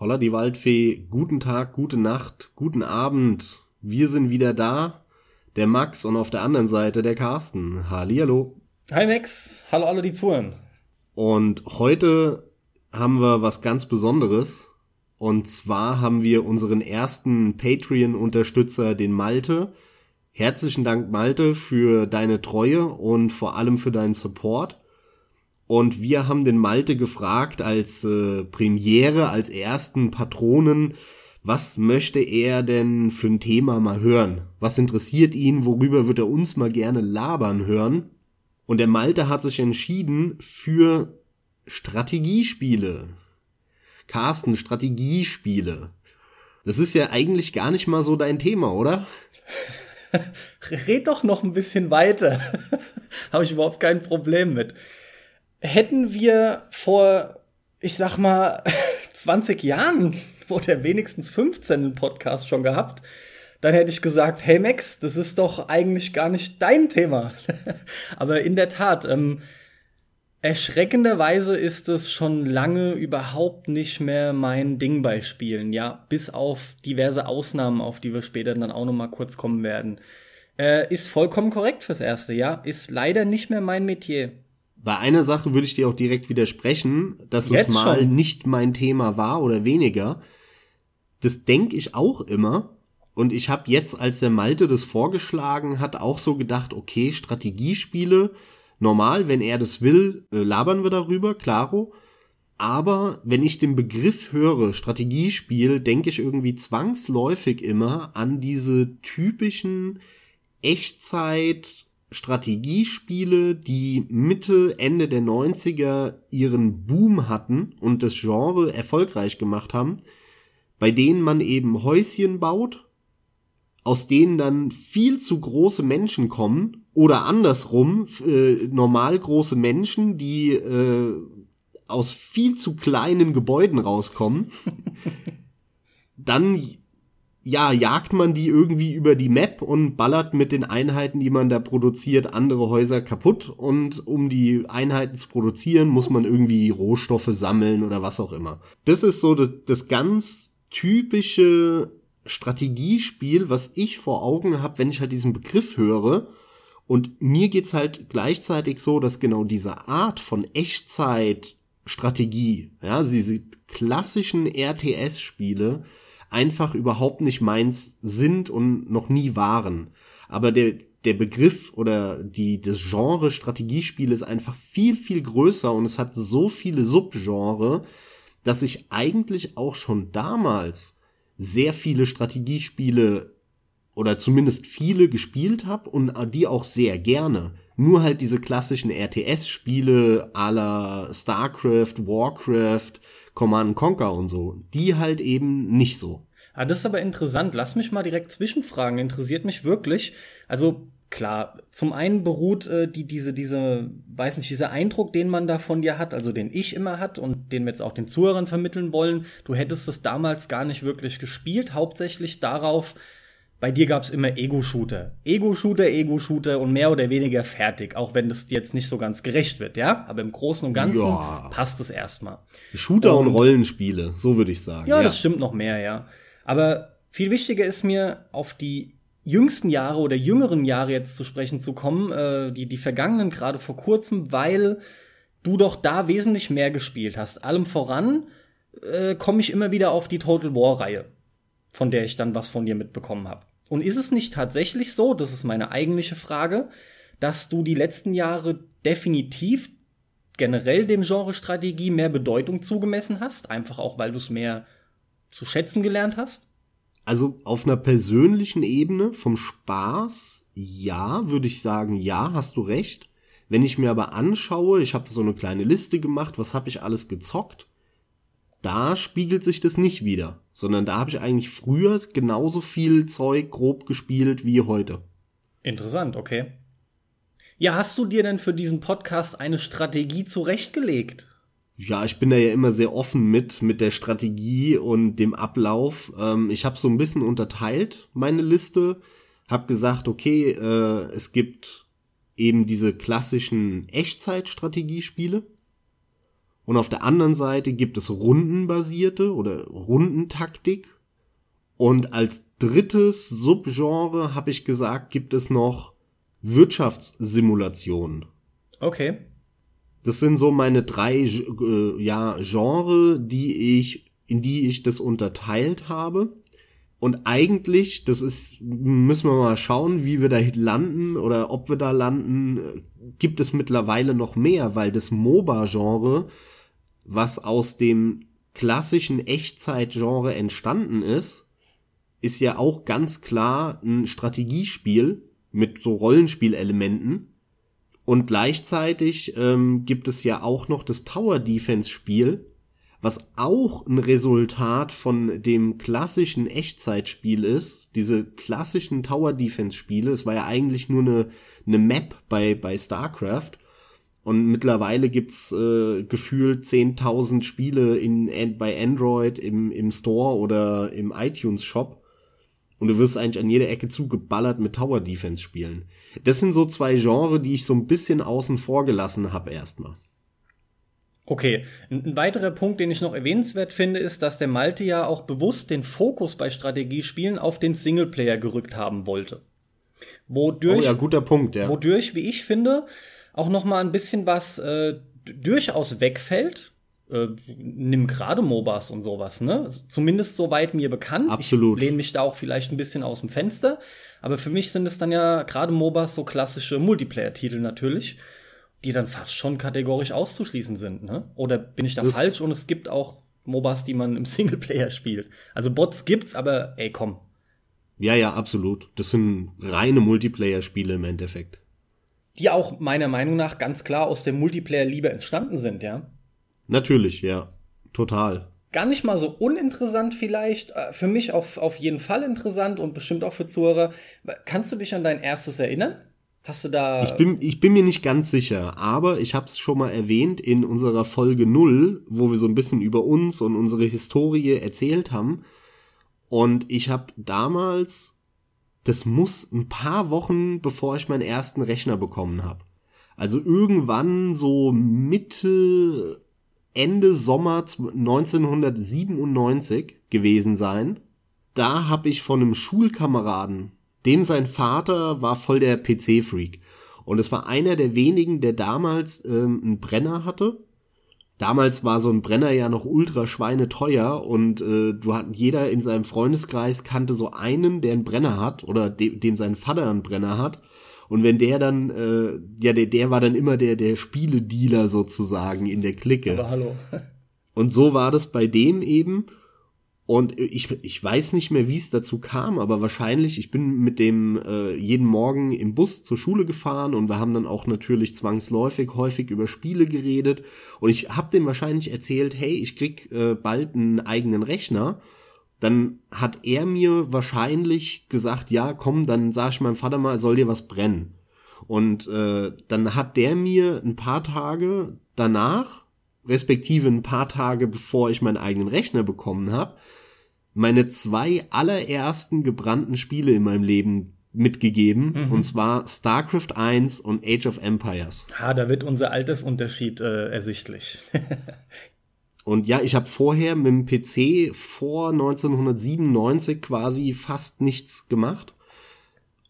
Holla die Waldfee, guten Tag, gute Nacht, guten Abend. Wir sind wieder da. Der Max und auf der anderen Seite der Carsten. Hallihallo. Hi Max, hallo alle, die zuhören. Und heute haben wir was ganz Besonderes. Und zwar haben wir unseren ersten Patreon-Unterstützer, den Malte. Herzlichen Dank, Malte, für deine Treue und vor allem für deinen Support. Und wir haben den Malte gefragt als äh, Premiere, als ersten Patronen, was möchte er denn für ein Thema mal hören? Was interessiert ihn? Worüber wird er uns mal gerne labern hören? Und der Malte hat sich entschieden für Strategiespiele. Carsten, Strategiespiele. Das ist ja eigentlich gar nicht mal so dein Thema, oder? Red doch noch ein bisschen weiter. Habe ich überhaupt kein Problem mit hätten wir vor, ich sag mal, 20 Jahren oder wenigstens 15 einen Podcast schon gehabt, dann hätte ich gesagt, hey Max, das ist doch eigentlich gar nicht dein Thema. Aber in der Tat, ähm, erschreckenderweise ist es schon lange überhaupt nicht mehr mein Ding bei Spielen, ja, bis auf diverse Ausnahmen, auf die wir später dann auch noch mal kurz kommen werden. Äh, ist vollkommen korrekt fürs erste, ja, ist leider nicht mehr mein Metier bei einer Sache würde ich dir auch direkt widersprechen, dass Jetzt es mal schon. nicht mein Thema war oder weniger. Das denke ich auch immer. Und ich habe jetzt, als der Malte das vorgeschlagen hat, auch so gedacht, okay, Strategiespiele, normal, wenn er das will, äh, labern wir darüber, klaro. Aber wenn ich den Begriff höre, Strategiespiel, denke ich irgendwie zwangsläufig immer an diese typischen Echtzeit Strategiespiele, die Mitte, Ende der 90er ihren Boom hatten und das Genre erfolgreich gemacht haben, bei denen man eben Häuschen baut, aus denen dann viel zu große Menschen kommen oder andersrum äh, normal große Menschen, die äh, aus viel zu kleinen Gebäuden rauskommen, dann ja, jagt man die irgendwie über die Map und ballert mit den Einheiten, die man da produziert, andere Häuser kaputt. Und um die Einheiten zu produzieren, muss man irgendwie Rohstoffe sammeln oder was auch immer. Das ist so das, das ganz typische Strategiespiel, was ich vor Augen habe, wenn ich halt diesen Begriff höre. Und mir geht's halt gleichzeitig so, dass genau diese Art von Echtzeit Strategie, ja, also diese klassischen RTS-Spiele, einfach überhaupt nicht meins sind und noch nie waren. Aber der, der Begriff oder die, das Genre Strategiespiele ist einfach viel, viel größer und es hat so viele Subgenre, dass ich eigentlich auch schon damals sehr viele Strategiespiele oder zumindest viele gespielt habe und die auch sehr gerne. Nur halt diese klassischen RTS-Spiele à la StarCraft, Warcraft, Command Conquer und so, die halt eben nicht so. Ah, das ist aber interessant. Lass mich mal direkt zwischenfragen. Interessiert mich wirklich. Also klar, zum einen beruht äh, die, diese, diese, weiß nicht, dieser Eindruck, den man da von dir hat, also den ich immer hat und den wir jetzt auch den Zuhörern vermitteln wollen. Du hättest es damals gar nicht wirklich gespielt, hauptsächlich darauf, bei dir gab es immer Ego-Shooter. Ego-Shooter, Ego-Shooter und mehr oder weniger fertig, auch wenn das jetzt nicht so ganz gerecht wird, ja? Aber im Großen und Ganzen ja. passt es erstmal. Shooter und, und, Rollenspiele, so würde ich sagen. Ja, ja, das stimmt noch mehr, ja. Aber viel wichtiger ist mir, auf die jüngsten Jahre oder jüngeren Jahre jetzt zu sprechen zu kommen, äh, die, die vergangenen gerade vor kurzem, weil du doch da wesentlich mehr gespielt hast. Allem voran äh, komme ich immer wieder auf die Total War-Reihe, von der ich dann was von dir mitbekommen habe. Und ist es nicht tatsächlich so, das ist meine eigentliche Frage, dass du die letzten Jahre definitiv generell dem Genre Strategie mehr Bedeutung zugemessen hast, einfach auch weil du es mehr zu schätzen gelernt hast? Also auf einer persönlichen Ebene vom Spaß, ja, würde ich sagen, ja, hast du recht. Wenn ich mir aber anschaue, ich habe so eine kleine Liste gemacht, was habe ich alles gezockt, da spiegelt sich das nicht wieder, sondern da habe ich eigentlich früher genauso viel Zeug grob gespielt wie heute. Interessant, okay. Ja, hast du dir denn für diesen Podcast eine Strategie zurechtgelegt? Ja, ich bin da ja immer sehr offen mit, mit der Strategie und dem Ablauf. Ähm, ich habe so ein bisschen unterteilt meine Liste, habe gesagt, okay, äh, es gibt eben diese klassischen Echtzeitstrategiespiele Und auf der anderen Seite gibt es rundenbasierte oder Rundentaktik. Und als drittes Subgenre habe ich gesagt, gibt es noch Wirtschaftssimulationen. Okay. Das sind so meine drei äh, ja, Genre, die ich, in die ich das unterteilt habe. Und eigentlich, das ist, müssen wir mal schauen, wie wir da landen oder ob wir da landen, gibt es mittlerweile noch mehr, weil das MOBA-Genre, was aus dem klassischen Echtzeit-Genre entstanden ist, ist ja auch ganz klar ein Strategiespiel mit so Rollenspielelementen. Und gleichzeitig ähm, gibt es ja auch noch das Tower Defense Spiel, was auch ein Resultat von dem klassischen Echtzeitspiel ist. Diese klassischen Tower Defense Spiele, es war ja eigentlich nur eine, eine Map bei, bei StarCraft. Und mittlerweile gibt's äh, gefühlt 10.000 Spiele in, bei Android im, im Store oder im iTunes Shop. Und du wirst eigentlich an jeder Ecke zugeballert mit Tower Defense Spielen. Das sind so zwei Genres, die ich so ein bisschen außen vor gelassen habe erstmal. Okay, ein weiterer Punkt, den ich noch erwähnenswert finde, ist, dass der Malte ja auch bewusst den Fokus bei Strategiespielen auf den Singleplayer gerückt haben wollte. Wodurch, oh ja, guter Punkt, ja. Wodurch, wie ich finde, auch noch mal ein bisschen was äh, durchaus wegfällt äh, nimm gerade MOBAs und sowas, ne? Zumindest soweit mir bekannt. Absolut. Ich lehne mich da auch vielleicht ein bisschen aus dem Fenster. Aber für mich sind es dann ja gerade MOBAs so klassische Multiplayer-Titel natürlich, die dann fast schon kategorisch auszuschließen sind, ne? Oder bin ich da das falsch und es gibt auch MOBAs, die man im Singleplayer spielt? Also Bots gibt's, aber ey, komm. Ja, ja, absolut. Das sind reine Multiplayer-Spiele im Endeffekt. Die auch meiner Meinung nach ganz klar aus der Multiplayer-Liebe entstanden sind, ja. Natürlich, ja. Total. Gar nicht mal so uninteressant vielleicht. Äh, für mich auf, auf jeden Fall interessant und bestimmt auch für Zuhörer. Kannst du dich an dein erstes erinnern? Hast du da. Ich bin, ich bin mir nicht ganz sicher, aber ich habe es schon mal erwähnt in unserer Folge 0, wo wir so ein bisschen über uns und unsere Historie erzählt haben. Und ich habe damals, das muss ein paar Wochen bevor ich meinen ersten Rechner bekommen habe. Also irgendwann so Mitte Ende Sommer 1997 gewesen sein. Da habe ich von einem Schulkameraden, dem sein Vater war voll der PC-Freak. Und es war einer der wenigen, der damals ähm, einen Brenner hatte. Damals war so ein Brenner ja noch ultra schweineteuer und äh, du hat jeder in seinem Freundeskreis kannte so einen, der einen Brenner hat oder de dem sein Vater einen Brenner hat. Und wenn der dann, äh, ja, der, der war dann immer der, der Spieledealer sozusagen in der Clique. Aber hallo. Und so war das bei dem eben. Und ich, ich weiß nicht mehr, wie es dazu kam, aber wahrscheinlich, ich bin mit dem äh, jeden Morgen im Bus zur Schule gefahren und wir haben dann auch natürlich zwangsläufig häufig über Spiele geredet. Und ich habe dem wahrscheinlich erzählt, hey, ich krieg äh, bald einen eigenen Rechner dann hat er mir wahrscheinlich gesagt, ja, komm, dann sag ich meinem Vater mal, soll dir was brennen. Und äh, dann hat der mir ein paar Tage danach, respektive ein paar Tage bevor ich meinen eigenen Rechner bekommen habe, meine zwei allerersten gebrannten Spiele in meinem Leben mitgegeben, mhm. und zwar StarCraft 1 und Age of Empires. Ah, da wird unser Altersunterschied äh, ersichtlich. Und ja, ich habe vorher mit dem PC vor 1997 quasi fast nichts gemacht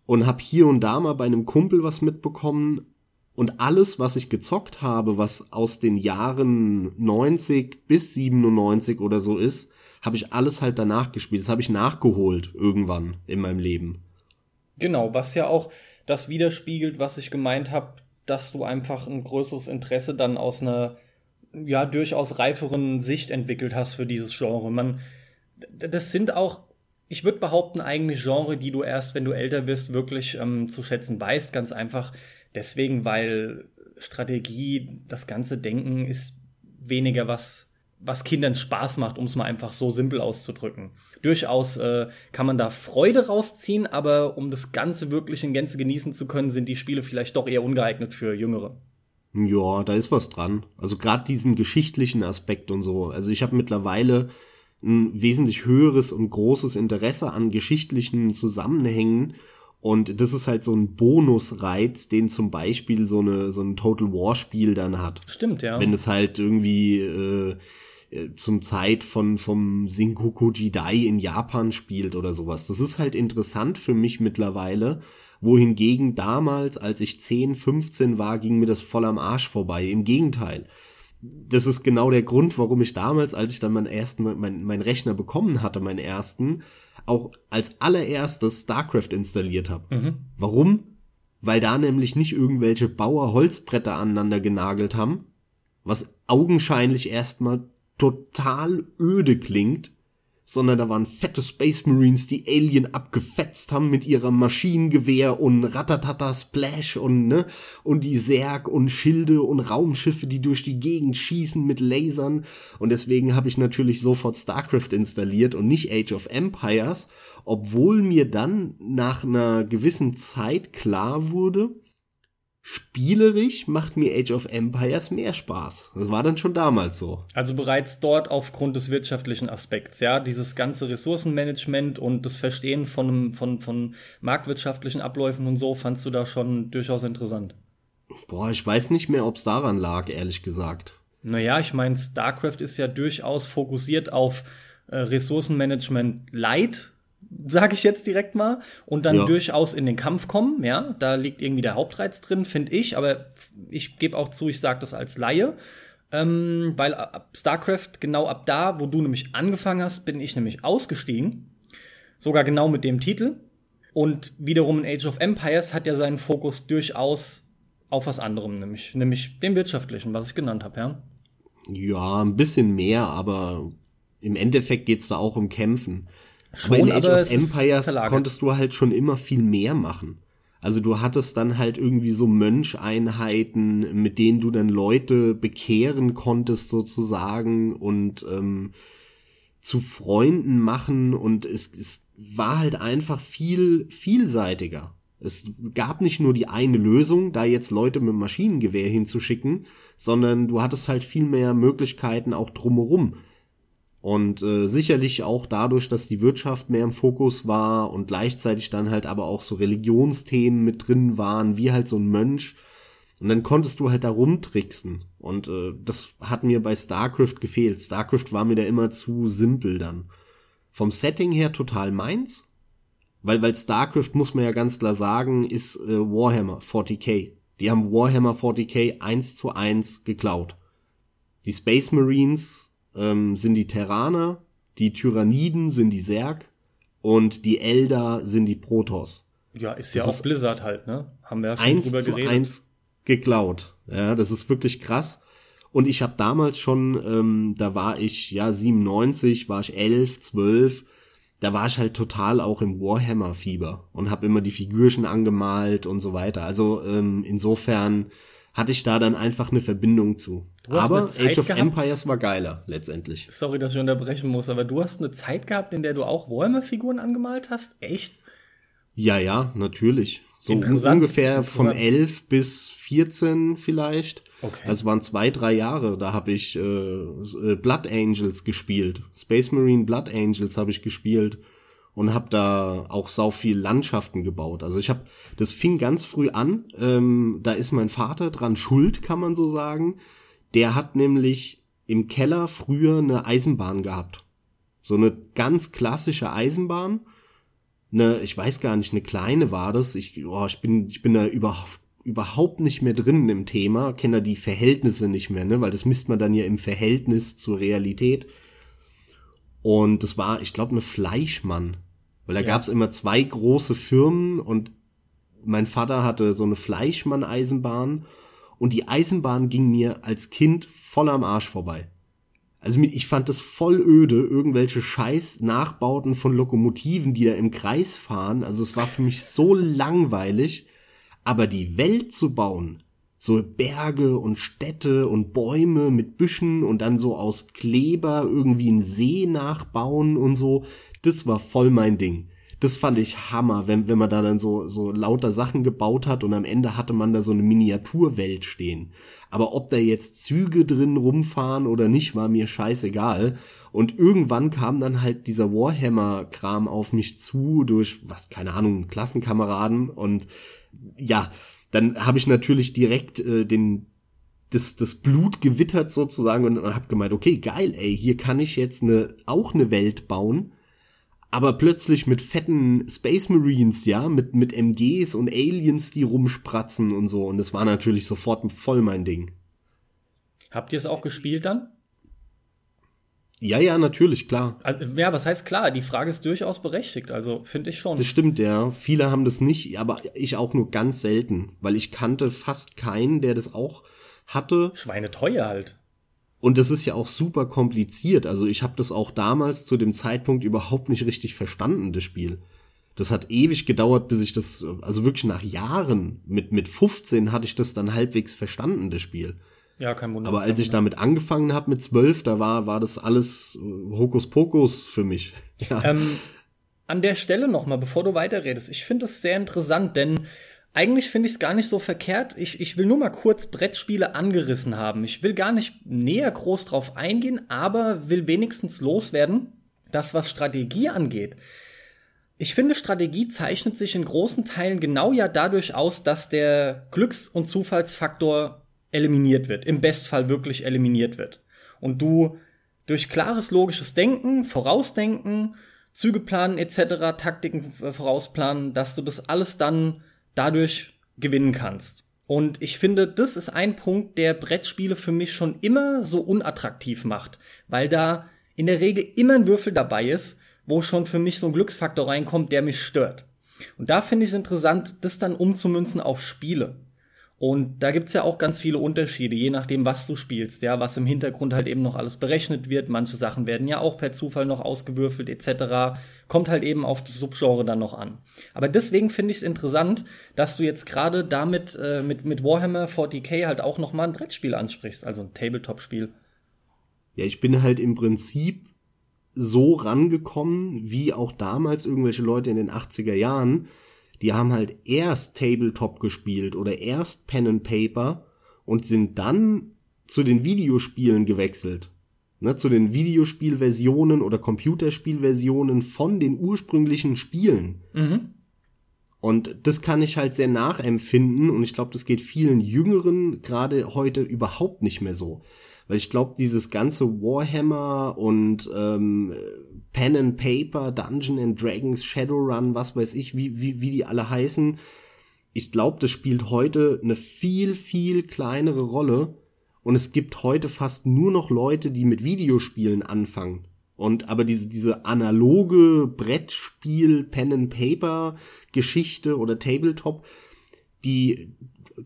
und habe hier und da mal bei einem Kumpel was mitbekommen und alles, was ich gezockt habe, was aus den Jahren 90 bis 97 oder so ist, habe ich alles halt danach gespielt. Das habe ich nachgeholt irgendwann in meinem Leben. Genau, was ja auch das widerspiegelt, was ich gemeint habe, dass du einfach ein größeres Interesse dann aus einer ja durchaus reiferen Sicht entwickelt hast für dieses Genre. Man, das sind auch, ich würde behaupten, eigentlich Genre, die du erst, wenn du älter wirst, wirklich ähm, zu schätzen weißt. Ganz einfach deswegen, weil Strategie, das ganze Denken ist weniger was, was Kindern Spaß macht, um es mal einfach so simpel auszudrücken. Durchaus äh, kann man da Freude rausziehen, aber um das Ganze wirklich in Gänze genießen zu können, sind die Spiele vielleicht doch eher ungeeignet für Jüngere. Ja, da ist was dran. Also gerade diesen geschichtlichen Aspekt und so. Also ich habe mittlerweile ein wesentlich höheres und großes Interesse an geschichtlichen Zusammenhängen Und das ist halt so ein Bonusreiz, den zum Beispiel so, eine, so ein Total War-Spiel dann hat. Stimmt, ja. Wenn es halt irgendwie äh, äh, zum Zeit von vom Sengoku Jidai in Japan spielt oder sowas. Das ist halt interessant für mich mittlerweile, wohingegen damals, als ich 10, 15 war, ging mir das voll am Arsch vorbei. Im Gegenteil. Das ist genau der Grund, warum ich damals, als ich dann meinen ersten, mein, mein Rechner bekommen hatte, meinen ersten, auch als allererstes StarCraft installiert habe. Mhm. Warum? Weil da nämlich nicht irgendwelche Bauer Holzbretter aneinander genagelt haben, was augenscheinlich erstmal total öde klingt, sondern da waren fette Space Marines, die Alien abgefetzt haben mit ihrem Maschinengewehr und Ratatata Splash und ne und die Särg und Schilde und Raumschiffe, die durch die Gegend schießen mit Lasern. Und deswegen habe ich natürlich sofort StarCraft installiert und nicht Age of Empires, obwohl mir dann nach einer gewissen Zeit klar wurde, spielerisch macht mir Age of Empires mehr Spaß. Das war dann schon damals so. Also bereits dort aufgrund des wirtschaftlichen Aspekts, ja, dieses ganze Ressourcenmanagement und das Verstehen von, von, von marktwirtschaftlichen Abläufen und so fandst du da schon durchaus interessant. Boah, ich weiß nicht mehr, ob es daran lag, ehrlich gesagt. Naja, ich meine, StarCraft ist ja durchaus fokussiert auf äh, Ressourcenmanagement Light, sage ich jetzt direkt mal, und dann ja. durchaus in den Kampf kommen, ja, da liegt irgendwie der Hauptreiz drin, finde ich, aber ich gebe auch zu, ich sage das als Laie, ähm, weil ab StarCraft, genau ab da, wo du nämlich angefangen hast, bin ich nämlich ausgestiegen, sogar genau mit dem Titel, und wiederum in Age of Empires hat ja seinen Fokus durchaus auf was anderem, nämlich, nämlich dem wirtschaftlichen, was ich genannt habe, ja. Ja, ein bisschen mehr, aber im Endeffekt geht's da auch um Kämpfen. Schon, aber in Age aber of Empires konntest du halt schon immer viel mehr machen. Also du hattest dann halt irgendwie so Möncheinheiten, mit denen du dann Leute bekehren konntest sozusagen und ähm, zu Freunden machen und es, es war halt einfach viel vielseitiger. Es gab nicht nur die eine Lösung, da jetzt Leute mit Maschinengewehr hinzuschicken, sondern du hattest halt viel mehr Möglichkeiten auch drumherum. Und äh, sicherlich auch dadurch, dass die Wirtschaft mehr im Fokus war und gleichzeitig dann halt aber auch so Religionsthemen mit drin waren, wie halt so ein Mönch. Und dann konntest du halt da rumtricksen. Und äh, das hat mir bei StarCraft gefehlt. StarCraft war mir da immer zu simpel dann. Vom Setting her total meins. Weil, weil StarCraft, muss man ja ganz klar sagen, ist äh, Warhammer 40k. Die haben Warhammer 40k eins zu eins geklaut. Die Space Marines ähm, sind die Terraner, die Tyranniden sind die Zerg und die Elder sind die Protoss. Ja, ist ja das auch ist Blizzard halt, ne? Haben wir ja schon eins drüber zu geredet. Eins geklaut. Ja, das ist wirklich krass. Und ich habe damals schon, ähm, da war ich ja 97, war ich 11, 12, da war ich halt total auch im Warhammer-Fieber und habe immer die Figürchen angemalt und so weiter. Also ähm, insofern hatte ich da dann einfach eine Verbindung zu. Aber Age of gehabt? Empires war geiler, letztendlich. Sorry, dass ich unterbrechen muss, aber du hast eine Zeit gehabt, in der du auch Warhammer-Figuren angemalt hast? Echt? Ja, ja, natürlich. So ungefähr von 11 bis 14 vielleicht. Okay. Also waren zwei, drei Jahre. Da habe ich äh, äh, Blood Angels gespielt. Space Marine Blood Angels habe ich gespielt und habe da auch sau viel Landschaften gebaut. Also ich habe, das fing ganz früh an. Ähm, da ist mein Vater dran schuld, kann man so sagen. Der hat nämlich im Keller früher eine Eisenbahn gehabt. So eine ganz klassische Eisenbahn. Eine, ich weiß gar nicht, eine kleine war das. Ich, oh, ich bin, ich bin da überhaupt überhaupt nicht mehr drin im Thema, kenne da die Verhältnisse nicht mehr, ne, weil das misst man dann ja im Verhältnis zur Realität. Und das war, ich glaube, eine Fleischmann. Weil da ja. gab es immer zwei große Firmen und mein Vater hatte so eine Fleischmann-Eisenbahn und die Eisenbahn ging mir als Kind voll am Arsch vorbei. Also ich fand das voll öde, irgendwelche scheiß Nachbauten von Lokomotiven, die da im Kreis fahren. Also es war für mich so langweilig. Aber die Welt zu bauen, so Berge und Städte und Bäume mit Büschen und dann so aus Kleber irgendwie einen See nachbauen und so, das war voll mein Ding. das fand ich Hammer, wenn, wenn man da dann so, so lauter Sachen gebaut hat und am Ende hatte man da so eine Miniaturwelt stehen. Aber ob da jetzt Züge drin rumfahren oder nicht, war mir scheißegal. Und irgendwann kam dann halt dieser Warhammer-Kram auf mich zu durch, was, keine Ahnung, Klassenkameraden und ja, dann habe ich natürlich direkt äh, den das, das Blut gewittert sozusagen und, und habe gemeint, okay, geil, ey, hier kann ich jetzt eine, auch eine Welt bauen, aber plötzlich mit fetten Space Marines, ja, mit, mit MGs und Aliens, die rumspratzen und so. Und das war natürlich sofort voll mein Ding. Habt ihr es auch gespielt dann? Ja, ja, natürlich, klar. Also, ja, was heißt klar? Die Frage ist durchaus berechtigt, also finde ich schon. Das stimmt, ja. Viele haben das nicht, aber ich auch nur ganz selten, weil ich kannte fast keinen, der das auch hatte. Schweineteuer halt. Und das ist ja auch super kompliziert. Also ich habe das auch damals zu dem Zeitpunkt überhaupt nicht richtig verstanden, das Spiel. Das hat ewig gedauert, bis ich das, also wirklich nach Jahren, mit, mit 15 hatte ich das dann halbwegs verstanden, das Spiel. Ja, kein Wunder. Aber als ich damit angefangen habe mit 12, da war, war das alles äh, Hokuspokus für mich. Ja. Ähm, an der Stelle nochmal, bevor du weiterredest, ich finde es sehr interessant, denn eigentlich finde ich es gar nicht so verkehrt. Ich, ich will nur mal kurz Brettspiele angerissen haben. Ich will gar nicht näher groß drauf eingehen, aber will wenigstens loswerden, das was Strategie angeht. Ich finde, Strategie zeichnet sich in großen Teilen genau ja dadurch aus, dass der Glücks- und Zufallsfaktor eliminiert wird. Im Bestfall wirklich eliminiert wird. Und du durch klares logisches Denken, Vorausdenken, Züge planen etc., Taktiken äh, vorausplanen, dass du das alles dann dadurch gewinnen kannst. Und ich finde, das ist ein Punkt, der Brettspiele für mich schon immer so unattraktiv macht, weil da in der Regel immer ein Würfel dabei ist, wo schon für mich so ein Glücksfaktor reinkommt, der mich stört. Und da finde ich es interessant, das dann umzumünzen auf Spiele. Und da gibt's ja auch ganz viele Unterschiede, je nachdem, was du spielst, ja, was im Hintergrund halt eben noch alles berechnet wird. Manche Sachen werden ja auch per Zufall noch ausgewürfelt, etc. Kommt halt eben auf das Subgenre dann noch an. Aber deswegen finde ich es interessant, dass du jetzt gerade damit äh, mit, mit Warhammer 40k halt auch noch mal ein Brettspiel ansprichst, also ein Tabletop-Spiel. Ja, ich bin halt im Prinzip so rangekommen, wie auch damals irgendwelche Leute in den 80er Jahren die haben halt erst Tabletop gespielt oder erst Pen and Paper und sind dann zu den Videospielen gewechselt. Ne, zu den Videospielversionen oder Computerspielversionen von den ursprünglichen Spielen. Mhm. Und das kann ich halt sehr nachempfinden und ich glaube, das geht vielen Jüngeren gerade heute überhaupt nicht mehr so. Weil ich glaube, dieses ganze Warhammer und ähm, Pen and Paper, Dungeon and Dragons, Shadowrun, was weiß ich, wie, wie, wie die alle heißen, ich glaube, das spielt heute eine viel, viel kleinere Rolle. Und es gibt heute fast nur noch Leute, die mit Videospielen anfangen. Und aber diese, diese analoge Brettspiel, Pen and Paper Geschichte oder Tabletop, die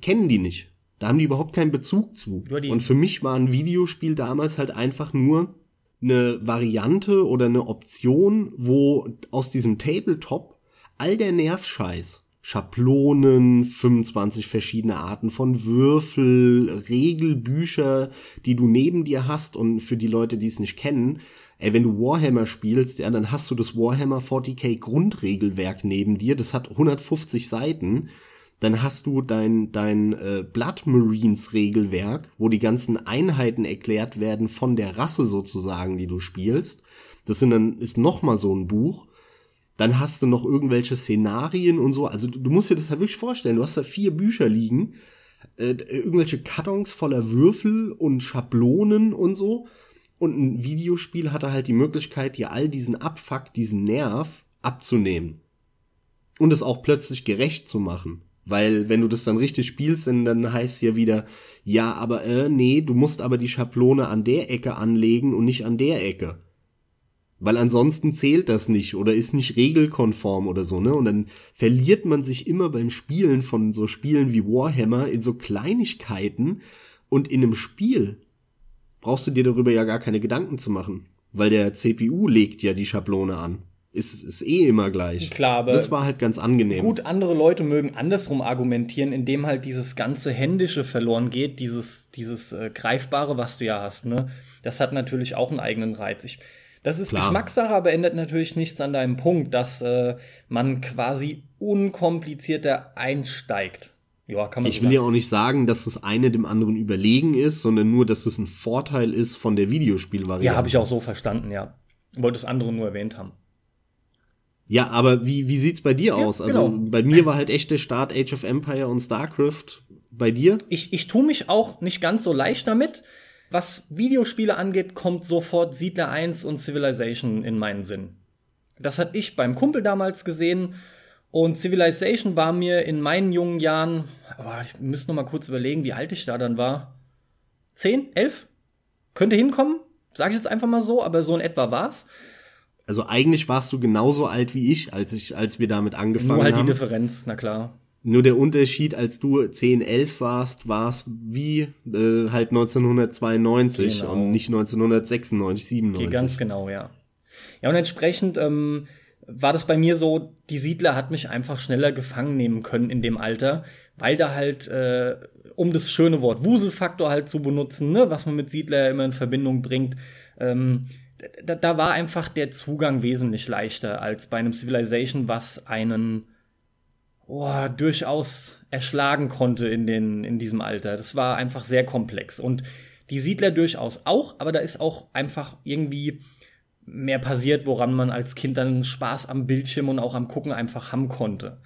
kennen die nicht. Da haben die überhaupt keinen Bezug zu. Und für mich war ein Videospiel damals halt einfach nur eine Variante oder eine Option, wo aus diesem Tabletop all der Nervscheiß, Schablonen, 25 verschiedene Arten von Würfel, Regelbücher, die du neben dir hast und für die Leute, die es nicht kennen, ey, wenn du Warhammer spielst, ja, dann hast du das Warhammer 40k Grundregelwerk neben dir, das hat 150 Seiten dann hast du dein, dein äh, Blood Marines Regelwerk, wo die ganzen Einheiten erklärt werden von der Rasse sozusagen, die du spielst. Das sind dann, ist noch mal so ein Buch. Dann hast du noch irgendwelche Szenarien und so. Also du, du musst dir das halt wirklich vorstellen. Du hast da vier Bücher liegen, äh, irgendwelche Kartons voller Würfel und Schablonen und so. Und ein Videospiel hatte halt die Möglichkeit, dir all diesen Abfuck, diesen Nerv abzunehmen. Und es auch plötzlich gerecht zu machen. Weil wenn du das dann richtig spielst, dann, heißt es ja wieder, ja, aber äh, nee, du musst aber die Schablone an der Ecke anlegen und nicht an der Ecke. Weil ansonsten zählt das nicht oder ist nicht regelkonform oder so, ne? Und dann verliert man sich immer beim Spielen von so Spielen wie Warhammer in so Kleinigkeiten und in einem Spiel brauchst du dir darüber ja gar keine Gedanken zu machen. Weil der CPU legt ja die Schablone an ist, ist eh immer gleich. Klar, aber das war halt ganz angenehm. Gut, andere Leute mögen andersrum argumentieren, indem halt dieses ganze Händische verloren geht, dieses, dieses äh, Greifbare, was du ja hast, ne? Das hat natürlich auch einen eigenen Reiz. Ich Das ist Klar. Geschmackssache, aber ändert natürlich nichts an deinem Punkt, dass äh, man quasi unkomplizierter einsteigt. Ja, kann man Ich so will ja auch nicht sagen, dass das eine dem anderen überlegen ist, sondern nur, dass es ein Vorteil ist von der Videospielvariante. Ja, habe ich auch so verstanden, ja. Wollte das andere nur erwähnt haben. Ja, aber wie, wie sieht's bei dir Ja, aus? Also genau. bei mir war halt echt der Start Age of Empire und StarCraft. Bei dir? Ich, ich tue mich auch nicht ganz so leicht damit. Was Videospiele angeht, kommt sofort Siedler 1 und Civilization in meinen Sinn. Das hatte ich beim Kumpel damals gesehen. Und Civilization war mir in meinen jungen Jahren, oh, ich müsste noch mal kurz überlegen, wie alt ich da dann war. Zehn, elf? Könnte hinkommen, sage ich jetzt einfach mal so, aber so in etwa war's. Also eigentlich warst du genauso alt wie ich, als ich, als wir damit angefangen Nur halt die haben. Differenz, na klar. Nur der Unterschied, als du 10, 11 warst, war es wie äh, halt 1992 Genau. und nicht 1996, 97. Okay, ganz genau, ja. Ja, und entsprechend ähm, war das bei mir so, die Siedler hat mich einfach schneller gefangen nehmen können in dem Alter, weil da halt, äh, um das schöne Wort Wuselfaktor halt zu benutzen, ne, was man mit Siedler immer in Verbindung bringt, ähm, da, da war einfach der Zugang wesentlich leichter als bei einem Civilization, was einen oh, durchaus erschlagen konnte in, den, in diesem Alter. Das war einfach sehr komplex. Und die Siedler durchaus auch, aber da ist auch einfach irgendwie mehr passiert, woran man als Kind dann Spaß am Bildschirm und auch am Gucken einfach haben konnte.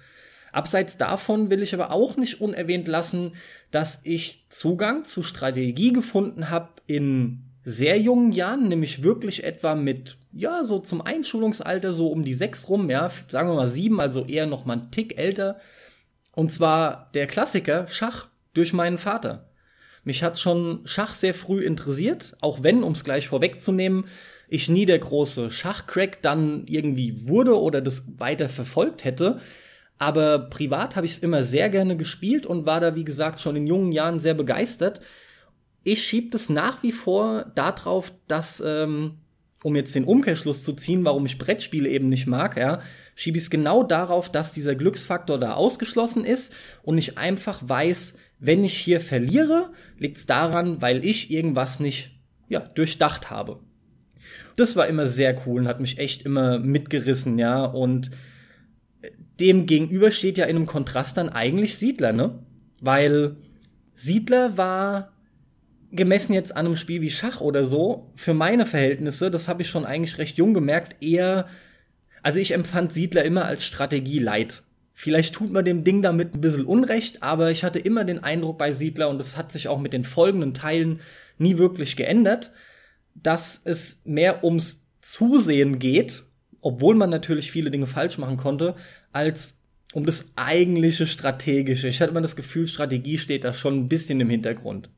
Abseits davon will ich aber auch nicht unerwähnt lassen, dass ich Zugang zu Strategie gefunden habe in sehr jungen Jahren, nämlich wirklich etwa mit, ja, so zum Einschulungsalter, so um die sechs rum, ja, sagen wir mal sieben, also eher noch mal einen Tick älter. Und zwar der Klassiker Schach durch meinen Vater. Mich hat schon Schach sehr früh interessiert, auch wenn, um es gleich vorwegzunehmen, ich nie der große Schachcrack dann irgendwie wurde oder das weiter verfolgt hätte. Aber privat habe ich es immer sehr gerne gespielt und war da, wie gesagt, schon in jungen Jahren sehr begeistert. Ich schiebe das nach wie vor darauf, dass, ähm, um jetzt den Umkehrschluss zu ziehen, warum ich Brettspiele eben nicht mag, ja, schiebe ich es genau darauf, dass dieser Glücksfaktor da ausgeschlossen ist und ich einfach weiß, wenn ich hier verliere, liegt es daran, weil ich irgendwas nicht ja, durchdacht habe. Das war immer sehr cool und hat mich echt immer mitgerissen, ja. Und dem gegenüber steht ja in einem Kontrast dann eigentlich Siedler, ne? Weil Siedler war gemessen jetzt an einem Spiel wie Schach oder so, für meine Verhältnisse, das habe ich schon eigentlich recht jung gemerkt, eher, also ich empfand Siedler immer als Strategie leid. Vielleicht tut man dem Ding damit ein bisschen Unrecht, aber ich hatte immer den Eindruck bei Siedler, und das hat sich auch mit den folgenden Teilen nie wirklich geändert, dass es mehr ums Zusehen geht, obwohl man natürlich viele Dinge falsch machen konnte, als um das eigentliche Strategische. Ich hatte immer das Gefühl, Strategie steht da schon ein bisschen im Hintergrund.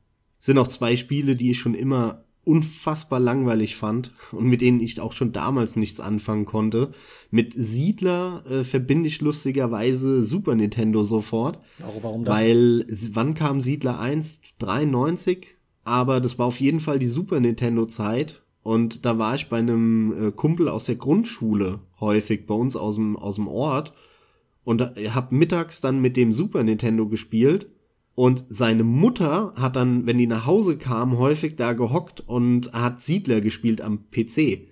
Sind auch zwei Spiele, die ich schon immer unfassbar langweilig fand und mit denen ich auch schon damals nichts anfangen konnte. Mit Siedler äh, verbinde ich lustigerweise Super Nintendo sofort, Warum, warum das? weil wann kam Siedler 1? 93? Aber das war auf jeden Fall die Super Nintendo Zeit und da war ich bei einem äh, Kumpel aus der Grundschule häufig bei uns aus dem aus dem Ort und da- hab mittags dann mit dem Super Nintendo gespielt und seine Mutter hat dann, wenn die nach Hause kam, häufig da gehockt und hat Siedler gespielt am PC.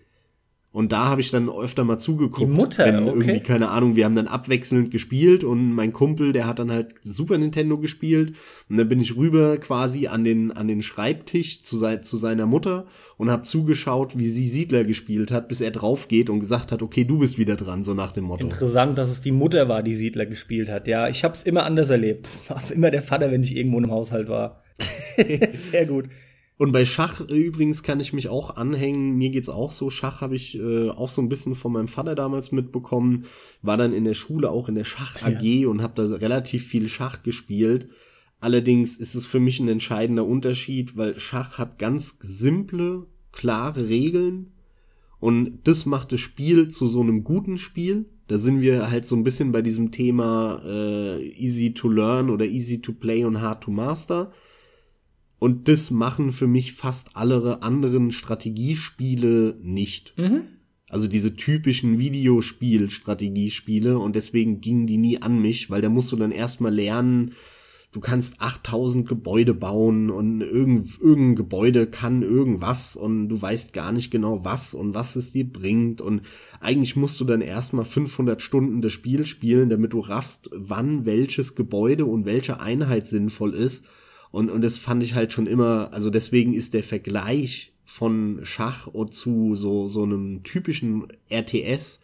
Und da habe ich dann öfter mal zugeguckt. Die Mutter, wenn okay. irgendwie, keine Ahnung, wir haben dann abwechselnd gespielt und mein Kumpel, der hat dann halt Super Nintendo gespielt. Und dann bin ich rüber quasi an den, an den Schreibtisch zu, sei, zu seiner Mutter und habe zugeschaut, wie sie Siedler gespielt hat, bis er drauf geht und gesagt hat, okay, du bist wieder dran, so nach dem Motto. Interessant, dass es die Mutter war, die Siedler gespielt hat. Ja, ich habe es immer anders erlebt. Es war immer der Vater, wenn ich irgendwo im Haushalt war. Sehr gut. Und bei Schach äh, übrigens kann ich mich auch anhängen. Mir geht's auch so. Schach habe ich äh, auch so ein bisschen von meinem Vater damals mitbekommen. War dann in der Schule auch in der Schach AG und habe da relativ viel Schach gespielt. Allerdings ist es für mich ein entscheidender Unterschied, weil Schach hat ganz simple, klare Regeln und das macht das Spiel zu so einem guten Spiel. Da sind wir halt so ein bisschen bei diesem Thema äh, easy to learn oder easy to play und hard to master. Und das machen für mich fast alle anderen Strategiespiele nicht. Mhm. Also diese typischen Videospiel-Strategiespiele und deswegen gingen die nie an mich, weil da musst du dann erstmal lernen, du kannst 8000 Gebäude bauen und irgendein, irgendein Gebäude kann irgendwas und du weißt gar nicht genau was und was es dir bringt und eigentlich musst du dann erstmal 500 Stunden das Spiel spielen, damit du raffst, wann welches Gebäude und welche Einheit sinnvoll ist und, und das fand ich halt schon immer, also deswegen ist der Vergleich von Schach zu so, so einem typischen RTS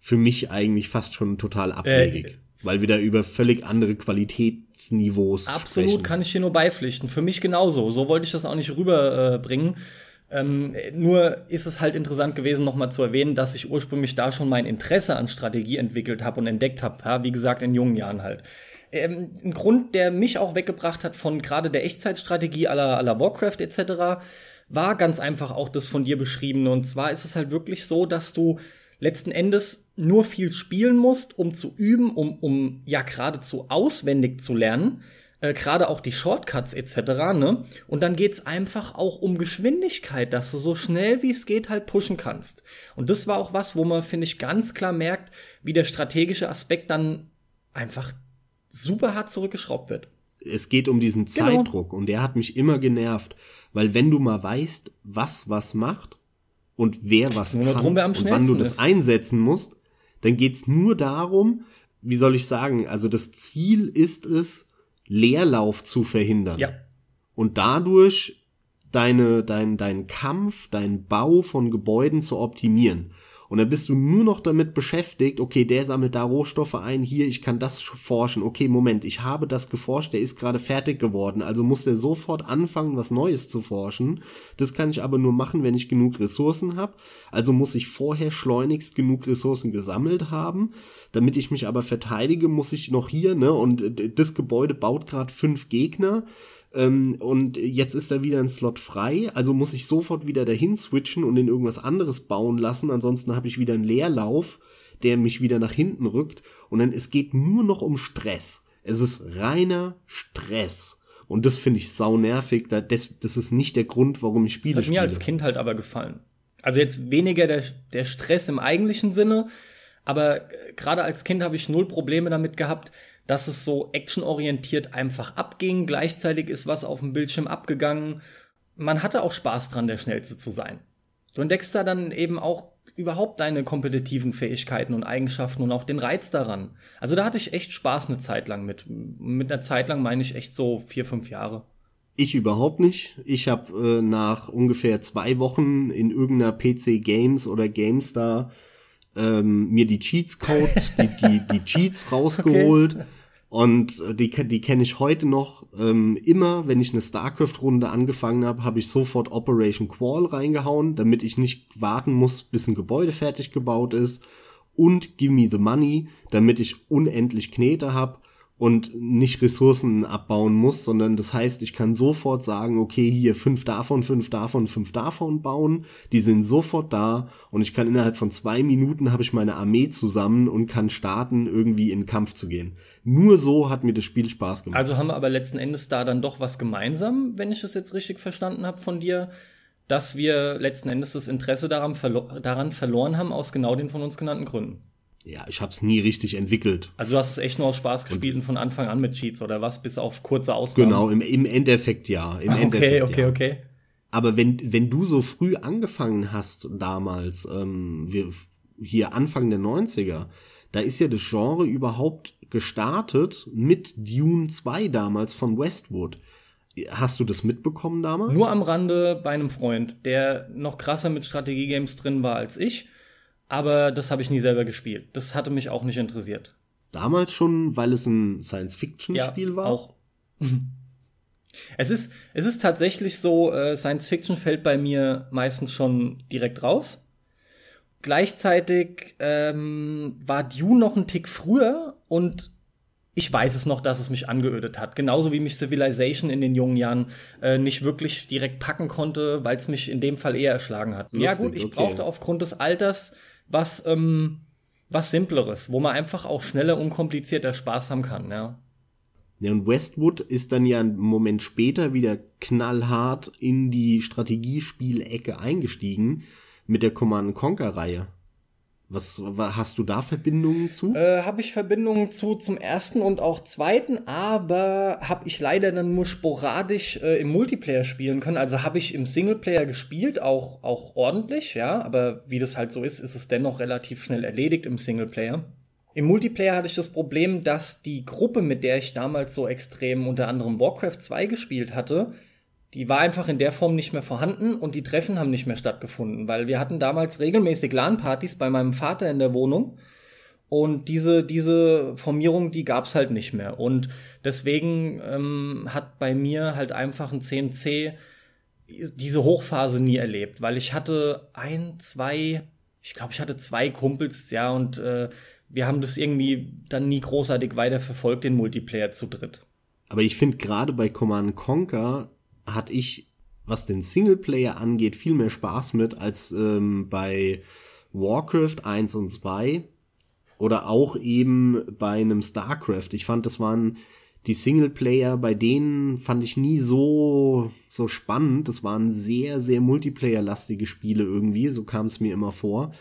für mich eigentlich fast schon total abwegig. Äh, weil wir da über völlig andere Qualitätsniveaus Absolut, sprechen. kann ich hier nur beipflichten. Für mich genauso. So wollte ich das auch nicht rüberbringen. Äh, ähm, nur ist es halt interessant gewesen, nochmal zu erwähnen, dass ich ursprünglich da schon mein Interesse an Strategie entwickelt habe und entdeckt habe. Ja, wie gesagt, in jungen Jahren halt. Ähm, ein Grund, der mich auch weggebracht hat von gerade der Echtzeitstrategie aller aller Warcraft etc., war ganz einfach auch das von dir beschriebene. Und zwar ist es halt wirklich so, dass du letzten Endes nur viel spielen musst, um zu üben, um, um ja geradezu auswendig zu lernen. Äh, gerade auch die Shortcuts etc. Ne? Und dann geht's einfach auch um Geschwindigkeit, dass du so schnell wie es geht halt pushen kannst. Und das war auch was, wo man, finde ich, ganz klar merkt, wie der strategische Aspekt dann einfach super hart zurückgeschraubt wird. Es geht um diesen genau. Zeitdruck und der hat mich immer genervt, weil wenn du mal weißt, was was macht und wer was kann und wann du das ist. einsetzen musst, dann geht's nur darum, wie soll ich sagen, also das Ziel ist es, Leerlauf zu verhindern. Ja. Und dadurch deine, dein, dein Kampf, dein Bau von Gebäuden zu optimieren. Und dann bist du nur noch damit beschäftigt, okay, der sammelt da Rohstoffe ein, hier, ich kann das forschen. Okay, Moment, ich habe das geforscht, der ist gerade fertig geworden. Also muss der sofort anfangen, was Neues zu forschen. Das kann ich aber nur machen, wenn ich genug Ressourcen habe. Also muss ich vorher schleunigst genug Ressourcen gesammelt haben. Damit ich mich aber verteidige, muss ich noch hier, ne, und das Gebäude baut gerade fünf Gegner ähm, und jetzt ist da wieder ein Slot frei, also muss ich sofort wieder dahin switchen und in irgendwas anderes bauen lassen, ansonsten habe ich wieder einen Leerlauf, der mich wieder nach hinten rückt und dann es geht nur noch um Stress. Es ist reiner Stress. Und das finde ich sau nervig. Das, das ist nicht der Grund, warum ich Spiele spiele. Das hat mir als Kind halt aber gefallen. Also jetzt weniger der, der Stress im eigentlichen Sinne, aber äh, gerade als Kind habe ich null Probleme damit gehabt, dass es so actionorientiert einfach abging. Gleichzeitig ist was auf dem Bildschirm abgegangen. Man hatte auch Spaß dran, der Schnellste zu sein. Du entdeckst da dann eben auch überhaupt deine kompetitiven Fähigkeiten und Eigenschaften und auch den Reiz daran. Also da hatte ich echt Spaß eine Zeit lang mit. Mit einer Zeit lang meine ich echt so vier, fünf Jahre. Ich überhaupt nicht. Ich habe äh, nach ungefähr zwei Wochen in irgendeiner PC Games oder GameStar ähm, mir die Cheats Code, die, die, die Cheats rausgeholt. Okay und äh, die, die kenne ich heute noch. Ähm, immer, wenn ich eine StarCraft-Runde angefangen habe, habe ich sofort Operation Qual reingehauen, damit ich nicht warten muss, bis ein Gebäude fertig gebaut ist. Und Give Me the Money, damit ich unendlich Knete habe und nicht Ressourcen abbauen muss, sondern das heißt, ich kann sofort sagen, okay, hier fünf davon, fünf davon, fünf davon bauen, die sind sofort da und ich kann innerhalb von zwei Minuten habe ich meine Armee zusammen und kann starten, irgendwie in Kampf zu gehen. Nur so hat mir das Spiel Spaß gemacht. Also haben wir aber letzten Endes da dann doch was gemeinsam, wenn ich das jetzt richtig verstanden habe von dir, dass wir letzten Endes das Interesse daran, verlo daran verloren haben, aus genau den von uns genannten Gründen ja, ich habe es nie richtig entwickelt. Also du hast es echt nur aus Spaß gespielt und, und, von Anfang an mit Cheats oder was, bis auf kurze Ausnahmen? Genau, im, im Endeffekt ja. Im okay, Endeffekt, okay, ja. okay. Aber wenn, wenn du so früh angefangen hast damals, ähm, wir, hier Anfang der 90er, da ist ja das Genre überhaupt gestartet mit Dune 2 damals von Westwood. Hast du das mitbekommen damals? Nur am Rande bei einem Freund, der noch krasser mit Strategiegames drin war als ich aber das habe ich nie selber gespielt. Das hatte mich auch nicht interessiert. Damals schon, weil es ein Science-Fiction-Spiel ja, war? Auch. es, ist, es ist tatsächlich so, äh, Science-Fiction fällt bei mir meistens schon direkt raus. Gleichzeitig ähm, war Dune noch ein Tick früher und ich weiß es noch, dass es mich angeödet hat. Genauso wie mich Civilization in den jungen Jahren äh, nicht wirklich direkt packen konnte, weil es mich in dem Fall eher erschlagen hat. Lustig, ja gut, ich okay. brauchte aufgrund des Alters was, ähm, was Simpleres, wo man einfach auch schneller, unkomplizierter Spaß haben kann, ja. Ja, und Westwood ist dann ja einen Moment später wieder knallhart in die Strategiespielecke eingestiegen mit der Command Conquer-Reihe. Was, was hast du da Verbindungen zu? Äh, habe ich Verbindungen zu zum ersten und auch zweiten, aber habe ich leider dann nur sporadisch äh, im Multiplayer spielen können. Also habe ich im Singleplayer gespielt, auch, auch ordentlich, ja, aber wie das halt so ist, ist es dennoch relativ schnell erledigt im Singleplayer. Im Multiplayer hatte ich das Problem, dass die Gruppe, mit der ich damals so extrem unter anderem Warcraft 2 gespielt hatte, die war einfach in der Form nicht mehr vorhanden und die Treffen haben nicht mehr stattgefunden, weil wir hatten damals regelmäßig LAN-Partys bei meinem Vater in der Wohnung und diese, diese Formierung, die gab's halt nicht mehr. Und deswegen ähm, hat bei mir halt einfach ein CNC diese Hochphase nie erlebt, weil ich hatte ein, zwei, ich glaube, ich hatte zwei Kumpels, ja, und äh, wir haben das irgendwie dann nie großartig weiterverfolgt, den Multiplayer zu dritt. Aber ich finde gerade bei Command Conquer hatte ich, was den Singleplayer angeht, viel mehr Spaß mit als ähm, bei Warcraft 1 und 2 oder auch eben bei einem StarCraft. Ich fand, das waren die Singleplayer, bei denen fand ich nie so, so spannend. Das waren sehr, sehr Multiplayer-lastige Spiele irgendwie, so kam es mir immer vor.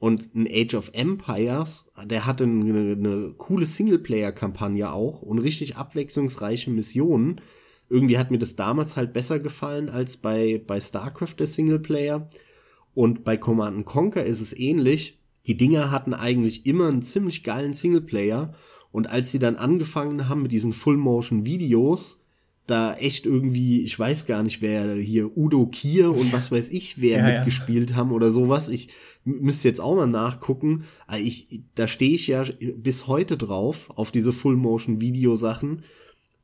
Und ein Age of Empires, der hatte eine, eine coole Singleplayer-Kampagne auch und richtig abwechslungsreiche Missionen. Irgendwie hat mir das damals halt besser gefallen als bei, bei StarCraft der Singleplayer. Und bei Command Conquer ist es ähnlich. Die Dinger hatten eigentlich immer einen ziemlich geilen Singleplayer. Und als sie dann angefangen haben mit diesen Full-Motion-Videos, da echt irgendwie, ich weiß gar nicht, wer hier Udo Kier und was weiß ich, wer ja, mitgespielt ja. haben oder sowas. Ich müsste jetzt auch mal nachgucken. Ich, da stehe ich ja bis heute drauf, auf diese Full-Motion-Video-Sachen.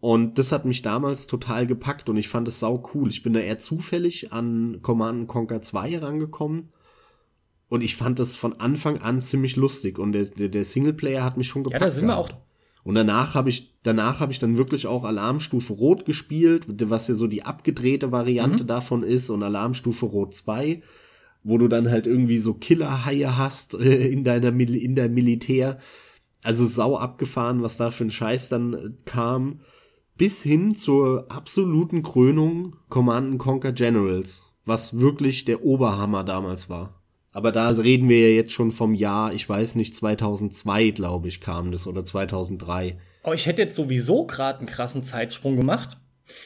Und das hat mich damals total gepackt und ich fand es sau cool. Ich bin da eher zufällig an Command Conquer 2 rangekommen. Und ich fand das von Anfang an ziemlich lustig. Und der, der, der Singleplayer hat mich schon gepackt. Ja, da sind gehabt. wir auch und danach habe ich, danach habe ich dann wirklich auch Alarmstufe Rot gespielt, was ja so die abgedrehte Variante mhm. davon ist und Alarmstufe Rot 2, wo du dann halt irgendwie so Killerhaie hast äh, in deiner, in deinem Militär. Also sau abgefahren, was da für ein Scheiß dann äh, kam. Bis hin zur absoluten Krönung Command Conquer Generals, was wirklich der Oberhammer damals war. Aber da reden wir ja jetzt schon vom Jahr, ich weiß nicht, 2002, glaube ich, kam das oder 2003. Oh, ich hätte jetzt sowieso gerade einen krassen Zeitsprung gemacht.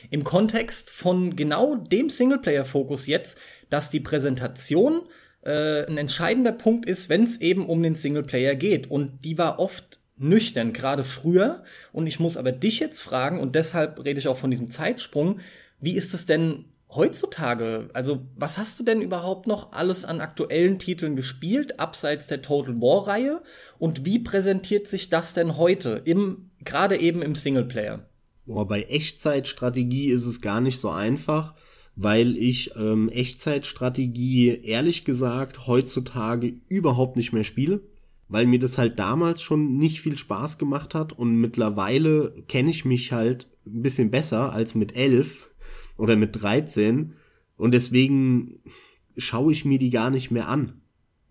Im Kontext von genau dem Singleplayer-Fokus jetzt, dass die Präsentation äh, ein entscheidender Punkt ist, wenn es eben um den Singleplayer geht. Und die war oft nüchtern, gerade früher. Und ich muss aber dich jetzt fragen, und deshalb rede ich auch von diesem Zeitsprung, wie ist es denn heutzutage, also was hast du denn überhaupt noch alles an aktuellen Titeln gespielt, abseits der Total War-Reihe? Und wie präsentiert sich das denn heute, im, gerade eben im Singleplayer? Boah, bei Echtzeitstrategie ist es gar nicht so einfach, weil ich ähm, Echtzeitstrategie ehrlich gesagt heutzutage überhaupt nicht mehr spiele, weil mir das halt damals schon nicht viel Spaß gemacht hat und mittlerweile kenne ich mich halt ein bisschen besser als mit elf oder mit 13 und deswegen schaue ich mir die gar nicht mehr an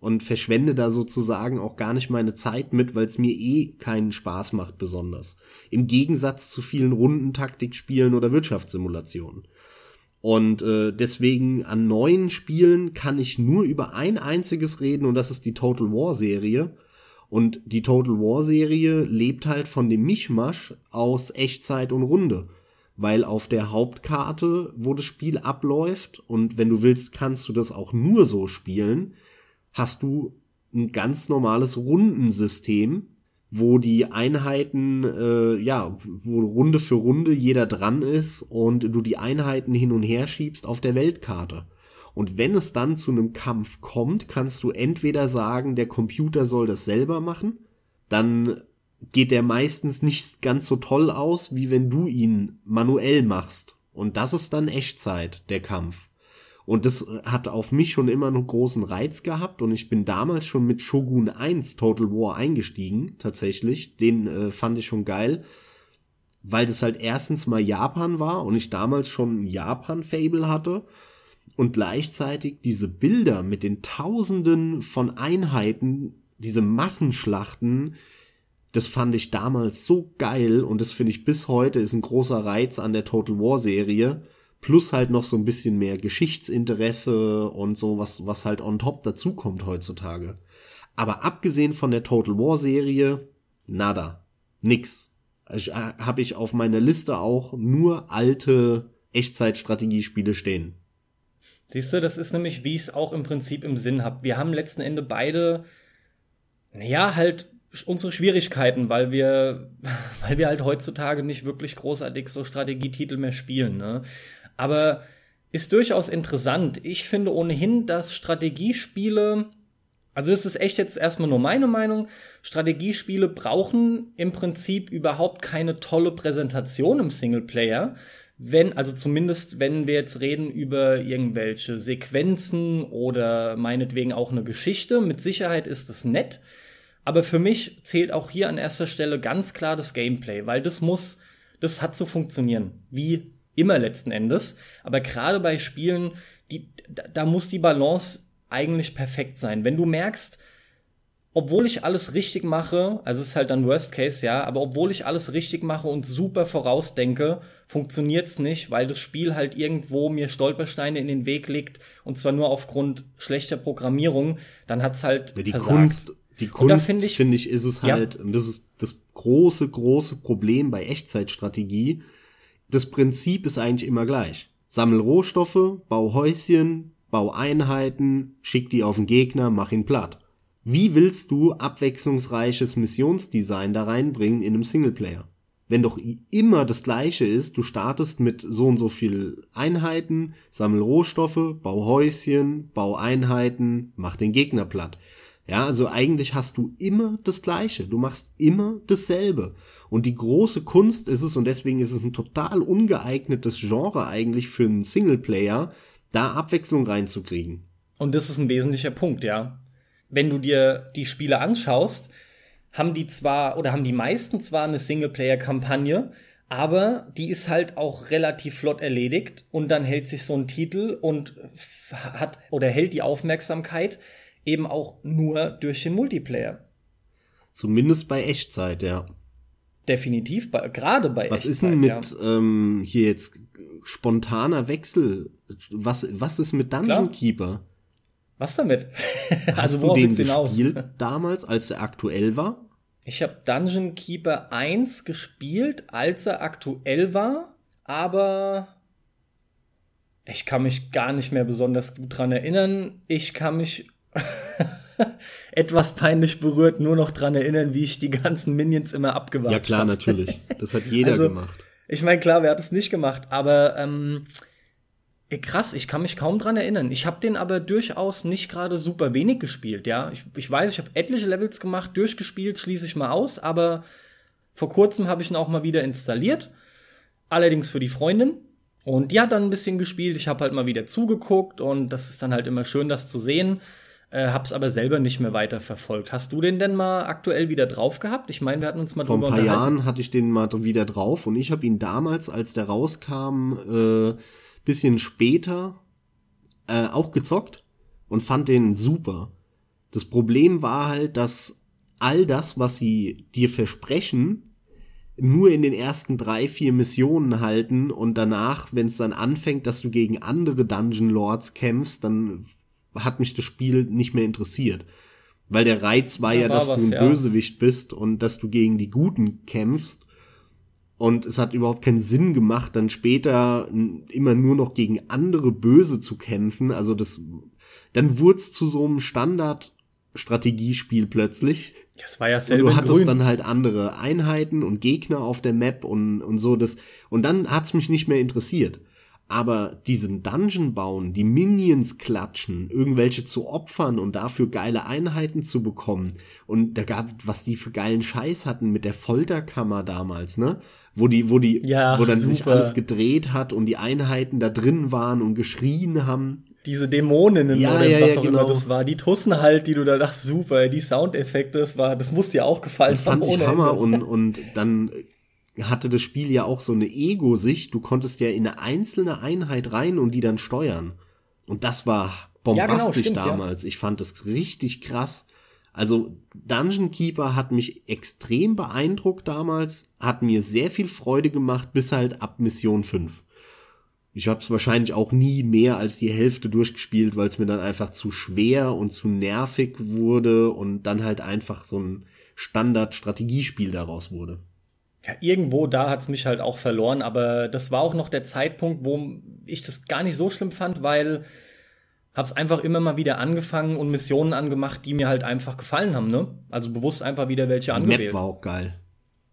und verschwende da sozusagen auch gar nicht meine Zeit mit, weil es mir eh keinen Spaß macht besonders. Im Gegensatz zu vielen Rundentaktikspielen oder Wirtschaftssimulationen. Und äh, deswegen an neuen Spielen kann ich nur über ein einziges reden und das ist die Total War Serie. Und die Total War Serie lebt halt von dem Mischmasch aus Echtzeit und Runde weil auf der Hauptkarte, wo das Spiel abläuft, und wenn du willst, kannst du das auch nur so spielen, hast du ein ganz normales Rundensystem, wo die Einheiten, äh, ja, wo Runde für Runde jeder dran ist und du die Einheiten hin und her schiebst auf der Weltkarte. Und wenn es dann zu einem Kampf kommt, kannst du entweder sagen, der Computer soll das selber machen, dann geht der meistens nicht ganz so toll aus, wie wenn du ihn manuell machst. Und das ist dann Echtzeit, der Kampf. Und das hat auf mich schon immer einen großen Reiz gehabt und ich bin damals schon mit Shogun 1 Total War eingestiegen, tatsächlich. Den äh, fand ich schon geil, weil das halt erstens mal Japan war und ich damals schon ein Japan-Fable hatte und gleichzeitig diese Bilder mit den Tausenden von Einheiten, diese Massenschlachten, das fand ich damals so geil und das finde ich bis heute ist ein großer Reiz an der Total War Serie. Plus halt noch so ein bisschen mehr Geschichtsinteresse und so, was, was halt on top dazukommt heutzutage. Aber abgesehen von der Total War Serie, nada. Nix. Äh, Habe ich auf meiner Liste auch nur alte Echtzeitstrategiespiele stehen. Siehst du, das ist nämlich, wie ich es auch im Prinzip im Sinn habe. Wir haben letzten Endes beide, naja, halt unsere Schwierigkeiten, weil wir, weil wir halt heutzutage nicht wirklich großartig so Strategietitel mehr spielen. Ne? Aber ist durchaus interessant. Ich finde ohnehin, dass Strategiespiele, also das ist echt jetzt erstmal nur meine Meinung, Strategiespiele brauchen im Prinzip überhaupt keine tolle Präsentation im Singleplayer. Wenn, also zumindest, wenn wir jetzt reden über irgendwelche Sequenzen oder meinetwegen auch eine Geschichte, mit Sicherheit ist es nett. Aber für mich zählt auch hier an erster Stelle ganz klar das Gameplay, weil das muss, das hat zu funktionieren. Wie immer letzten Endes. Aber gerade bei Spielen, die, da, da muss die Balance eigentlich perfekt sein. Wenn du merkst, obwohl ich alles richtig mache, also es ist halt dann Worst Case, ja, aber obwohl ich alles richtig mache und super vorausdenke, funktioniert's nicht, weil das Spiel halt irgendwo mir Stolpersteine in den Weg legt und zwar nur aufgrund schlechter Programmierung, dann hat's halt ja, die versagt. Kunst die Kunst, finde ich, find ich, ist es halt, ja. und das ist das große, große Problem bei Echtzeitstrategie. Das Prinzip ist eigentlich immer gleich. Sammel Rohstoffe, bau Häuschen, bau Einheiten, schick die auf den Gegner, mach ihn platt. Wie willst du abwechslungsreiches Missionsdesign da reinbringen in einem Singleplayer? Wenn doch immer das gleiche ist, du startest mit so und so viel Einheiten, sammel Rohstoffe, bau Häuschen, bau Einheiten, mach den Gegner platt. Ja, also eigentlich hast du immer das Gleiche. Du machst immer dasselbe. Und die große Kunst ist es, und deswegen ist es ein total ungeeignetes Genre eigentlich für einen Singleplayer, da Abwechslung reinzukriegen. Und das ist ein wesentlicher Punkt, ja. Wenn du dir die Spiele anschaust, haben die zwar oder haben die meisten zwar eine Singleplayer-Kampagne, aber die ist halt auch relativ flott erledigt und dann hält sich so ein Titel und hat oder hält die Aufmerksamkeit eben auch nur durch den Multiplayer. Zumindest bei Echtzeit, ja. Definitiv, gerade bei Was Echtzeit, ist denn mit ja. ähm, hier jetzt spontaner Wechsel? Was, was ist mit Dungeon Klar. Keeper? Was damit? Hast also, du den gespielt damals, als er aktuell war? Ich habe Dungeon Keeper 1 gespielt, als er aktuell war, aber ich kann mich gar nicht mehr besonders gut dran erinnern. Ich kann mich etwas peinlich berührt nur noch dran erinnern, wie ich die ganzen Minions immer abgewartet habe. Ja klar, hab. natürlich. Das hat jeder also, gemacht. Ich meine, klar, wer hat es nicht gemacht? Aber ähm, krass, ich kann mich kaum dran erinnern. Ich habe den aber durchaus nicht gerade super wenig gespielt. Ja, ich, ich weiß, ich habe etliche Levels gemacht, durchgespielt, schließe ich mal aus. Aber vor kurzem habe ich ihn auch mal wieder installiert. Allerdings für die Freundin. Und die hat dann ein bisschen gespielt. Ich habe halt mal wieder zugeguckt und das ist dann halt immer schön, das zu sehen. Äh, hab's aber selber nicht mehr weiter verfolgt. Hast du den denn mal aktuell wieder drauf gehabt? Ich meine, wir hatten uns mal Vor drüber Vor ein paar Jahren hatte ich den mal wieder drauf und ich habe ihn damals, als der rauskam, äh, bisschen später äh, auch gezockt und fand den super. Das Problem war halt, dass all das, was sie dir versprechen, nur in den ersten drei, vier Missionen halten und danach, wenn es dann anfängt, dass du gegen andere Dungeon Lords kämpfst, dann hat mich das Spiel nicht mehr interessiert. Weil der Reiz war ja, ja dass was, du ein ja. Bösewicht bist und dass du gegen die Guten kämpfst. Und es hat überhaupt keinen Sinn gemacht, dann später immer nur noch gegen andere Böse zu kämpfen. Also das, dann wurde es zu so einem Standard-Strategiespiel plötzlich. Das war ja selber. Und du hattest dann halt andere Einheiten und Gegner auf der Map und, und so das. Und dann hat's mich nicht mehr interessiert. Aber diesen Dungeon bauen, die Minions klatschen, irgendwelche zu opfern und dafür geile Einheiten zu bekommen. Und da gab, was die für geilen Scheiß hatten mit der Folterkammer damals, ne? Wo die, wo die, ja, wo dann super. sich alles gedreht hat und die Einheiten da drin waren und geschrien haben. Diese Dämoninnen ja, oder ja, was auch genau. immer das war, die Tussen halt, die du da dachtest, super, die Soundeffekte, das war, das musste dir auch gefallen. Das fand ich Hammer und, und dann hatte das Spiel ja auch so eine Ego-Sicht. Du konntest ja in eine einzelne Einheit rein und die dann steuern. Und das war bombastisch ja, genau, stimmt, damals. Ich fand das richtig krass. Also Dungeon Keeper hat mich extrem beeindruckt damals, hat mir sehr viel Freude gemacht, bis halt ab Mission 5. Ich habe es wahrscheinlich auch nie mehr als die Hälfte durchgespielt, weil es mir dann einfach zu schwer und zu nervig wurde und dann halt einfach so ein Standard-Strategiespiel daraus wurde. Ja, irgendwo da hat's mich halt auch verloren, aber das war auch noch der Zeitpunkt, wo ich das gar nicht so schlimm fand, weil hab's einfach immer mal wieder angefangen und Missionen angemacht, die mir halt einfach gefallen haben, ne? Also bewusst einfach wieder welche Die angewählt. Map war auch geil.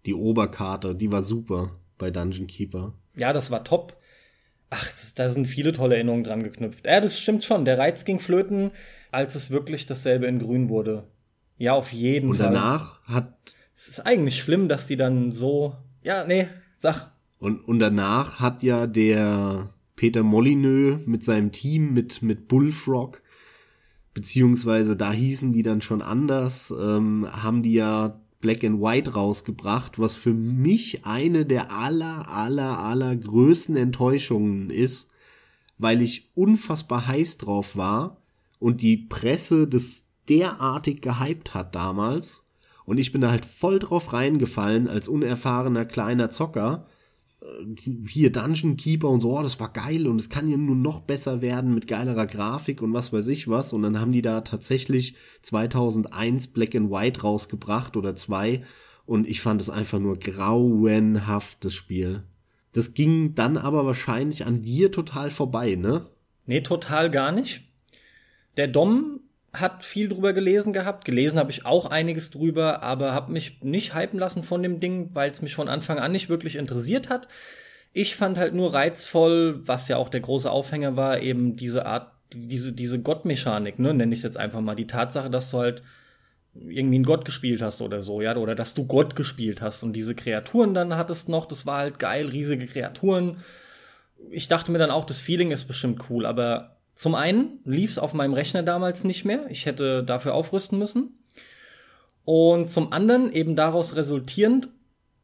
Die Oberkarte, die war super bei Dungeon Keeper. Ja, das war top. Ach, da sind viele tolle Erinnerungen dran geknüpft. Ja, das stimmt schon. Der Reiz ging flöten, als es wirklich dasselbe in Grün wurde. Ja, auf jeden Und Fall. danach hat Es ist eigentlich schlimm, dass die dann so. Ja, nee, sag. und, und danach hat ja der Peter Molyneux mit seinem Team mit mit Bullfrog. Beziehungsweise da hießen die dann schon anders, ähm, haben die ja Black and White rausgebracht, was für mich eine der aller aller aller größten Enttäuschungen ist, weil ich unfassbar heiß drauf war und die Presse das derartig gehypt hat damals. Und ich bin da halt voll drauf reingefallen als unerfahrener kleiner Zocker. Hier Dungeon Keeper und so, oh, das war geil und es kann ja nur noch besser werden mit geilerer Grafik und was weiß ich was. Und dann haben die da tatsächlich 2001 Black and White rausgebracht oder zwei und ich fand es einfach nur grauenhaft, das Spiel. Das ging dann aber wahrscheinlich an dir total vorbei, ne? Nee, total gar nicht. Der Dom hat viel drüber gelesen gehabt. Gelesen habe ich auch einiges drüber, aber habe mich nicht hypen lassen von dem Ding, weil es mich von Anfang an nicht wirklich interessiert hat. Ich fand halt nur reizvoll, was ja auch der große Aufhänger war, eben diese Art, diese, diese Gottmechanik, ne, nenne ich es jetzt einfach mal. Die Tatsache, dass du halt irgendwie einen Gott gespielt hast oder so, ja, oder dass du Gott gespielt hast und diese Kreaturen dann hattest noch, das war halt geil, riesige Kreaturen. Ich dachte mir dann auch, das Feeling ist bestimmt cool, aber zum einen lief es auf meinem Rechner damals nicht mehr. Ich hätte dafür aufrüsten müssen. Und zum anderen, eben daraus resultierend,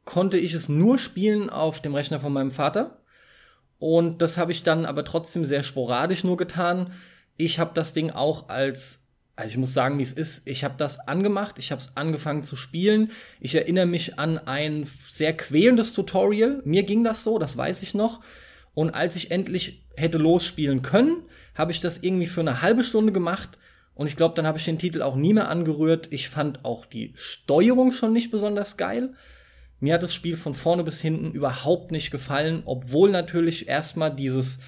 konnte ich es nur spielen auf dem Rechner von meinem Vater. Und das habe ich dann aber trotzdem sehr sporadisch nur getan. Ich habe das Ding auch als, also ich muss sagen, wie es ist, ich habe das angemacht, ich habe es angefangen zu spielen. Ich erinnere mich an ein sehr quälendes Tutorial. Mir ging das so, das weiß ich noch. Und als ich endlich hätte losspielen können, habe ich das irgendwie für eine halbe Stunde gemacht. Und ich glaube, dann habe ich den Titel auch nie mehr angerührt. Ich fand auch die Steuerung schon nicht besonders geil. Mir hat das Spiel von vorne bis hinten überhaupt nicht gefallen, obwohl natürlich erstmal dieses,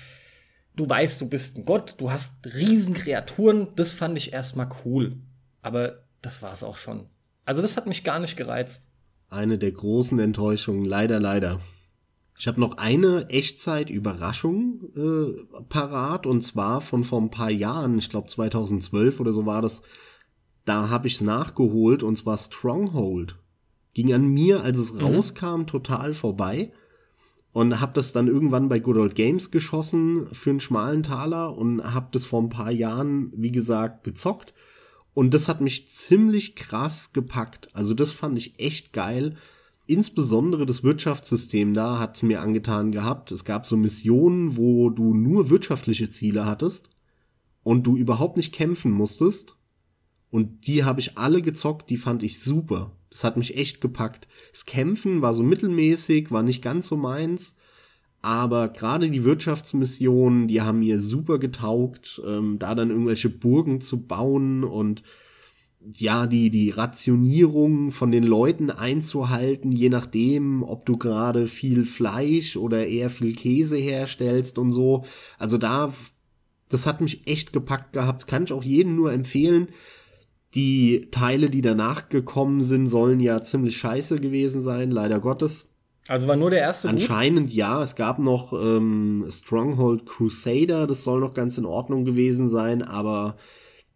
du weißt, du bist ein Gott, du hast Riesenkreaturen, das fand ich erstmal cool. Aber das war es auch schon. Also das hat mich gar nicht gereizt. Eine der großen Enttäuschungen, leider, leider. Ich habe noch eine Echtzeit-Überraschung äh, parat und zwar von vor ein paar Jahren, ich glaube 2012 oder so war das. Da habe ich es nachgeholt und zwar Stronghold. Ging an mir, als es Mhm. rauskam, total vorbei und habe das dann irgendwann bei Good Old Games geschossen für einen schmalen Taler und habe das vor ein paar Jahren, wie gesagt, gezockt. Und das hat mich ziemlich krass gepackt. Also das fand ich echt geil. Insbesondere das Wirtschaftssystem da hat mir angetan gehabt. Es gab so Missionen, wo du nur wirtschaftliche Ziele hattest und du überhaupt nicht kämpfen musstest. Und die habe ich alle gezockt, die fand ich super. Das hat mich echt gepackt. Das Kämpfen war so mittelmäßig, war nicht ganz so meins. Aber gerade die Wirtschaftsmissionen, die haben mir super getaugt, ähm, da dann irgendwelche Burgen zu bauen und ja, die, die Rationierung von den Leuten einzuhalten, je nachdem, ob du gerade viel Fleisch oder eher viel Käse herstellst und so. Also da, das hat mich echt gepackt gehabt. Kann ich auch jedem nur empfehlen. Die Teile, die danach gekommen sind, sollen ja ziemlich scheiße gewesen sein, leider Gottes. Also war nur der erste gut? Anscheinend ja, es gab noch ähm, Stronghold Crusader, das soll noch ganz in Ordnung gewesen sein, aber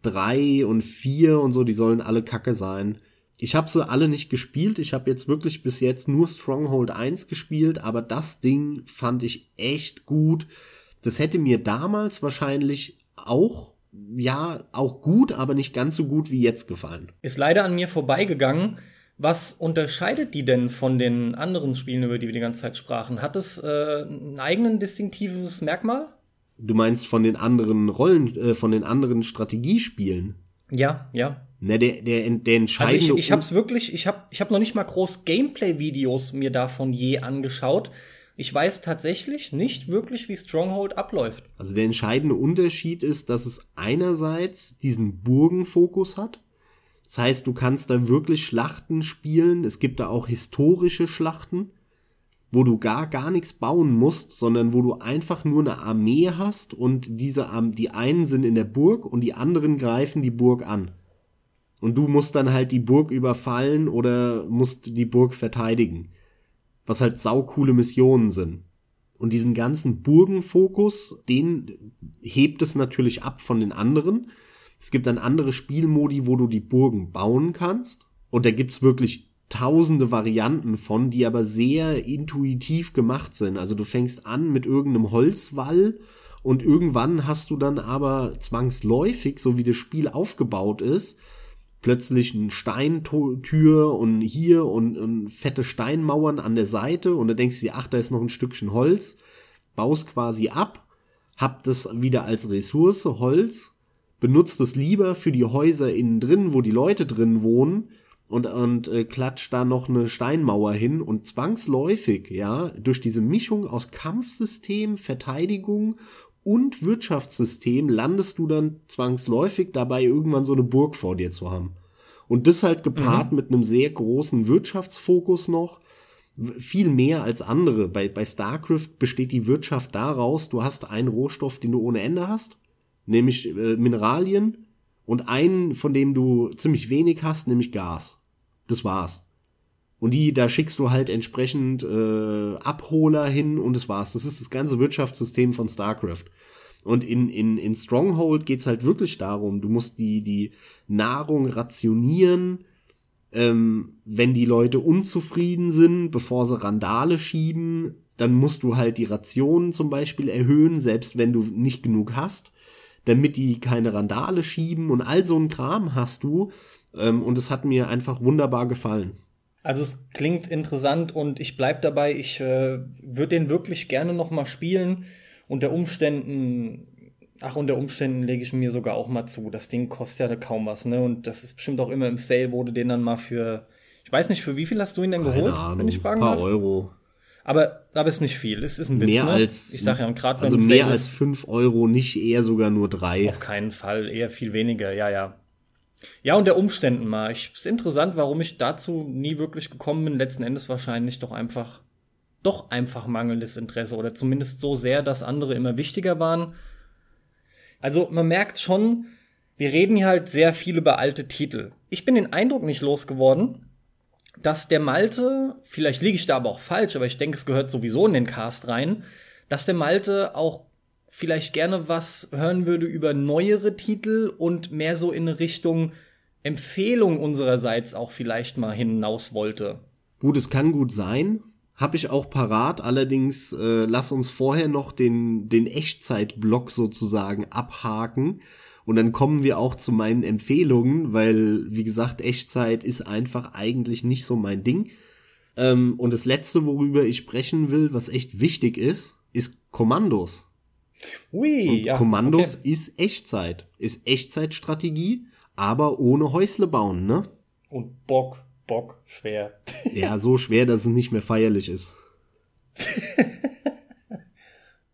drei und vier und so, die sollen alle Kacke sein. Ich habe sie alle nicht gespielt, ich habe jetzt wirklich bis jetzt nur Stronghold 1 gespielt, aber das Ding fand ich echt gut. Das hätte mir damals wahrscheinlich auch, ja, auch gut, aber nicht ganz so gut wie jetzt gefallen. Ist leider an mir vorbeigegangen. Was unterscheidet die denn von den anderen Spielen, über die wir die ganze Zeit sprachen? Hat es äh, einen eigenen distinktives Merkmal? Du meinst von den anderen Rollen, äh, von den anderen Strategiespielen? Ja, ja. Ne, der, der, der Also entscheidende. ich, ich hab's wirklich, ich hab, ich hab noch nicht mal groß Gameplay-Videos mir davon je angeschaut, Ich weiß tatsächlich nicht wirklich, wie Stronghold abläuft. Also der entscheidende Unterschied ist, dass es einerseits diesen Burgenfokus hat. Das heißt, du kannst da wirklich Schlachten spielen. Es gibt da auch historische Schlachten, wo du gar gar nichts bauen musst, sondern wo du einfach nur eine Armee hast und diese die einen sind in der Burg und die anderen greifen die Burg an. Und du musst dann halt die Burg überfallen oder musst die Burg verteidigen was halt saukoole Missionen sind. Und diesen ganzen Burgenfokus, den hebt es natürlich ab von den anderen. Es gibt dann andere Spielmodi, wo du die Burgen bauen kannst. Und da gibt's wirklich tausende Varianten von, die aber sehr intuitiv gemacht sind. Also du fängst an mit irgendeinem Holzwall und irgendwann hast du dann aber zwangsläufig, so wie das Spiel aufgebaut ist, plötzlich ein Steintür und hier und, und fette Steinmauern an der Seite und da denkst du dir, ach, da ist noch ein Stückchen Holz, baust quasi ab, hab das wieder als Ressource Holz, benutzt es lieber für die Häuser innen drin, wo die Leute drin wohnen und, und äh, klatscht da noch eine Steinmauer hin und zwangsläufig, ja, durch diese Mischung aus Kampfsystem, Verteidigung und Wirtschaftssystem landest du dann zwangsläufig dabei, irgendwann so eine Burg vor dir zu haben. Und das halt gepaart mhm. mit einem sehr großen Wirtschaftsfokus noch, viel mehr als andere. Bei, bei StarCraft besteht die Wirtschaft daraus, du hast einen Rohstoff, den du ohne Ende hast, nämlich äh, Mineralien, und einen, von dem du ziemlich wenig hast, nämlich Gas. Das war's. Und die, da schickst du halt entsprechend äh, Abholer hin und das war's. Das ist das ganze Wirtschaftssystem von StarCraft. Und in, in, in Stronghold geht's halt wirklich darum, du musst die, die Nahrung rationieren, ähm, wenn die Leute unzufrieden sind, bevor sie Randale schieben, dann musst du halt die Rationen zum Beispiel erhöhen, selbst wenn du nicht genug hast, damit die keine Randale schieben und all so ein Kram hast du. Ähm, und es hat mir einfach wunderbar gefallen. Also es klingt interessant und ich bleib dabei, ich äh, würde den wirklich gerne noch mal spielen. Unter Umständen, ach, unter Umständen lege ich mir sogar auch mal zu. Das Ding kostet ja kaum was, ne? Und das ist bestimmt auch immer im Sale, wurde den dann mal für, ich weiß nicht, für wie viel hast du ihn denn geholt, Ahnung, wenn ich fragen ein paar darf? Euro. Aber, aber ist nicht viel. Es ist ein bisschen. Mehr ne? als. Ich sag ja, gerade Also mehr als fünf Euro, nicht eher sogar nur drei. Auf keinen Fall, eher viel weniger, ja, ja. Ja, und der Umständen mal. Ich, ist interessant, warum ich dazu nie wirklich gekommen bin. Letzten Endes wahrscheinlich doch einfach, doch einfach mangelndes Interesse oder zumindest so sehr, dass andere immer wichtiger waren. Also man merkt schon, wir reden hier halt sehr viel über alte Titel. Ich bin den Eindruck nicht losgeworden, dass der Malte, vielleicht liege ich da aber auch falsch, aber ich denke, es gehört sowieso in den Cast rein, dass der Malte auch vielleicht gerne was hören würde über neuere Titel und mehr so in Richtung Empfehlung unsererseits auch vielleicht mal hinaus wollte. Gut, es kann gut sein. Hab ich auch parat, allerdings äh, lass uns vorher noch den, den Echtzeitblock sozusagen abhaken. Und dann kommen wir auch zu meinen Empfehlungen, weil, wie gesagt, Echtzeit ist einfach eigentlich nicht so mein Ding. Ähm, und das letzte, worüber ich sprechen will, was echt wichtig ist, ist Kommandos. Ui, und ja, Kommandos okay. ist Echtzeit. Ist Echtzeitstrategie, aber ohne Häusle bauen, ne? Und Bock, Bock, schwer. ja, so schwer, dass es nicht mehr feierlich ist.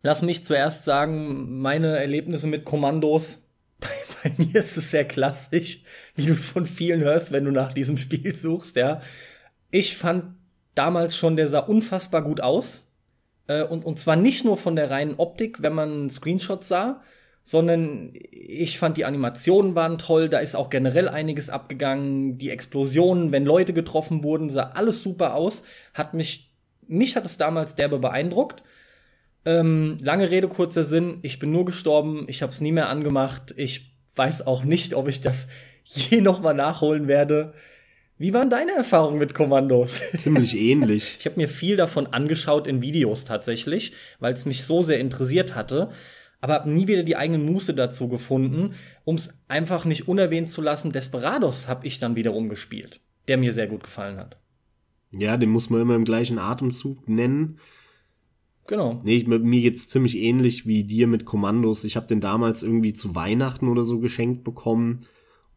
Lass mich zuerst sagen, meine Erlebnisse mit Kommandos. Bei, mir ist es sehr klassisch, wie du es von vielen hörst, wenn du nach diesem Spiel suchst, ja. Ich fand damals schon, der sah unfassbar gut aus. Äh, und, und zwar nicht nur von der reinen Optik, wenn man Screenshots sah, sondern ich fand die Animationen waren toll, da ist auch generell einiges abgegangen, die Explosionen, wenn Leute getroffen wurden, sah alles super aus, hat mich, mich hat es damals derbe beeindruckt. Ähm, lange Rede, kurzer Sinn, ich bin nur gestorben, ich habe es nie mehr angemacht, ich weiß auch nicht, ob ich das je noch mal nachholen werde. Wie waren deine Erfahrungen mit Kommandos? Ziemlich ähnlich. ich habe mir viel davon angeschaut in Videos tatsächlich, weil es mich so sehr interessiert hatte, aber habe nie wieder die eigene Muße dazu gefunden, um es einfach nicht unerwähnt zu lassen. Desperados habe ich dann wiederum gespielt, der mir sehr gut gefallen hat. Ja, den muss man immer im gleichen Atemzug nennen. Genau. Nee, ich, mir geht's ziemlich ähnlich wie dir mit Kommandos. Ich habe den damals irgendwie zu Weihnachten oder so geschenkt bekommen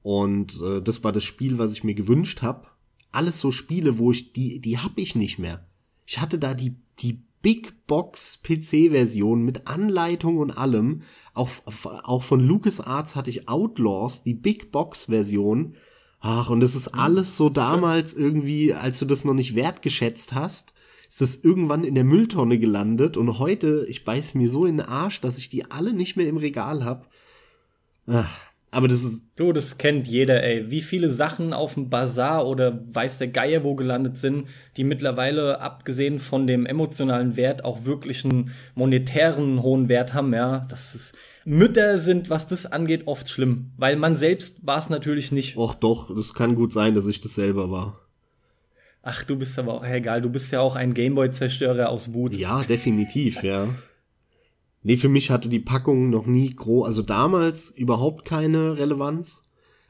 und äh, das war das Spiel, was ich mir gewünscht habe. Alles so Spiele, wo ich die, die hab ich nicht mehr. Ich hatte da die, die Big Box PC-Version mit Anleitung und allem. Auch, auch von LucasArts hatte ich Outlaws, die Big Box-Version. Ach, und das ist mhm. alles so damals irgendwie, als du das noch nicht wertgeschätzt hast, ist das irgendwann in der Mülltonne gelandet und heute, ich beiß mir so in den Arsch, dass ich die alle nicht mehr im Regal hab. Ach, aber das ist. Du, das kennt jeder, ey. Wie viele Sachen auf dem Bazar oder weiß der Geier wo gelandet sind, die mittlerweile, abgesehen von dem emotionalen Wert, auch wirklich einen monetären hohen Wert haben, ja. Das ist. Mütter sind, was das angeht, oft schlimm. Weil man selbst war es natürlich nicht. Och doch, das kann gut sein, dass ich das selber war. Ach, du bist aber auch, egal, du bist ja auch ein Gameboy-Zerstörer aus Wut. Ja, definitiv, ja. Nee, für mich hatte die Packung noch nie groß, also damals überhaupt keine Relevanz,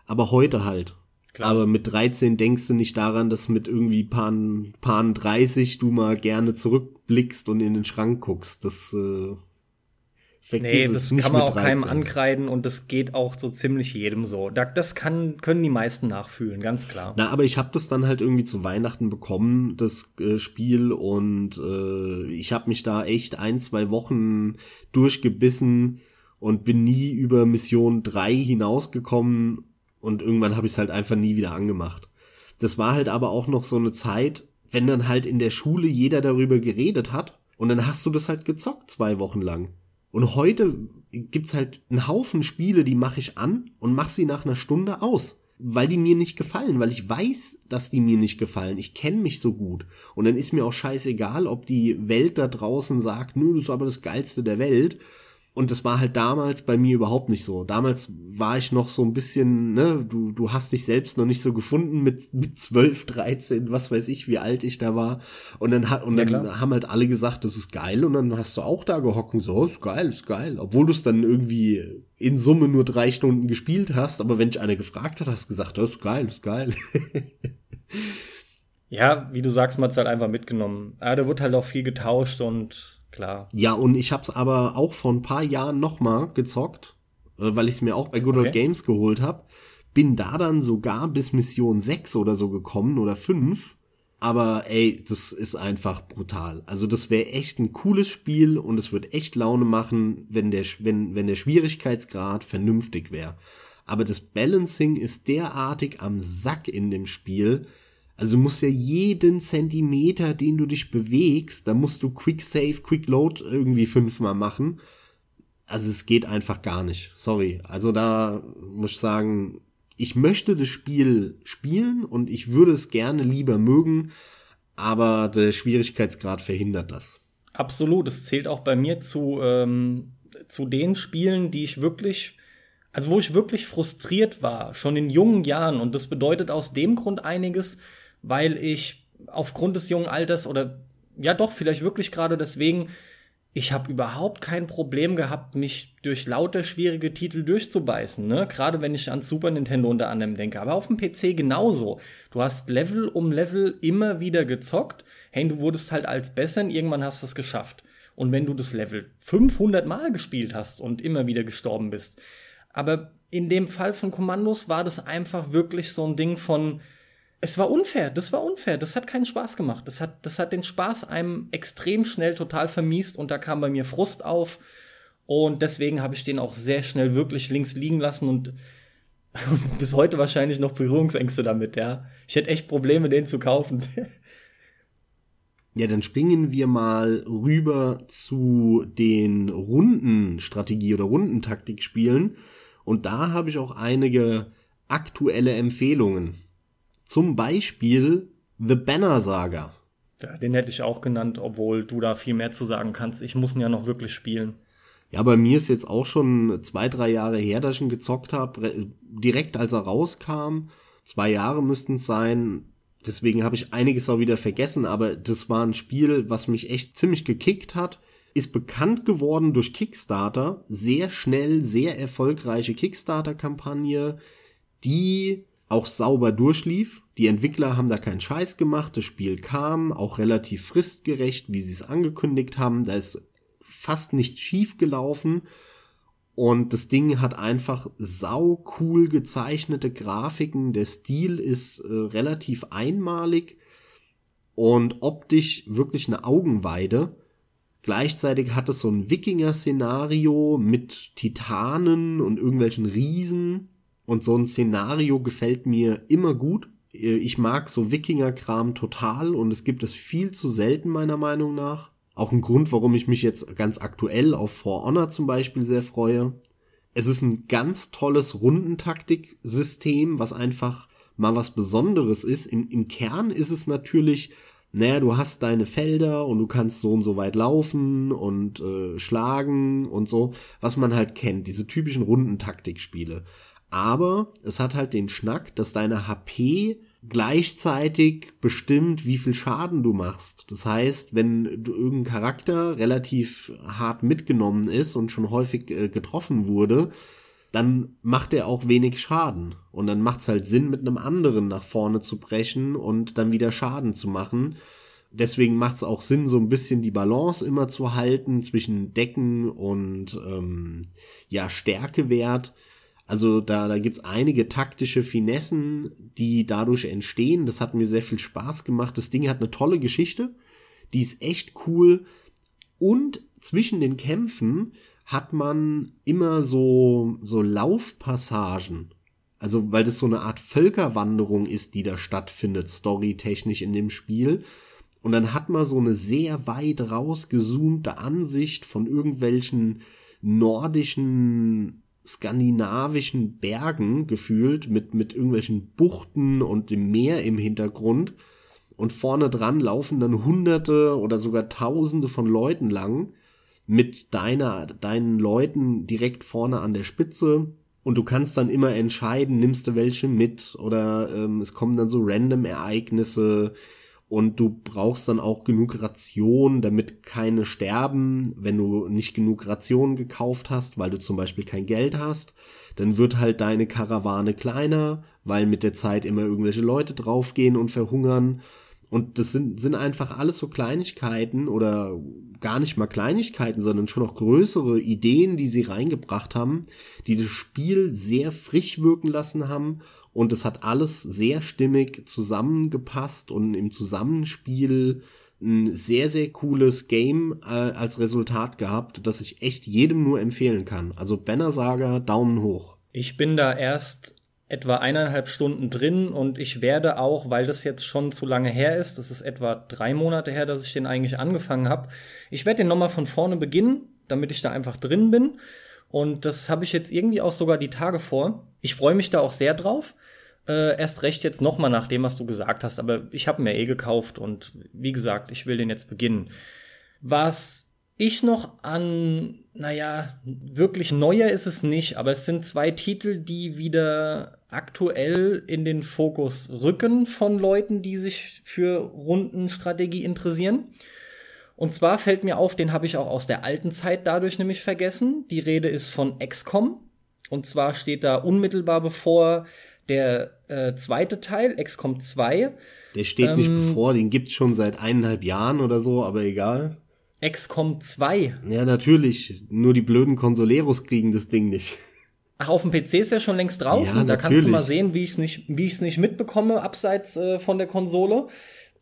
aber heute halt. Klar. Aber mit 13 denkst du nicht daran, dass mit irgendwie Pan, Pan 30 du mal gerne zurückblickst und in den Schrank guckst. Das äh, nee, das kann man auch keinem ankreiden und das geht auch so ziemlich jedem so. Das kann, können die meisten nachfühlen, ganz klar. Na, aber ich habe das dann halt irgendwie zu Weihnachten bekommen, das äh, Spiel, und äh, ich habe mich da echt ein, zwei Wochen durchgebissen und bin nie über Mission 3 hinausgekommen und irgendwann habe ich es halt einfach nie wieder angemacht. Das war halt aber auch noch so eine Zeit, wenn dann halt in der Schule jeder darüber geredet hat und dann hast du das halt gezockt zwei Wochen lang. Und heute gibt's halt einen Haufen Spiele, die mache ich an und mache sie nach einer Stunde aus, weil die mir nicht gefallen, weil ich weiß, dass die mir nicht gefallen. Ich kenne mich so gut und dann ist mir auch scheißegal, ob die Welt da draußen sagt, nö, das ist aber das geilste der Welt und das war halt damals bei mir überhaupt nicht so. Damals war ich noch so ein bisschen, ne, du, du hast dich selbst noch nicht so gefunden mit, mit 12, 13, was weiß ich, wie alt ich da war. Und dann, hat und ja, dann haben halt alle gesagt, das ist geil. Und dann hast du auch da gehockt und so, oh, ist geil, ist geil. Obwohl du es dann irgendwie in Summe nur drei Stunden gespielt hast. Aber wenn dich einer gefragt hat, hast du gesagt, das ist geil, ist geil. ja, wie du sagst, man hat es halt einfach mitgenommen. Ja, da wird halt auch viel getauscht und klar. Ja, und ich hab's aber auch vor ein paar Jahren nochmal gezockt, äh, weil ich es mir auch bei Good Old okay. Games geholt hab. Bin da dann sogar bis Mission 6 oder so gekommen oder 5. Aber ey, das ist einfach brutal. Also das wäre echt ein cooles Spiel und es wird echt Laune machen, wenn der, wenn, wenn der Schwierigkeitsgrad vernünftig wäre. Aber das Balancing ist derartig am Sack in dem Spiel, also du musst ja jeden Zentimeter, den du dich bewegst, da musst du Quick Save, Quick Load irgendwie fünfmal machen. Also es geht einfach gar nicht. Sorry. Also da muss ich sagen, ich möchte das Spiel spielen und ich würde es gerne lieber mögen, aber der Schwierigkeitsgrad verhindert das. Absolut. Es zählt auch bei mir zu, ähm, zu den Spielen, die ich wirklich, also wo ich wirklich frustriert war, schon in jungen Jahren. Und das bedeutet aus dem Grund einiges, weil ich aufgrund des jungen Alters oder ja doch, vielleicht wirklich gerade deswegen, ich habe überhaupt kein Problem gehabt, mich durch lauter schwierige Titel durchzubeißen, ne? Gerade wenn ich an Super Nintendo unter anderem denke, aber auf dem PC genauso. Du hast Level um Level immer wieder gezockt. Hey, du wurdest halt als besser und irgendwann hast du es geschafft. Und wenn du das Level 500 Mal gespielt hast und immer wieder gestorben bist. Aber in dem Fall von Kommandos war das einfach wirklich so ein Ding von, es war unfair, das war unfair, das hat keinen Spaß gemacht. Das hat, das hat den Spaß einem extrem schnell total vermiest und da kam bei mir Frust auf. Und deswegen habe ich den auch sehr schnell wirklich links liegen lassen und, bis heute wahrscheinlich noch Berührungsängste damit, ja. Ich hätte echt Probleme, den zu kaufen. Ja, dann springen wir mal rüber zu den Rundenstrategie- oder Rundentaktikspielen. Und da habe ich auch einige aktuelle Empfehlungen. Zum Beispiel The Banner Saga. Ja, den hätte ich auch genannt, obwohl du da viel mehr zu sagen kannst. Ich muss ihn ja noch wirklich spielen. Ja, bei mir ist jetzt auch schon zwei, drei Jahre her, dass ich ihn gezockt habe. Direkt als er rauskam. Zwei Jahre müssten es sein. Deswegen habe ich einiges auch wieder vergessen, aber das war ein Spiel, was mich echt ziemlich gekickt hat. Ist bekannt geworden durch Kickstarter. Sehr schnell, sehr erfolgreiche Kickstarter-Kampagne, die auch sauber durchlief. Die Entwickler haben da keinen Scheiß gemacht. Das Spiel kam auch relativ fristgerecht, wie sie es angekündigt haben. Da ist fast nichts schief gelaufen. Und das Ding hat einfach sau cool gezeichnete Grafiken. Der Stil ist äh, relativ einmalig und optisch wirklich eine Augenweide. Gleichzeitig hat es so ein Wikinger-Szenario mit Titanen und irgendwelchen Riesen. Und so ein Szenario gefällt mir immer gut. Ich mag so Wikinger-Kram total und es gibt es viel zu selten meiner Meinung nach. Auch ein Grund, warum ich mich jetzt ganz aktuell auf For Honor zum Beispiel sehr freue. Es ist ein ganz tolles Rundentaktik-System, was einfach mal was Besonderes ist. Im, Im Kern ist es natürlich, naja, du hast deine Felder und du kannst so und so weit laufen und äh, schlagen und so, was man halt kennt, diese typischen Rundentaktikspiele. Aber es hat halt den Schnack, dass deine HP gleichzeitig bestimmt, wie viel Schaden du machst. Das heißt, wenn du irgendein Charakter relativ hart mitgenommen ist und schon häufig äh, getroffen wurde, dann macht er auch wenig Schaden. Und dann macht es halt Sinn, mit einem anderen nach vorne zu brechen und dann wieder Schaden zu machen. Deswegen macht es auch Sinn, so ein bisschen die Balance immer zu halten zwischen Decken und ähm, ja, Stärkewert. Also da, da gibt's einige taktische Finessen, die dadurch entstehen. Das hat mir sehr viel Spaß gemacht. Das Ding hat eine tolle Geschichte. Die ist echt cool. Und zwischen den Kämpfen hat man immer so, so Laufpassagen. Also, weil das so eine Art Völkerwanderung ist, die da stattfindet, storytechnisch in dem Spiel. Und dann hat man so eine sehr weit rausgezoomte Ansicht von irgendwelchen nordischen skandinavischen Bergen gefühlt mit, mit irgendwelchen Buchten und dem Meer im Hintergrund. Und vorne dran laufen dann Hunderte oder sogar Tausende von Leuten lang mit deiner, deinen Leuten direkt vorne an der Spitze. Und du kannst dann immer entscheiden, nimmst du welche mit oder ähm, es kommen dann so random Ereignisse, und du brauchst dann auch genug Ration, damit keine sterben. Wenn du nicht genug Ration gekauft hast, weil du zum Beispiel kein Geld hast, dann wird halt deine Karawane kleiner, weil mit der Zeit immer irgendwelche Leute draufgehen und verhungern. Und das sind, sind einfach alles so Kleinigkeiten oder gar nicht mal Kleinigkeiten, sondern schon noch größere Ideen, die sie reingebracht haben, die das Spiel sehr frisch wirken lassen haben und es hat alles sehr stimmig zusammengepasst und im Zusammenspiel ein sehr, sehr cooles Game äh, als Resultat gehabt, das ich echt jedem nur empfehlen kann. Also Banner Saga, Daumen hoch. Ich bin da erst etwa eineinhalb Stunden drin und ich werde auch, weil das jetzt schon zu lange her ist, das ist etwa drei Monate her, dass ich den eigentlich angefangen habe, ich werde den nochmal von vorne beginnen, damit ich da einfach drin bin. Und das habe ich jetzt irgendwie auch sogar die Tage vor. Ich freue mich da auch sehr drauf. Äh, erst recht jetzt noch mal nach dem, was du gesagt hast, aber ich habe mir eh gekauft und wie gesagt, ich will den jetzt beginnen. Was ich noch an, naja, wirklich neuer ist es nicht, aber es sind zwei Titel, die wieder aktuell in den Fokus rücken von Leuten, die sich für Rundenstrategie interessieren. Und zwar fällt mir auf, den habe ich auch aus der alten Zeit dadurch nämlich vergessen. Die Rede ist von XCOM. Und zwar steht da unmittelbar bevor der äh, zweite Teil, XCOM 2. Der steht ähm, nicht bevor, den gibt's schon seit eineinhalb Jahren oder so, aber egal. XCOM 2. Ja, natürlich. Nur die blöden Consoleros kriegen das Ding nicht. Ach, auf dem PC ist er schon längst draußen. Ja, da kannst du mal sehen, wie ich es nicht, wie nicht mitbekomme, abseits äh, von der Konsole.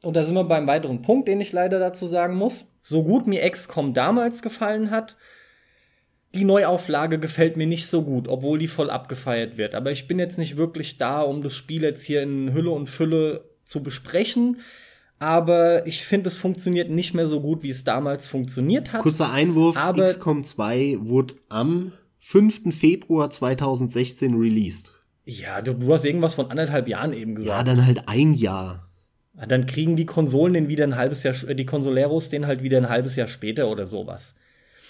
Und da sind wir beim weiteren Punkt, den ich leider dazu sagen muss. So gut mir XCOM damals gefallen hat, die Neuauflage gefällt mir nicht so gut, obwohl die voll abgefeiert wird. Aber ich bin jetzt nicht wirklich da, um das Spiel jetzt hier in Hülle und Fülle zu besprechen. Aber ich finde, es funktioniert nicht mehr so gut, wie es damals funktioniert hat. Kurzer Einwurf, aber XCOM 2 wurde am 5. Februar 2016 released. Ja, du, du hast irgendwas von anderthalb Jahren eben gesagt. Ja, dann halt ein Jahr. Dann kriegen die Konsolen den wieder ein halbes Jahr, die Consoleros den halt wieder ein halbes Jahr später oder sowas.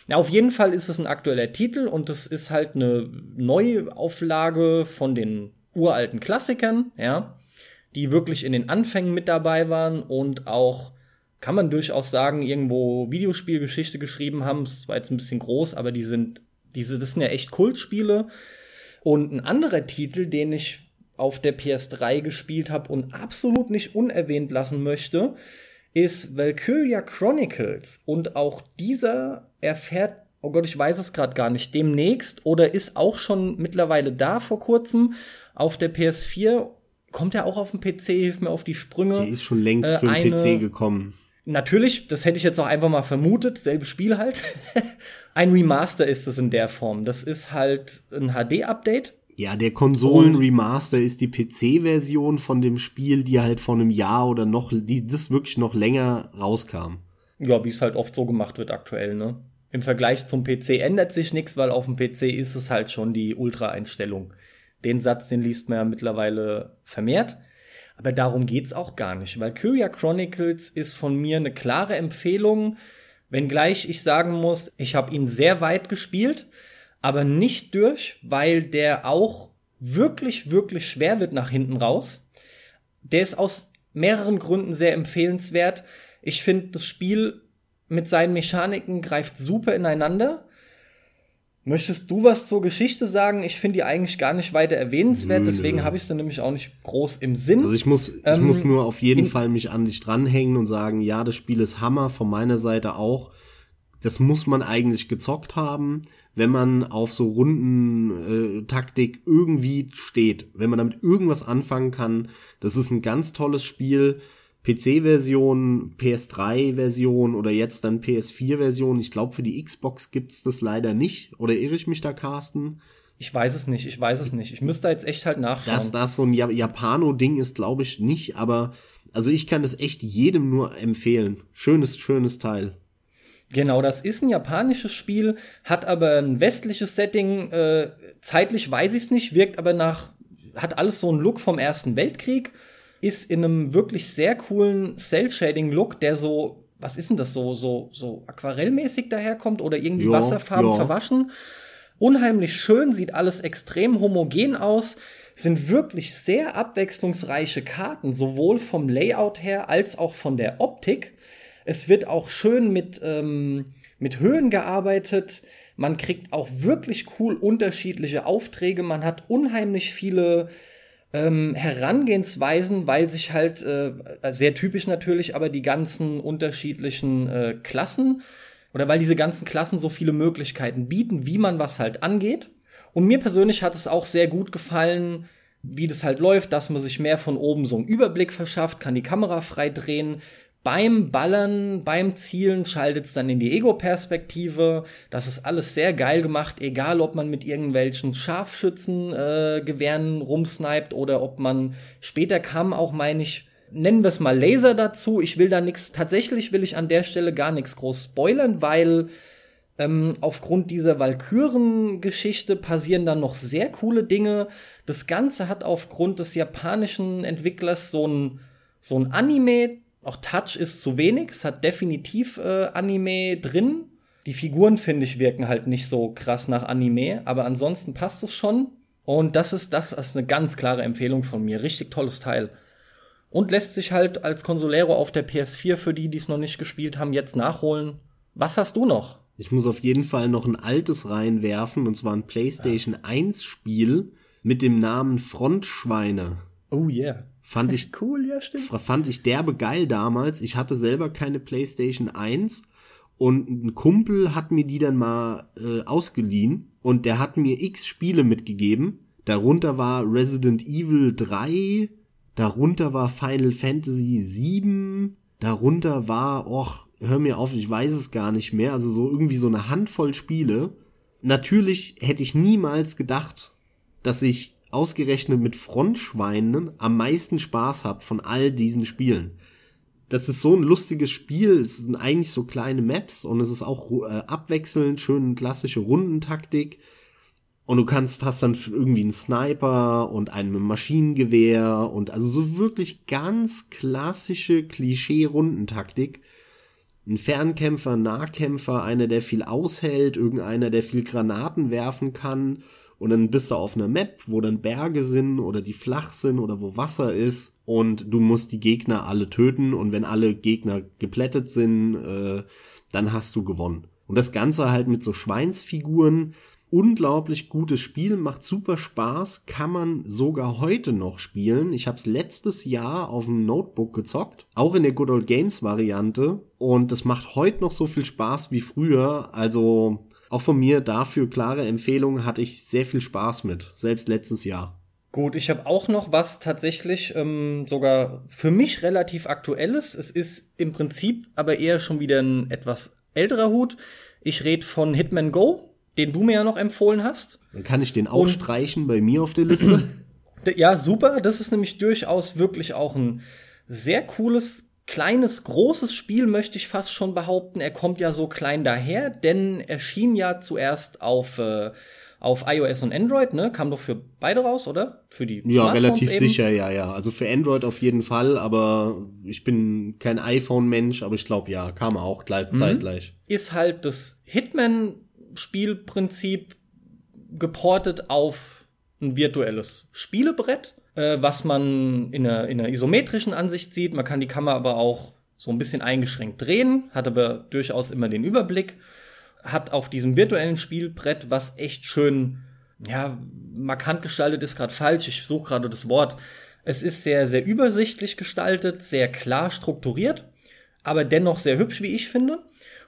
Ja, auf jeden Fall ist es ein aktueller Titel und es ist halt eine Neuauflage von den uralten Klassikern, ja, die wirklich in den Anfängen mit dabei waren und auch, kann man durchaus sagen, irgendwo Videospielgeschichte geschrieben haben. Es war jetzt ein bisschen groß, aber die sind, diese, das sind ja echt Kultspiele. Und ein anderer Titel, den ich auf der PS3 gespielt habe und absolut nicht unerwähnt lassen möchte, ist Valkyria Chronicles. Und auch dieser erfährt, oh Gott, ich weiß es gerade gar nicht, demnächst oder ist auch schon mittlerweile da vor kurzem auf der PS4. Kommt er auch auf den PC, hilft mir auf die Sprünge. Der ist schon längst äh, für den PC gekommen. Natürlich, das hätte ich jetzt auch einfach mal vermutet, selbes Spiel halt. ein Remaster ist es in der Form. Das ist halt ein HD-Update. Ja, der Konsolen-Remaster ist die PC-Version von dem Spiel, die halt vor einem Jahr oder noch, die das wirklich noch länger rauskam. Ja, wie es halt oft so gemacht wird aktuell, ne? Im Vergleich zum PC ändert sich nichts, weil auf dem PC ist es halt schon die Ultra-Einstellung. Den Satz, den liest man ja mittlerweile vermehrt. Aber darum geht's auch gar nicht, weil Kyria Chronicles ist von mir eine klare Empfehlung, wenngleich ich sagen muss, ich habe ihn sehr weit gespielt, aber nicht durch, weil der auch wirklich, wirklich schwer wird nach hinten raus. Der ist aus mehreren Gründen sehr empfehlenswert. Ich finde, das Spiel mit seinen Mechaniken greift super ineinander. Möchtest du was zur Geschichte sagen? Ich finde die eigentlich gar nicht weiter erwähnenswert, nö, deswegen habe ich sie nämlich auch nicht groß im Sinn. Also ich muss, ähm, ich muss nur auf jeden Fall mich an dich dranhängen und sagen, ja, das Spiel ist Hammer, von meiner Seite auch. Das muss man eigentlich gezockt haben, wenn man auf so Rundentaktik äh, irgendwie steht, wenn man damit irgendwas anfangen kann. Das ist ein ganz tolles Spiel. PC-Version, PS3-Version oder jetzt dann PS4-Version. Ich glaube, für die Xbox gibt's das leider nicht. Oder irre ich mich da, Carsten? Ich weiß es nicht, ich weiß es nicht. Ich müsste jetzt echt halt nachschauen. Dass das so ein Japano-Ding ist, glaube ich nicht, aber also ich kann es echt jedem nur empfehlen. Schönes, schönes Teil. Genau, das ist ein japanisches Spiel, hat aber ein westliches Setting. Äh, zeitlich weiß ich es nicht, wirkt aber nach, hat alles so einen Look vom Ersten Weltkrieg ist in einem wirklich sehr coolen Cell-Shading-Look, der so, was ist denn das, so, so, so aquarellmäßig daherkommt oder irgendwie ja, Wasserfarben ja. verwaschen. Unheimlich schön, sieht alles extrem homogen aus, sind wirklich sehr abwechslungsreiche Karten, sowohl vom Layout her als auch von der Optik. Es wird auch schön mit, ähm, mit Höhen gearbeitet. Man kriegt auch wirklich cool unterschiedliche Aufträge. Man hat unheimlich viele ähm, Herangehensweisen, weil sich halt, äh, sehr typisch natürlich, aber die ganzen unterschiedlichen äh, Klassen oder weil diese ganzen Klassen so viele Möglichkeiten bieten, wie man was halt angeht. Und mir persönlich hat es auch sehr gut gefallen, wie das halt läuft, dass man sich mehr von oben so einen Überblick verschafft, kann die Kamera frei drehen, beim Ballern, beim Zielen schaltet es dann in die Ego-Perspektive. Das ist alles sehr geil gemacht, egal ob man mit irgendwelchen Scharfschützen-Gewehren äh, rumsniped oder ob man später kam auch, meine ich, nennen wir es mal Laser dazu. Ich will da nichts, tatsächlich will ich an der Stelle gar nichts groß spoilern, weil ähm, aufgrund dieser Valkyren-Geschichte passieren dann noch sehr coole Dinge. Das Ganze hat aufgrund des japanischen Entwicklers so ein, so ein Anime auch Touch ist zu wenig. Es hat definitiv äh, Anime drin. Die Figuren, finde ich, wirken halt nicht so krass nach Anime, aber ansonsten passt es schon. Und das ist, das ist eine ganz klare Empfehlung von mir. Richtig tolles Teil. Und lässt sich halt als Consolero auf der PS4 für die, die es noch nicht gespielt haben, jetzt nachholen. Was hast du noch? Ich muss auf jeden Fall noch ein altes reinwerfen, und zwar ein PlayStation ja. 1 Spiel mit dem Namen Frontschweine. Oh yeah. Fand ich cool, ja, stimmt. Fand ich derbe geil damals. Ich hatte selber keine PlayStation 1 und ein Kumpel hat mir die dann mal äh, ausgeliehen und der hat mir x Spiele mitgegeben. Darunter war Resident Evil 3, darunter war Final Fantasy 7, darunter war, och, hör mir auf, ich weiß es gar nicht mehr, also so irgendwie so eine Handvoll Spiele. Natürlich hätte ich niemals gedacht, dass ich ausgerechnet mit Frontschweinen am meisten Spaß habe von all diesen Spielen. Das ist so ein lustiges Spiel, es sind eigentlich so kleine Maps und es ist auch äh, abwechselnd, schön klassische Rundentaktik. Und du kannst, hast dann irgendwie einen Sniper und einen Maschinengewehr und also so wirklich ganz klassische Klischee-Rundentaktik. Ein Fernkämpfer, Nahkämpfer, einer, der viel aushält, irgendeiner, der viel Granaten werfen kann und dann bist du auf einer Map, wo dann Berge sind oder die flach sind oder wo Wasser ist und du musst die Gegner alle töten und wenn alle Gegner geplättet sind, äh, dann hast du gewonnen. Und das Ganze halt mit so Schweinsfiguren. Unglaublich gutes Spiel, macht super Spaß, kann man sogar heute noch spielen. Ich habe es letztes Jahr auf dem Notebook gezockt, auch in der Good Old Games Variante. Und es macht heute noch so viel Spaß wie früher. Also auch von mir dafür klare Empfehlung, hatte ich sehr viel Spaß mit, selbst letztes Jahr. Gut, ich habe auch noch was tatsächlich ähm, sogar für mich relativ aktuelles. Es ist im Prinzip aber eher schon wieder ein etwas älterer Hut. Ich rede von Hitman Go, den du mir ja noch empfohlen hast. Dann kann ich den auch Und streichen bei mir auf der Liste. Ja, super. Das ist nämlich durchaus wirklich auch ein sehr cooles, kleines, großes Spiel, möchte ich fast schon behaupten. Er kommt ja so klein daher, denn er schien ja zuerst auf äh, auf iOS und Android, ne? Kam doch für beide raus, oder? Für die Ja, relativ eben. sicher, ja, ja. Also für Android auf jeden Fall, aber ich bin kein iPhone-Mensch, aber ich glaube ja, kam auch gleich, mhm. zeitgleich. Ist halt das Hitman-Spielprinzip geportet auf ein virtuelles Spielebrett, äh, was man in einer, in einer isometrischen Ansicht sieht. Man kann die Kamera aber auch so ein bisschen eingeschränkt drehen, hat aber durchaus immer den Überblick hat auf diesem virtuellen Spielbrett, was echt schön, ja, markant gestaltet ist gerade falsch, ich suche gerade das Wort. Es ist sehr, sehr übersichtlich gestaltet, sehr klar strukturiert, aber dennoch sehr hübsch, wie ich finde.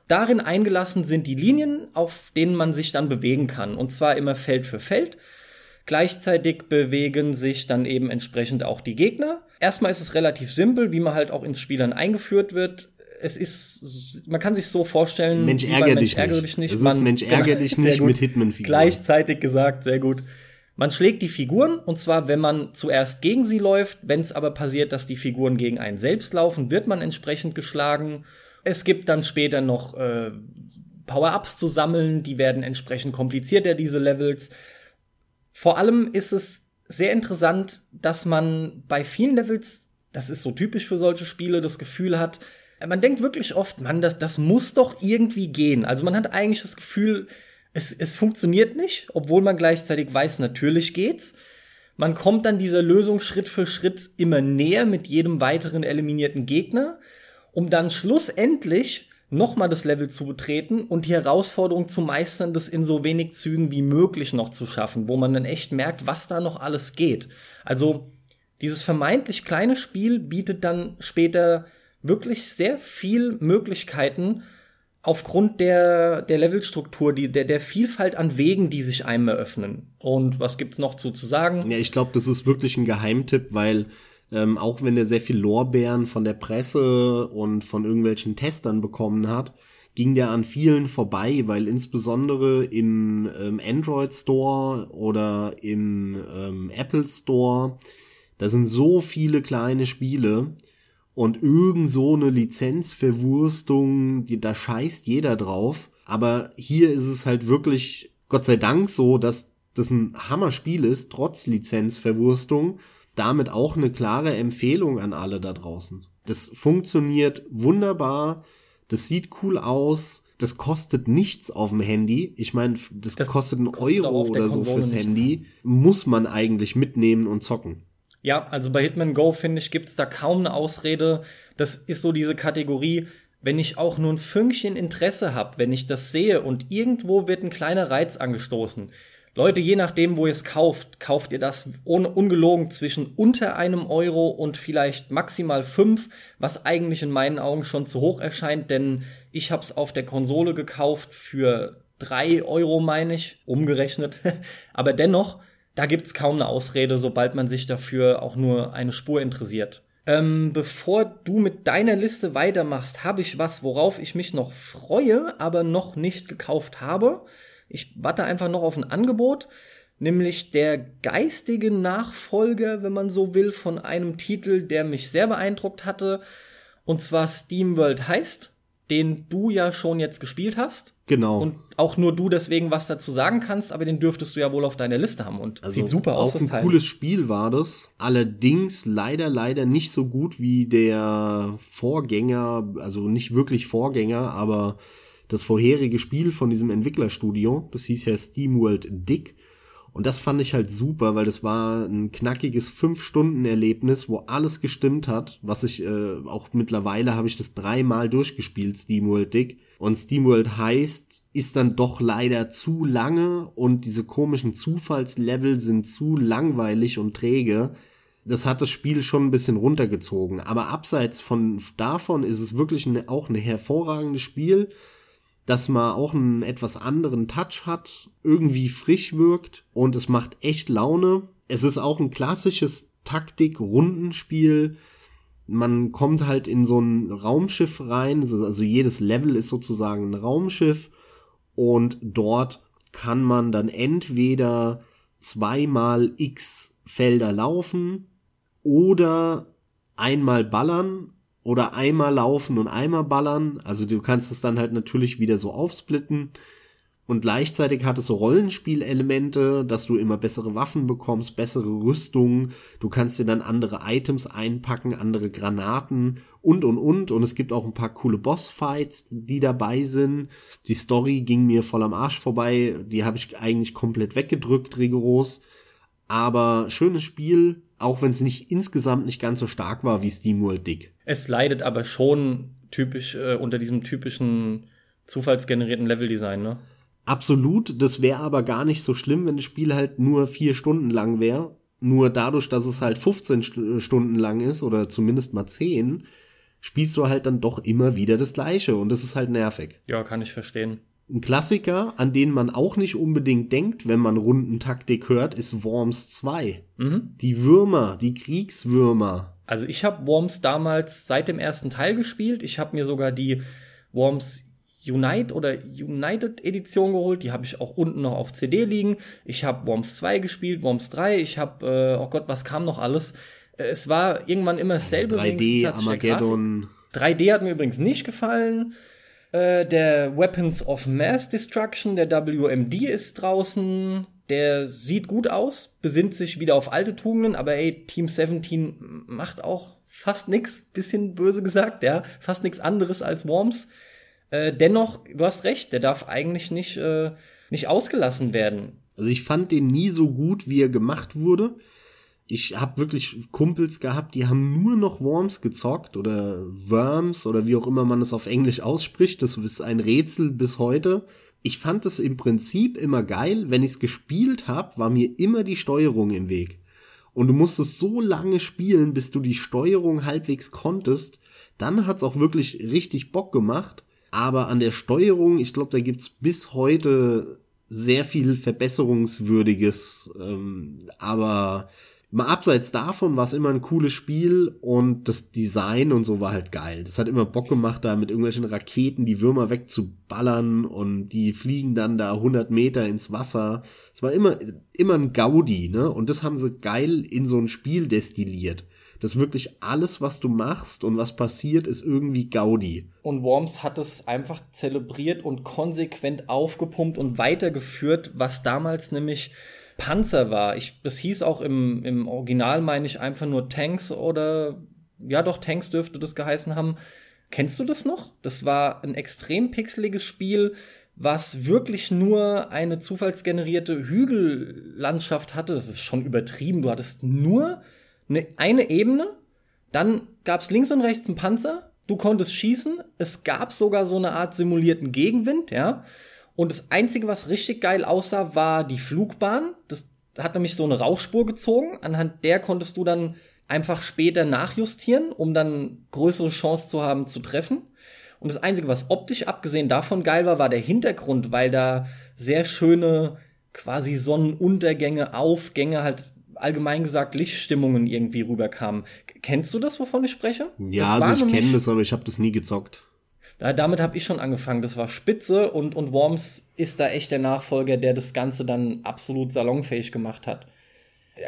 Darin eingelassen sind die Linien, auf denen man sich dann bewegen kann, und zwar immer Feld für Feld. Gleichzeitig bewegen sich dann eben entsprechend auch die Gegner. Erstmal ist es relativ simpel, wie man halt auch ins Spiel dann eingeführt wird es ist, man kann sich so vorstellen, Mensch ärger dich nicht. Ärger dich nicht. Es ist Mensch ärger genau, dich nicht mit Hitman-Figuren. Gleichzeitig gesagt, sehr gut. Man schlägt die Figuren und zwar, wenn man zuerst gegen sie läuft. Wenn es aber passiert, dass die Figuren gegen einen selbst laufen, wird man entsprechend geschlagen. Es gibt dann später noch äh, Power-Ups zu sammeln, die werden entsprechend komplizierter, diese Levels. Vor allem ist es sehr interessant, dass man bei vielen Levels, das ist so typisch für solche Spiele, das Gefühl hat, man denkt wirklich oft, man, das, das muss doch irgendwie gehen. Also man hat eigentlich das Gefühl, es, es funktioniert nicht, obwohl man gleichzeitig weiß, natürlich geht's. Man kommt dann dieser Lösung Schritt für Schritt immer näher mit jedem weiteren eliminierten Gegner, um dann schlussendlich nochmal das Level zu betreten und die Herausforderung zu meistern, das in so wenig Zügen wie möglich noch zu schaffen, wo man dann echt merkt, was da noch alles geht. Also dieses vermeintlich kleine Spiel bietet dann später wirklich sehr viel Möglichkeiten aufgrund der, der Levelstruktur, die, der, der Vielfalt an Wegen, die sich einem eröffnen. Und was gibt's noch zu, zu sagen? Ja, ich glaube, das ist wirklich ein Geheimtipp, weil ähm, auch wenn er sehr viel Lorbeeren von der Presse und von irgendwelchen Testern bekommen hat, ging der an vielen vorbei, weil insbesondere im ähm, Android Store oder im ähm, Apple Store, da sind so viele kleine Spiele, und irgend so eine Lizenzverwurstung, die, da scheißt jeder drauf. Aber hier ist es halt wirklich, Gott sei Dank so, dass das ein Hammerspiel ist, trotz Lizenzverwurstung. Damit auch eine klare Empfehlung an alle da draußen. Das funktioniert wunderbar. Das sieht cool aus. Das kostet nichts auf dem Handy. Ich meine, das, das, kostet einen kostet Euro oder so fürs nichts. Handy. Muss man eigentlich mitnehmen und zocken. Ja, also bei Hitman Go, finde ich, gibt es da kaum eine Ausrede. Das ist so diese Kategorie, wenn ich auch nur ein Fünkchen Interesse habe, wenn ich das sehe und irgendwo wird ein kleiner Reiz angestoßen. Leute, je nachdem, wo ihr es kauft, kauft ihr das ohne ungelogen zwischen unter einem Euro und vielleicht maximal fünf, was eigentlich in meinen Augen schon zu hoch erscheint, denn ich habe es auf der Konsole gekauft für drei Euro, meine ich, umgerechnet. Aber dennoch, da gibt's kaum eine Ausrede, sobald man sich dafür auch nur eine Spur interessiert. Ähm, bevor du mit deiner Liste weitermachst, habe ich was, worauf ich mich noch freue, aber noch nicht gekauft habe. Ich warte einfach noch auf ein Angebot, nämlich der geistige Nachfolger, wenn man so will, von einem Titel, der mich sehr beeindruckt hatte, und zwar SteamWorld heißt den du ja schon jetzt gespielt hast. Genau. Und auch nur du deswegen was dazu sagen kannst, aber den dürftest du ja wohl auf deiner Liste haben und also sieht super aus. Auch ein Teil. cooles Spiel war das. Allerdings leider, leider nicht so gut wie der Vorgänger, also nicht wirklich Vorgänger, aber das vorherige Spiel von diesem Entwicklerstudio. Das hieß ja SteamWorld Dick. Und das fand ich halt super, weil das war ein knackiges Fünf-Stunden-Erlebnis, wo alles gestimmt hat. Was ich äh, auch mittlerweile habe ich das dreimal durchgespielt, SteamWorld Dick. Und SteamWorld heißt, ist dann doch leider zu lange und diese komischen Zufallslevel sind zu langweilig und träge. Das hat das Spiel schon ein bisschen runtergezogen. Aber abseits von davon ist es wirklich eine, auch ein hervorragendes Spiel dass man auch einen etwas anderen Touch hat, irgendwie frisch wirkt und es macht echt Laune. Es ist auch ein klassisches Taktik-Rundenspiel. Man kommt halt in so ein Raumschiff rein, also jedes Level ist sozusagen ein Raumschiff und dort kann man dann entweder zweimal x Felder laufen oder einmal ballern oder einmal laufen und einmal ballern. Also du kannst es dann halt natürlich wieder so aufsplitten. Und gleichzeitig hat es so Rollenspielelemente, dass du immer bessere Waffen bekommst, bessere Rüstungen. Du kannst dir dann andere Items einpacken, andere Granaten und und und. Und es gibt auch ein paar coole Bossfights, die dabei sind. Die Story ging mir voll am Arsch vorbei. Die habe ich eigentlich komplett weggedrückt, rigoros. Aber schönes Spiel, auch wenn es nicht insgesamt nicht ganz so stark war wie SteamWorld Dick. Es leidet aber schon typisch äh, unter diesem typischen zufallsgenerierten Leveldesign, ne? Absolut, das wäre aber gar nicht so schlimm, wenn das Spiel halt nur vier Stunden lang wäre. Nur dadurch, dass es halt 15 St äh, Stunden lang ist oder zumindest mal 10, spielst du halt dann doch immer wieder das Gleiche und das ist halt nervig. Ja, kann ich verstehen. Ein Klassiker, an den man auch nicht unbedingt denkt, wenn man Rundentaktik hört, ist Worms 2. Mhm. Die Würmer, die Kriegswürmer. Also ich habe Worms damals seit dem ersten Teil gespielt. Ich habe mir sogar die Worms Unite oder United Edition geholt. Die habe ich auch unten noch auf CD liegen. Ich habe Worms 2 gespielt, Worms 3. Ich habe, äh, oh Gott, was kam noch alles? Äh, es war irgendwann immer dasselbe. 3D, Armageddon. 3D hat mir übrigens nicht gefallen. Äh, der Weapons of Mass Destruction, der WMD ist draußen. Der sieht gut aus, besinnt sich wieder auf alte Tugenden, aber ey, Team 17 macht auch fast nix, bisschen böse gesagt, ja, fast nichts anderes als Worms. Äh, dennoch, du hast recht, der darf eigentlich nicht, äh, nicht ausgelassen werden. Also ich fand den nie so gut, wie er gemacht wurde ich habe wirklich Kumpels gehabt, die haben nur noch Worms gezockt oder Worms oder wie auch immer man es auf Englisch ausspricht. Das ist ein Rätsel bis heute. Ich fand es im Prinzip immer geil. Wenn ich es gespielt habe, war mir immer die Steuerung im Weg. Und du musstest so lange spielen, bis du die Steuerung halbwegs konntest. Dann hat's auch wirklich richtig Bock gemacht. Aber an der Steuerung, ich glaube, da gibt's bis heute sehr viel Verbesserungswürdiges. Ähm, aber Mal abseits davon war es immer ein cooles Spiel und das Design und so war halt geil. Das hat immer Bock gemacht, da mit irgendwelchen Raketen die Würmer wegzuballern und die fliegen dann da 100 Meter ins Wasser. Es war immer, immer ein Gaudi, ne? Und das haben sie geil in so ein Spiel destilliert. Das wirklich alles, was du machst und was passiert, ist irgendwie Gaudi. Und Worms hat es einfach zelebriert und konsequent aufgepumpt und weitergeführt, was damals nämlich Panzer war. Ich, das hieß auch im, im Original, meine ich, einfach nur Tanks oder ja doch, Tanks dürfte das geheißen haben. Kennst du das noch? Das war ein extrem pixeliges Spiel, was wirklich nur eine zufallsgenerierte Hügellandschaft hatte. Das ist schon übertrieben. Du hattest nur eine, eine Ebene, dann gab es links und rechts einen Panzer, du konntest schießen, es gab sogar so eine Art simulierten Gegenwind, ja. Und das Einzige, was richtig geil aussah, war die Flugbahn. Das hat nämlich so eine Rauchspur gezogen. Anhand der konntest du dann einfach später nachjustieren, um dann größere Chance zu haben zu treffen. Und das Einzige, was optisch abgesehen davon geil war, war der Hintergrund, weil da sehr schöne quasi Sonnenuntergänge, Aufgänge, halt allgemein gesagt Lichtstimmungen irgendwie rüberkamen. Kennst du das, wovon ich spreche? Ja, also ich kenne das, aber ich habe das nie gezockt. Da, damit habe ich schon angefangen. Das war spitze und, und Worms ist da echt der Nachfolger, der das Ganze dann absolut salonfähig gemacht hat.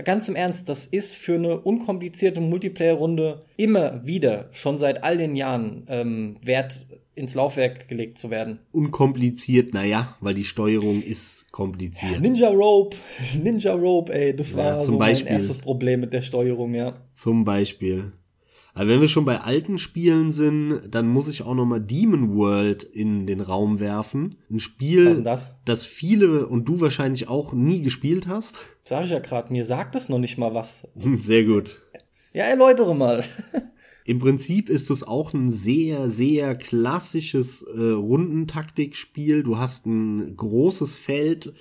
Ganz im Ernst, das ist für eine unkomplizierte Multiplayer-Runde immer wieder, schon seit all den Jahren, ähm, wert ins Laufwerk gelegt zu werden. Unkompliziert, naja, weil die Steuerung ist kompliziert. Ja, Ninja Rope, Ninja Rope, ey, das ja, war so Beispiel. mein erstes Problem mit der Steuerung, ja. Zum Beispiel. Aber wenn wir schon bei alten Spielen sind, dann muss ich auch noch mal Demon World in den Raum werfen. Ein Spiel, das? das? viele und du wahrscheinlich auch nie gespielt hast. Sag ich ja gerade, mir sagt es noch nicht mal was. Sehr gut. Ja, erläutere mal. Im Prinzip ist es auch ein sehr, sehr klassisches äh, Rundentaktikspiel. Du hast ein großes Feld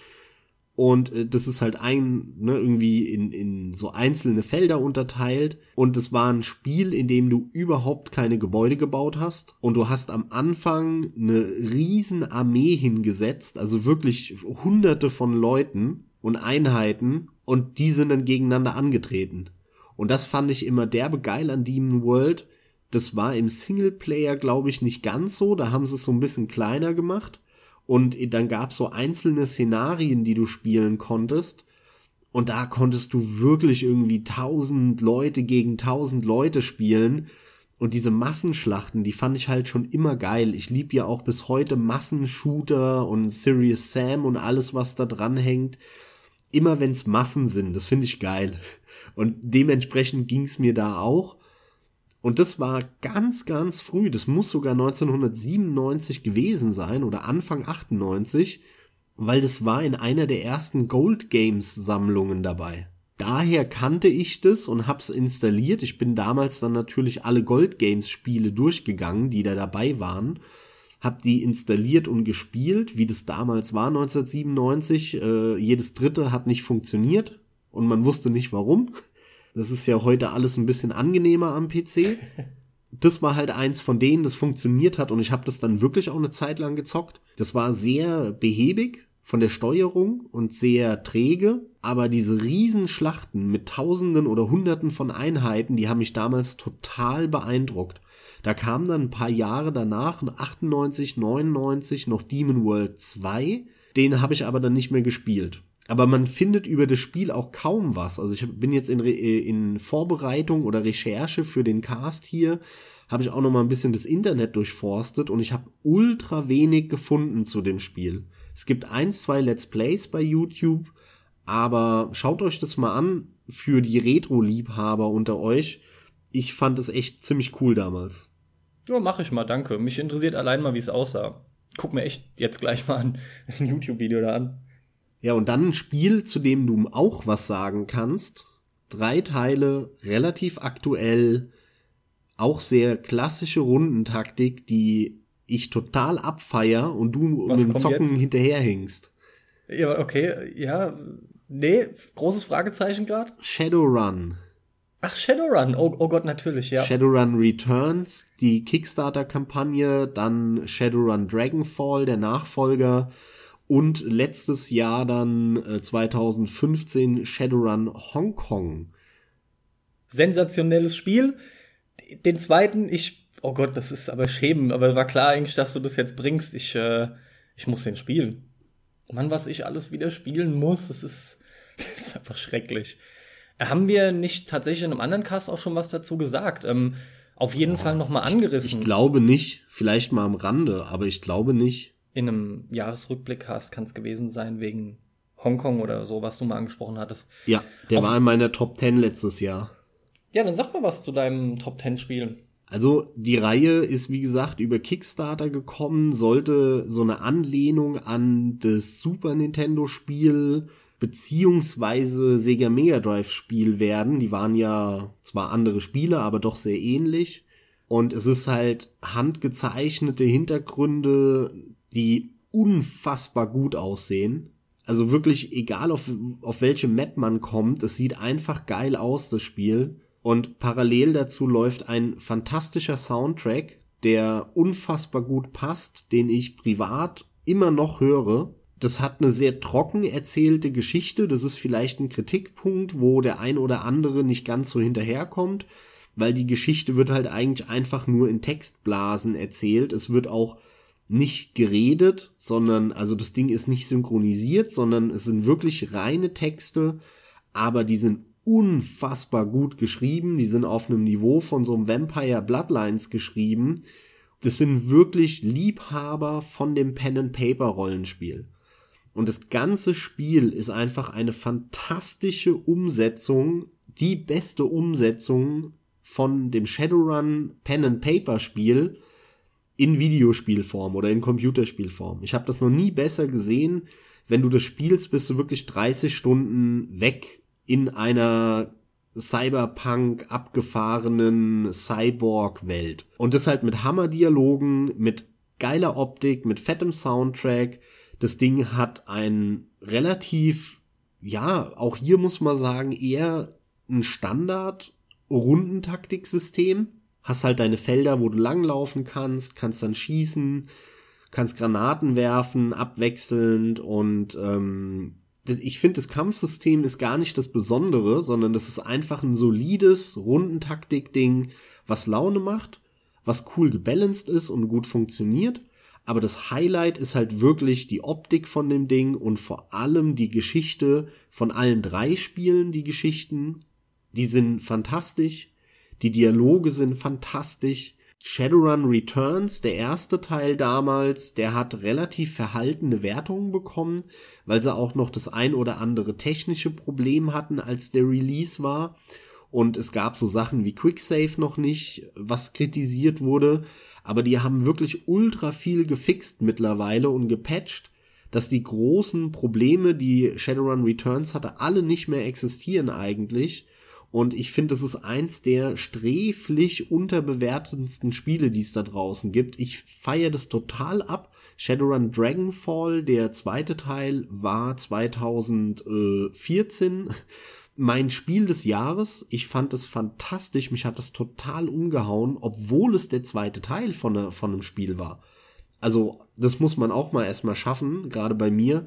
und äh, das ist halt ein, ne, irgendwie in, in so einzelne Felder unterteilt. Und es war ein Spiel, in dem du überhaupt keine Gebäude gebaut hast. Und du hast am Anfang eine riesen Armee hingesetzt, also wirklich hunderte von Leuten. und Einheiten und die sind dann gegeneinander angetreten. Und das fand ich immer derbe geil an Demon World. Das war im Singleplayer, glaube ich, nicht ganz so. Da haben sie es so ein bisschen kleiner gemacht. Und dann gab es so einzelne Szenarien, die du spielen konntest. Und da konntest du wirklich irgendwie tausend Leute gegen tausend Leute spielen. Und diese Massenschlachten, die fand ich halt schon immer geil. Ich lieb ja auch bis heute Massenshooter und Serious Sam und alles, was da dran hängt. Immer wenn's Massen sind, das finde ich geil. Und dementsprechend ging's mir da auch. Und das war ganz, ganz früh. Das muss sogar 1997 gewesen sein oder Anfang 98, weil das war in einer der ersten Gold Games Sammlungen dabei daher kannte ich das und hab's installiert. Ich bin damals dann natürlich alle Gold Games Spiele durchgegangen, die da dabei waren. Hab die installiert und gespielt, wie das damals war 1997. Äh, jedes dritte hat nicht funktioniert und man wusste nicht warum. Das ist ja heute alles ein bisschen angenehmer am PC. Das war halt eins von denen, das funktioniert hat und ich habe das dann wirklich auch eine Zeit lang gezockt. Das war sehr behäbig, von der Steuerung und sehr träge, aber diese Riesenschlachten mit Tausenden oder Hunderten von Einheiten, die haben mich damals total beeindruckt. Da kam dann ein paar Jahre danach, 98, 99, noch Demon World 2. Den habe ich aber dann nicht mehr gespielt. Aber man findet über das Spiel auch kaum was. Also ich bin jetzt in, Re in Vorbereitung oder Recherche für den Cast hier, habe ich auch noch mal ein bisschen das Internet durchforstet und ich habe ultra wenig gefunden zu dem Spiel. Es gibt ein, zwei Let's Plays bei YouTube, aber schaut euch das mal an für die Retro-Liebhaber unter euch. Ich fand es echt ziemlich cool damals. Ja, mach ich mal, danke. Mich interessiert allein mal, wie es aussah. Guck mir echt jetzt gleich mal ein YouTube-Video da an. Ja, und dann ein Spiel, zu dem du auch was sagen kannst. Drei Teile, relativ aktuell, auch sehr klassische Rundentaktik, die ich total abfeier und du Was mit dem Zocken jetzt? hinterherhingst. Ja, okay, ja. Nee, großes Fragezeichen gerade. Shadowrun. Ach, Shadowrun, oh, oh Gott, natürlich, ja. Shadowrun Returns, die Kickstarter-Kampagne, dann Shadowrun Dragonfall, der Nachfolger und letztes Jahr dann äh, 2015 Shadowrun Hong Kong. Sensationelles Spiel. Den zweiten, ich Oh Gott, das ist aber schämen. Aber war klar eigentlich, dass du das jetzt bringst. Ich, äh, ich muss den spielen. Mann, was ich alles wieder spielen muss, das ist, das ist einfach schrecklich. Haben wir nicht tatsächlich in einem anderen Cast auch schon was dazu gesagt? Ähm, auf jeden oh, Fall noch mal angerissen. Ich, ich, glaube nicht, vielleicht mal am Rande, aber ich glaube nicht. In einem Jahresrückblick-Cast kann es gewesen sein, wegen Hongkong oder so, was du mal angesprochen hattest. Ja, der auf war in meiner Top 10 letztes Jahr. Ja, dann sag mal was zu deinem Top 10 Spiel. Also die Reihe ist wie gesagt über Kickstarter gekommen, sollte so eine Anlehnung an das Super Nintendo Spiel beziehungsweise Sega Mega Drive Spiel werden. Die waren ja zwar andere Spiele, aber doch sehr ähnlich. Und es ist halt handgezeichnete Hintergründe, die unfassbar gut aussehen. Also wirklich egal auf, auf welche Map man kommt, es sieht einfach geil aus, das Spiel. Und parallel dazu läuft ein fantastischer Soundtrack, der unfassbar gut passt, den ich privat immer noch höre. Das hat eine sehr trocken erzählte Geschichte. Das ist vielleicht ein Kritikpunkt, wo der ein oder andere nicht ganz so hinterherkommt, weil die Geschichte wird halt eigentlich einfach nur in Textblasen erzählt. Es wird auch nicht geredet, sondern, also das Ding ist nicht synchronisiert, sondern es sind wirklich reine Texte, aber die sind unfassbar gut geschrieben. Die sind auf einem Niveau von so einem Vampire Bloodlines geschrieben. Das sind wirklich Liebhaber von dem Pen and Paper Rollenspiel. Und das ganze Spiel ist einfach eine fantastische Umsetzung, die beste Umsetzung von dem Shadowrun Pen and Paper Spiel in Videospielform oder in Computerspielform. Ich habe das noch nie besser gesehen. Wenn du das spielst, bist du wirklich 30 Stunden weg in einer Cyberpunk abgefahrenen Cyborg-Welt. Und das halt mit Hammer-Dialogen, mit geiler Optik, mit fettem Soundtrack. Das Ding hat ein relativ, ja, auch hier muss man sagen, eher ein Standard Rundentaktiksystem. Hast halt deine Felder, wo du langlaufen kannst, kannst dann schießen, kannst Granaten werfen, abwechselnd und ähm, ich finde, das Kampfsystem ist gar nicht das Besondere, sondern das ist einfach ein solides Rundentaktik-Ding, was Laune macht, was cool gebalanced ist und gut funktioniert. Aber das Highlight ist halt wirklich die Optik von dem Ding und vor allem die Geschichte von allen drei Spielen, die Geschichten. Die sind fantastisch. Die Dialoge sind fantastisch. Shadowrun Returns, der erste Teil damals, der hat relativ verhaltene Wertungen bekommen, weil sie auch noch das ein oder andere technische Problem hatten, als der Release war. Und es gab so Sachen wie Quicksave noch nicht, was kritisiert wurde. Aber die haben wirklich ultra viel gefixt mittlerweile und gepatcht, dass die großen Probleme, die Shadowrun Returns hatte, alle nicht mehr existieren eigentlich. Und ich finde, das ist eins der sträflich unterbewertetsten Spiele, die es da draußen gibt. Ich feiere das total ab. Shadowrun Dragonfall, der zweite Teil, war 2014 mein Spiel des Jahres. Ich fand es fantastisch. Mich hat das total umgehauen, obwohl es der zweite Teil von, ne, von einem Spiel war. Also, das muss man auch mal erstmal schaffen, gerade bei mir.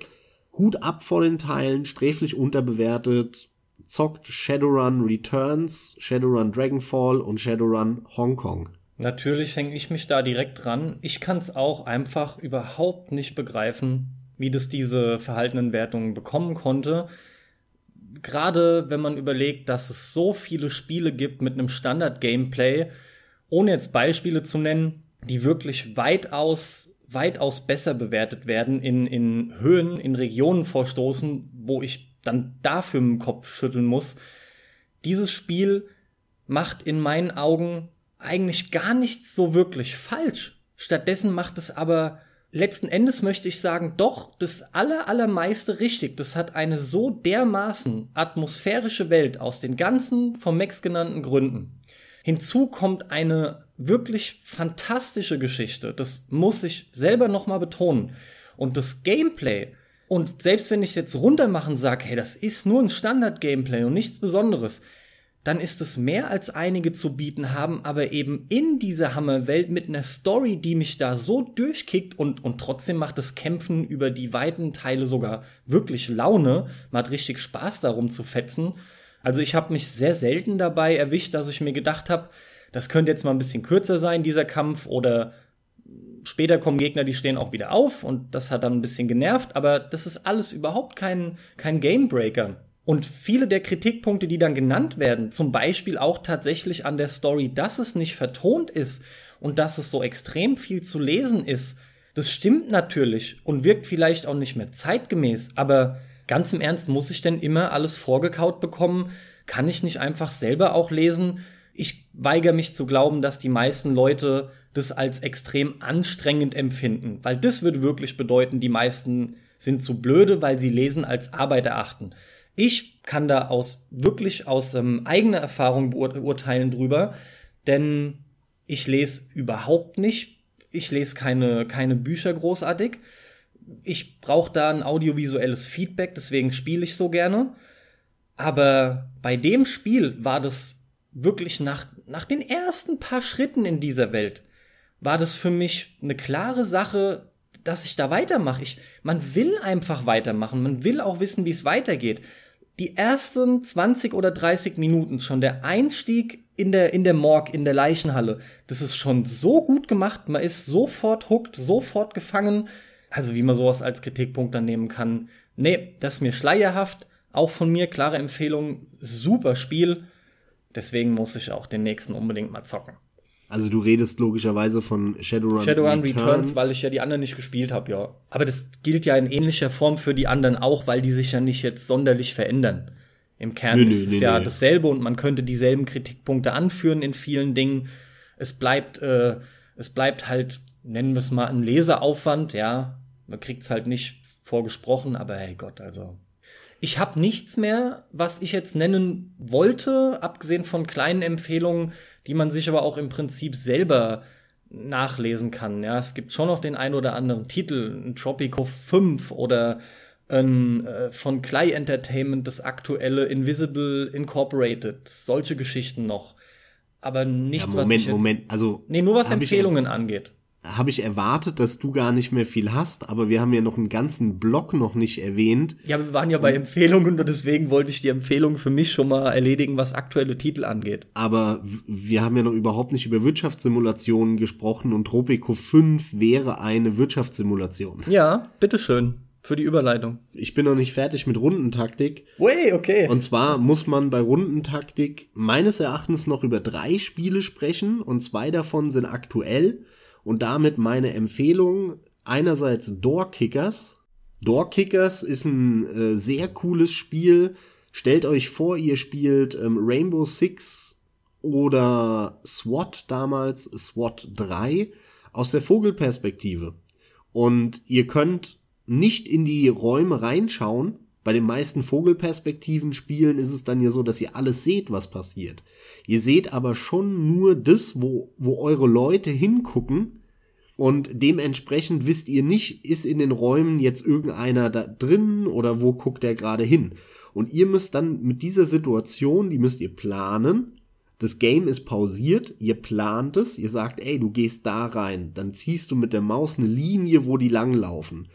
Hut ab vor den Teilen, sträflich unterbewertet, zockt Shadowrun Returns, Shadowrun Dragonfall und Shadowrun Hong Kong. Natürlich hänge ich mich da direkt dran. Ich kann es auch einfach überhaupt nicht begreifen, wie das diese verhaltenen Wertungen bekommen konnte. Gerade wenn man überlegt, dass es so viele Spiele gibt mit einem Standard-Gameplay, ohne jetzt Beispiele zu nennen, die wirklich weitaus, weitaus besser bewertet werden, in, in Höhen, in Regionen vorstoßen, wo ich dann dafür im Kopf schütteln muss. Dieses Spiel macht in meinen Augen eigentlich gar nichts so wirklich falsch. Stattdessen macht es aber letzten Endes möchte ich sagen, doch das aller, allermeiste richtig. Das hat eine so dermaßen atmosphärische Welt aus den ganzen vom Max genannten Gründen. Hinzu kommt eine wirklich fantastische Geschichte. Das muss ich selber nochmal betonen. Und das Gameplay und selbst wenn ich jetzt runtermachen sage, hey, das ist nur ein Standard-Gameplay und nichts Besonderes, dann ist es mehr als einige zu bieten haben, aber eben in dieser Hammerwelt mit einer Story, die mich da so durchkickt und, und trotzdem macht das Kämpfen über die weiten Teile sogar wirklich Laune. Man hat richtig Spaß darum zu fetzen. Also ich habe mich sehr selten dabei erwischt, dass ich mir gedacht habe, das könnte jetzt mal ein bisschen kürzer sein, dieser Kampf, oder später kommen Gegner, die stehen auch wieder auf und das hat dann ein bisschen genervt, aber das ist alles überhaupt kein, kein Gamebreaker. Und viele der Kritikpunkte, die dann genannt werden, zum Beispiel auch tatsächlich an der Story, dass es nicht vertont ist und dass es so extrem viel zu lesen ist, das stimmt natürlich und wirkt vielleicht auch nicht mehr zeitgemäß, aber ganz im Ernst, muss ich denn immer alles vorgekaut bekommen? Kann ich nicht einfach selber auch lesen? Ich weigere mich zu glauben, dass die meisten Leute das als extrem anstrengend empfinden, weil das würde wirklich bedeuten, die meisten sind zu blöde, weil sie Lesen als Arbeit erachten. Ich kann da aus wirklich aus ähm, eigener Erfahrung beurteilen drüber, denn ich lese überhaupt nicht. Ich lese keine, keine Bücher großartig. Ich brauche da ein audiovisuelles Feedback, deswegen spiele ich so gerne. Aber bei dem Spiel war das wirklich nach, nach den ersten paar Schritten in dieser Welt war das für mich eine klare Sache, dass ich da weitermache. Ich, man will einfach weitermachen. Man will auch wissen, wie es weitergeht. Die ersten 20 oder 30 Minuten, schon der Einstieg in der, in der Morg, in der Leichenhalle, das ist schon so gut gemacht. Man ist sofort hooked, sofort gefangen. Also, wie man sowas als Kritikpunkt dann nehmen kann. Nee, das ist mir schleierhaft. Auch von mir klare Empfehlung. Super Spiel. Deswegen muss ich auch den nächsten unbedingt mal zocken. Also du redest logischerweise von Shadowrun, Shadowrun Returns. Returns, weil ich ja die anderen nicht gespielt habe, ja. Aber das gilt ja in ähnlicher Form für die anderen auch, weil die sich ja nicht jetzt sonderlich verändern. Im Kern nö, ist nö, es nö, ja dasselbe und man könnte dieselben Kritikpunkte anführen in vielen Dingen. Es bleibt, äh, es bleibt halt, nennen wir es mal, ein Leseraufwand, ja. Man kriegt es halt nicht vorgesprochen, aber hey Gott, also ich habe nichts mehr, was ich jetzt nennen wollte, abgesehen von kleinen Empfehlungen, die man sich aber auch im Prinzip selber nachlesen kann. Ja, es gibt schon noch den ein oder anderen Titel, ein Tropico 5 oder ein, äh, von Clay Entertainment das aktuelle Invisible Incorporated, solche Geschichten noch. Aber nichts, ja, Moment, was ich jetzt, Moment, also Nee, nur was Empfehlungen angeht. Habe ich erwartet, dass du gar nicht mehr viel hast, aber wir haben ja noch einen ganzen Block noch nicht erwähnt. Ja, wir waren ja bei Empfehlungen und deswegen wollte ich die Empfehlung für mich schon mal erledigen, was aktuelle Titel angeht. Aber wir haben ja noch überhaupt nicht über Wirtschaftssimulationen gesprochen und Tropico 5 wäre eine Wirtschaftssimulation. Ja, bitteschön für die Überleitung. Ich bin noch nicht fertig mit Rundentaktik. Ui, okay. Und zwar muss man bei Rundentaktik meines Erachtens noch über drei Spiele sprechen und zwei davon sind aktuell und damit meine Empfehlung einerseits Doorkickers. Doorkickers ist ein äh, sehr cooles Spiel. Stellt euch vor, ihr spielt ähm, Rainbow Six oder SWAT damals, SWAT 3 aus der Vogelperspektive. Und ihr könnt nicht in die Räume reinschauen. Bei den meisten Vogelperspektiven Spielen ist es dann ja so, dass ihr alles seht, was passiert. Ihr seht aber schon nur das, wo, wo eure Leute hingucken und dementsprechend wisst ihr nicht, ist in den Räumen jetzt irgendeiner da drin oder wo guckt der gerade hin. Und ihr müsst dann mit dieser Situation, die müsst ihr planen. Das Game ist pausiert, ihr plant es, ihr sagt, ey, du gehst da rein, dann ziehst du mit der Maus eine Linie, wo die langlaufen.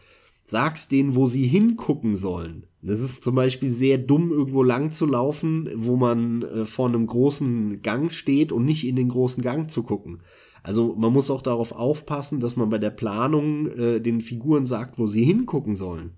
Sagst denen, wo sie hingucken sollen. Das ist zum Beispiel sehr dumm, irgendwo lang zu laufen, wo man äh, vor einem großen Gang steht und nicht in den großen Gang zu gucken. Also man muss auch darauf aufpassen, dass man bei der Planung äh, den Figuren sagt, wo sie hingucken sollen.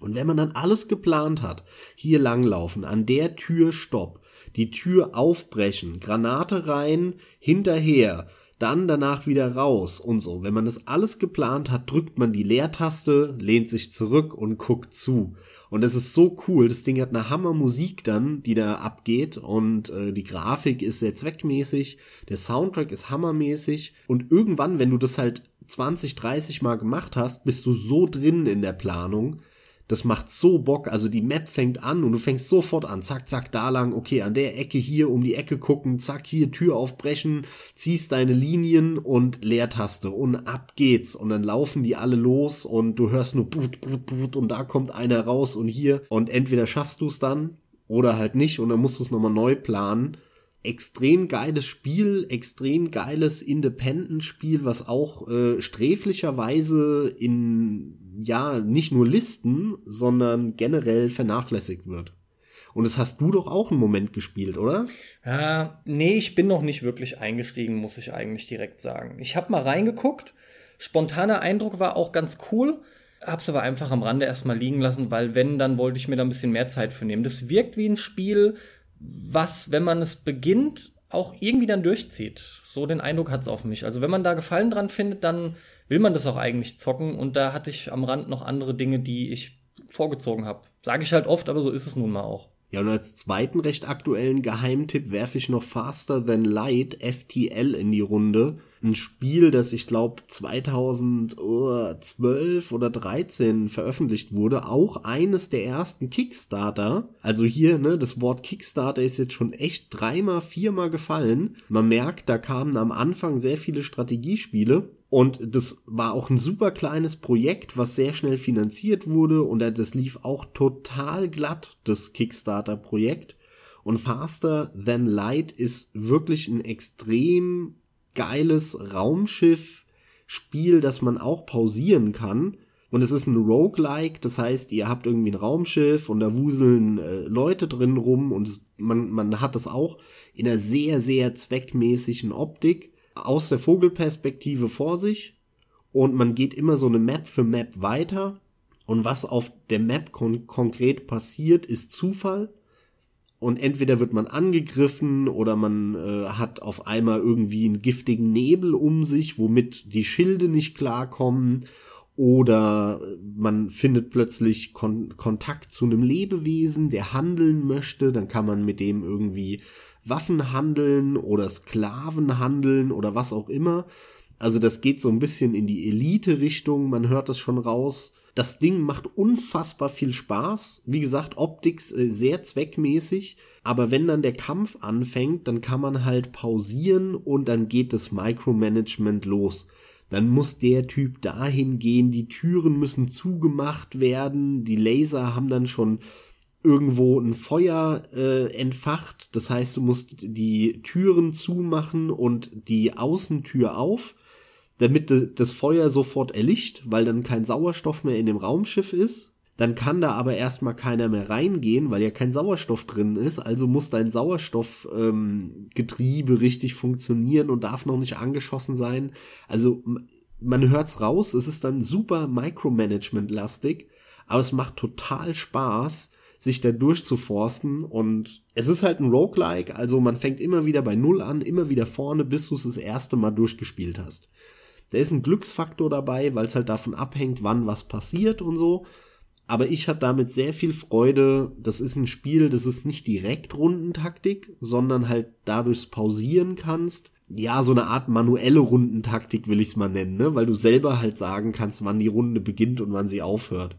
Und wenn man dann alles geplant hat, hier langlaufen, an der Tür Stopp, die Tür aufbrechen, Granate rein, hinterher, dann danach wieder raus und so. Wenn man das alles geplant hat, drückt man die Leertaste, lehnt sich zurück und guckt zu. Und es ist so cool. Das Ding hat eine Hammermusik dann, die da abgeht und äh, die Grafik ist sehr zweckmäßig, der Soundtrack ist hammermäßig und irgendwann, wenn du das halt 20, 30 Mal gemacht hast, bist du so drin in der Planung, das macht so Bock. Also die Map fängt an und du fängst sofort an. Zack, zack, da lang. Okay, an der Ecke hier um die Ecke gucken. Zack, hier Tür aufbrechen. Ziehst deine Linien und Leertaste. Und ab geht's. Und dann laufen die alle los und du hörst nur brut, brut, brut und da kommt einer raus und hier. Und entweder schaffst du es dann oder halt nicht und dann musst du es nochmal neu planen extrem geiles Spiel, extrem geiles Independent-Spiel, was auch äh, sträflicherweise in ja nicht nur Listen, sondern generell vernachlässigt wird. Und das hast du doch auch einen Moment gespielt, oder? Ja, nee, ich bin noch nicht wirklich eingestiegen, muss ich eigentlich direkt sagen. Ich habe mal reingeguckt. Spontaner Eindruck war auch ganz cool. Hab's aber einfach am Rande erstmal liegen lassen, weil wenn, dann wollte ich mir da ein bisschen mehr Zeit für nehmen. Das wirkt wie ein Spiel, was, wenn man es beginnt, auch irgendwie dann durchzieht. So den Eindruck hat's auf mich. Also wenn man da Gefallen dran findet, dann will man das auch eigentlich zocken. Und da hatte ich am Rand noch andere Dinge, die ich vorgezogen habe. Sage ich halt oft, aber so ist es nun mal auch. Ja, und als zweiten recht aktuellen Geheimtipp werfe ich noch Faster Than Light FTL in die Runde. Ein Spiel, das ich glaube 2012 oder 13 veröffentlicht wurde, auch eines der ersten Kickstarter. Also hier, ne, das Wort Kickstarter ist jetzt schon echt dreimal, viermal gefallen. Man merkt, da kamen am Anfang sehr viele Strategiespiele und das war auch ein super kleines Projekt, was sehr schnell finanziert wurde und das lief auch total glatt, das Kickstarter-Projekt. Und Faster Than Light ist wirklich ein extrem geiles Raumschiff-Spiel, das man auch pausieren kann. Und es ist ein Roguelike, das heißt, ihr habt irgendwie ein Raumschiff und da wuseln äh, Leute drin rum und man, man hat das auch in einer sehr, sehr zweckmäßigen Optik aus der Vogelperspektive vor sich und man geht immer so eine Map für Map weiter und was auf der Map kon konkret passiert, ist Zufall. Und entweder wird man angegriffen oder man äh, hat auf einmal irgendwie einen giftigen Nebel um sich, womit die Schilde nicht klarkommen. Oder man findet plötzlich Kon Kontakt zu einem Lebewesen, der handeln möchte. Dann kann man mit dem irgendwie Waffen handeln oder Sklaven handeln oder was auch immer. Also das geht so ein bisschen in die Elite-Richtung, man hört das schon raus. Das Ding macht unfassbar viel Spaß. Wie gesagt, Optik äh, sehr zweckmäßig. Aber wenn dann der Kampf anfängt, dann kann man halt pausieren und dann geht das Micromanagement los. Dann muss der Typ dahin gehen, die Türen müssen zugemacht werden, die Laser haben dann schon irgendwo ein Feuer äh, entfacht. Das heißt, du musst die Türen zumachen und die Außentür auf. damit das Feuer sofort erlicht, weil dann kein Sauerstoff mehr in dem Raumschiff ist. Dann kann da aber erstmal keiner mehr reingehen, weil ja kein Sauerstoff drin ist. Also muss dein Sauerstoffgetriebe ähm, richtig funktionieren und darf noch nicht angeschossen sein. Also man hört's raus, es ist dann super Micromanagement-lastig, aber es macht total Spaß, sich da durchzuforsten und es ist halt ein Roguelike, also man fängt immer wieder bei Null an, immer wieder vorne, bis du es das erste Mal durchgespielt hast. Da ist ein Glücksfaktor dabei, weil es halt davon abhängt, wann was passiert und so. Aber ich hatte damit sehr viel Freude. Das ist ein Spiel, das ist nicht direkt Rundentaktik, sondern halt dadurch pausieren kannst. Ja, so eine Art manuelle Rundentaktik will ich es mal nennen, ne? weil du selber halt sagen kannst, wann die Runde beginnt und wann sie aufhört.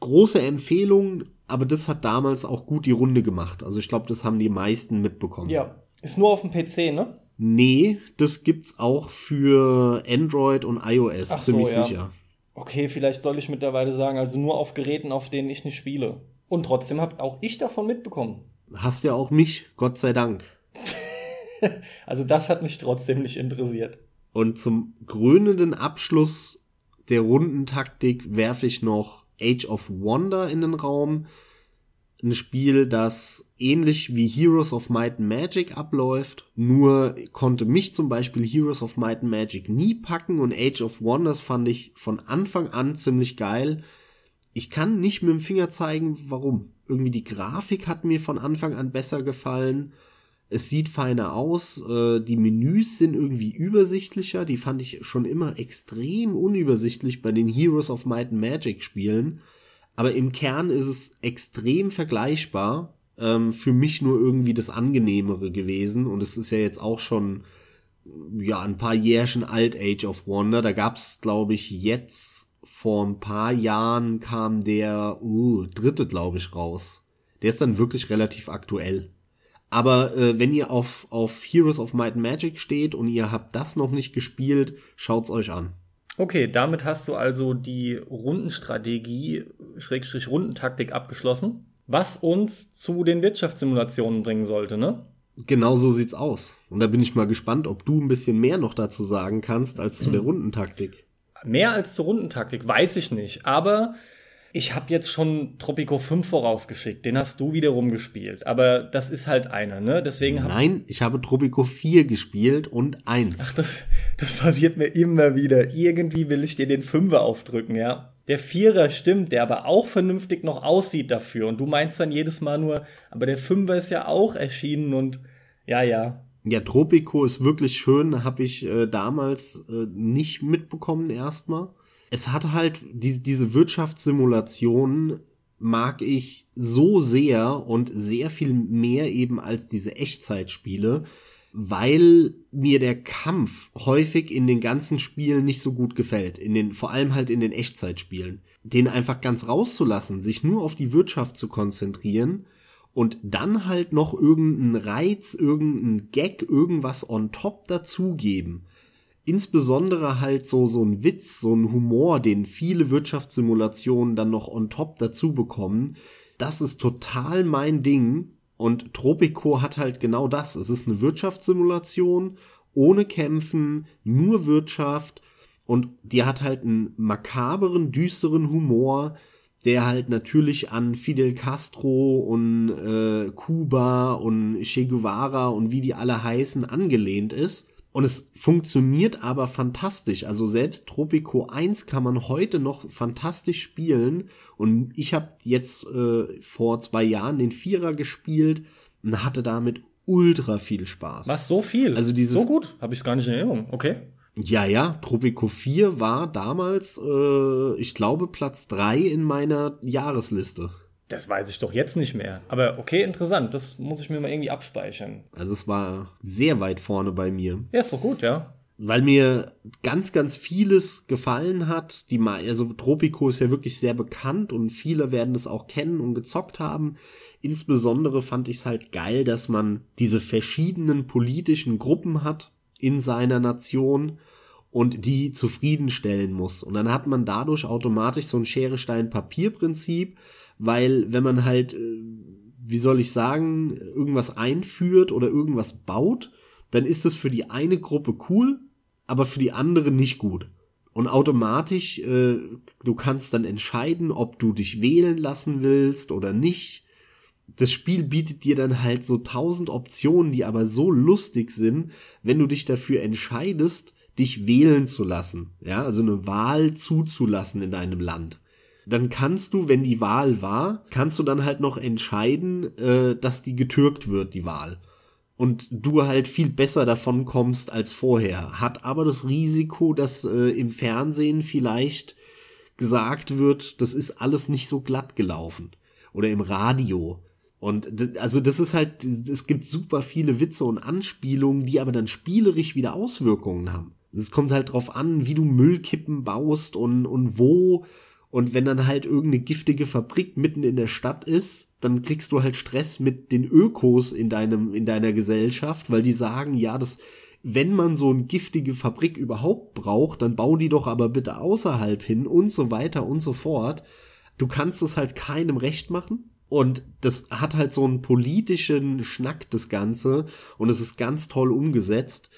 Große Empfehlung, aber das hat damals auch gut die Runde gemacht. Also ich glaube, das haben die meisten mitbekommen. Ja, ist nur auf dem PC, ne? Nee, das gibt's auch für Android und iOS, Ach ziemlich so, ja. sicher. Okay, vielleicht soll ich mittlerweile sagen, also nur auf Geräten, auf denen ich nicht spiele. Und trotzdem habe auch ich davon mitbekommen. Hast ja auch mich, Gott sei Dank. also das hat mich trotzdem nicht interessiert. Und zum krönenden Abschluss der Rundentaktik werfe ich noch Age of Wonder in den Raum ein Spiel, das ähnlich wie Heroes of Might and Magic abläuft, nur konnte mich zum Beispiel Heroes of Might and Magic nie packen und Age of Wonders fand ich von Anfang an ziemlich geil. Ich kann nicht mit dem Finger zeigen, warum. Irgendwie die Grafik hat mir von Anfang an besser gefallen. Es sieht feiner aus, äh, die Menüs sind irgendwie übersichtlicher, die fand ich schon immer extrem unübersichtlich bei den Heroes of Might and Magic Spielen aber im Kern ist es extrem vergleichbar. Ähm, für mich nur irgendwie das Angenehmere gewesen. Und es ist ja jetzt auch schon ja ein paar Jährchen alt Age of Wonder. Da gab's glaube ich jetzt vor ein paar Jahren kam der uh, dritte glaube ich raus. Der ist dann wirklich relativ aktuell. Aber äh, wenn ihr auf, auf Heroes of Might and Magic steht und ihr habt das noch nicht gespielt, schaut's euch an. Okay, damit hast du also die Rundenstrategie, Schrägstrich Rundentaktik abgeschlossen, was uns zu den Wirtschaftssimulationen bringen sollte, ne? Genau so sieht's aus. Und da bin ich mal gespannt, ob du ein bisschen mehr noch dazu sagen kannst als zu der. Rundentaktik. Mehr als zur Rundentaktik, weiß ich nicht. Aber ich habe jetzt schon Tropico 5 vorausgeschickt, den hast du wiederum gespielt, aber das ist halt einer, ne? Deswegen Nein, ich habe Tropico 4 gespielt und 1. Ach, das, das passiert mir immer wieder. Irgendwie will ich dir den Fünfer aufdrücken, ja. Der Vierer stimmt, der aber auch vernünftig noch aussieht dafür. Und du meinst dann jedes Mal nur, aber der Fünfer ist ja auch erschienen und ja, ja. Ja, Tropico ist wirklich schön, habe ich äh, damals äh, nicht mitbekommen erstmal es hat halt die, diese Wirtschaftssimulation mag ich so sehr und sehr viel mehr eben als diese Echtzeitspiele, weil mir der Kampf häufig in den ganzen Spielen nicht so gut gefällt, in den vor allem halt in den Echtzeitspielen. Den einfach ganz rauszulassen, sich nur auf die Wirtschaft zu konzentrieren und dann halt noch irgendeinen Reiz, irgendeinen Gag, irgendwas on top dazugeben insbesondere halt so, so ein Witz, so ein Humor, den viele Wirtschaftssimulationen dann noch on top dazu bekommen. Das ist total mein Ding. Und Tropico hat halt genau das. Es ist eine Wirtschaftssimulation ohne Kämpfen, nur Wirtschaft. Und die hat halt einen makaberen, düsteren Humor, der halt natürlich an Fidel Castro und äh, Kuba und Che Guevara und wie die alle heißen angelehnt ist. Und es funktioniert aber fantastisch. Also selbst Tropico 1 kann man heute noch fantastisch spielen. Und ich habe jetzt äh, vor zwei Jahren den Vierer gespielt und hatte damit ultra viel Spaß. Was, so viel? Also dieses, so gut? Habe ich gar nicht in Erinnerung. Okay. Ja, ja, Tropico 4 war damals, äh, ich glaube, Platz 3 in meiner Jahresliste. Das weiß ich doch jetzt nicht mehr. Aber okay, interessant. Das muss ich mir mal irgendwie abspeichern. Also es war sehr weit vorne bei mir. Ja, ist doch gut, ja. Weil mir ganz, ganz vieles gefallen hat. Die, also Tropico ist ja wirklich sehr bekannt und viele werden es auch kennen und gezockt haben. Insbesondere fand ich es halt geil, dass man diese verschiedenen politischen Gruppen hat in seiner Nation und die zufriedenstellen muss. Und dann hat man dadurch automatisch so ein Schere-Stein-Papier-Prinzip, weil wenn man halt, äh, wie soll ich sagen, irgendwas einführt oder irgendwas baut, dann ist es für die eine Gruppe cool, aber für die andere nicht gut. Und automatisch, äh, du kannst dann entscheiden, ob du dich wählen lassen willst oder nicht. Das Spiel bietet dir dann halt so tausend Optionen, die aber so lustig sind, wenn du dich dafür entscheidest, dich wählen zu lassen. Ja, also eine Wahl zuzulassen in deinem Land. Dann kannst du, wenn die Wahl war, kannst du dann halt noch entscheiden, äh, dass die getürkt wird, die Wahl und du halt viel besser davon kommst als vorher. Hat aber das Risiko, dass äh, im Fernsehen vielleicht gesagt wird, das ist alles nicht so glatt gelaufen. Oder im Radio. Und also das ist halt, es gibt super viele Witze und Anspielungen, die aber dann spielerisch wieder Auswirkungen haben. Es kommt halt drauf an, wie du Müllkippen baust und, und wo und wenn dann halt irgendeine giftige Fabrik mitten in der Stadt ist, dann kriegst du halt Stress mit den Ökos in deinem, in deiner Gesellschaft, weil die sagen, ja, das, wenn man so eine giftige Fabrik überhaupt braucht, dann bau die doch aber bitte außerhalb hin und so weiter und so fort. Du kannst es halt keinem recht machen. Und das hat halt so einen politischen Schnack, das Ganze. Und es ist ganz toll umgesetzt.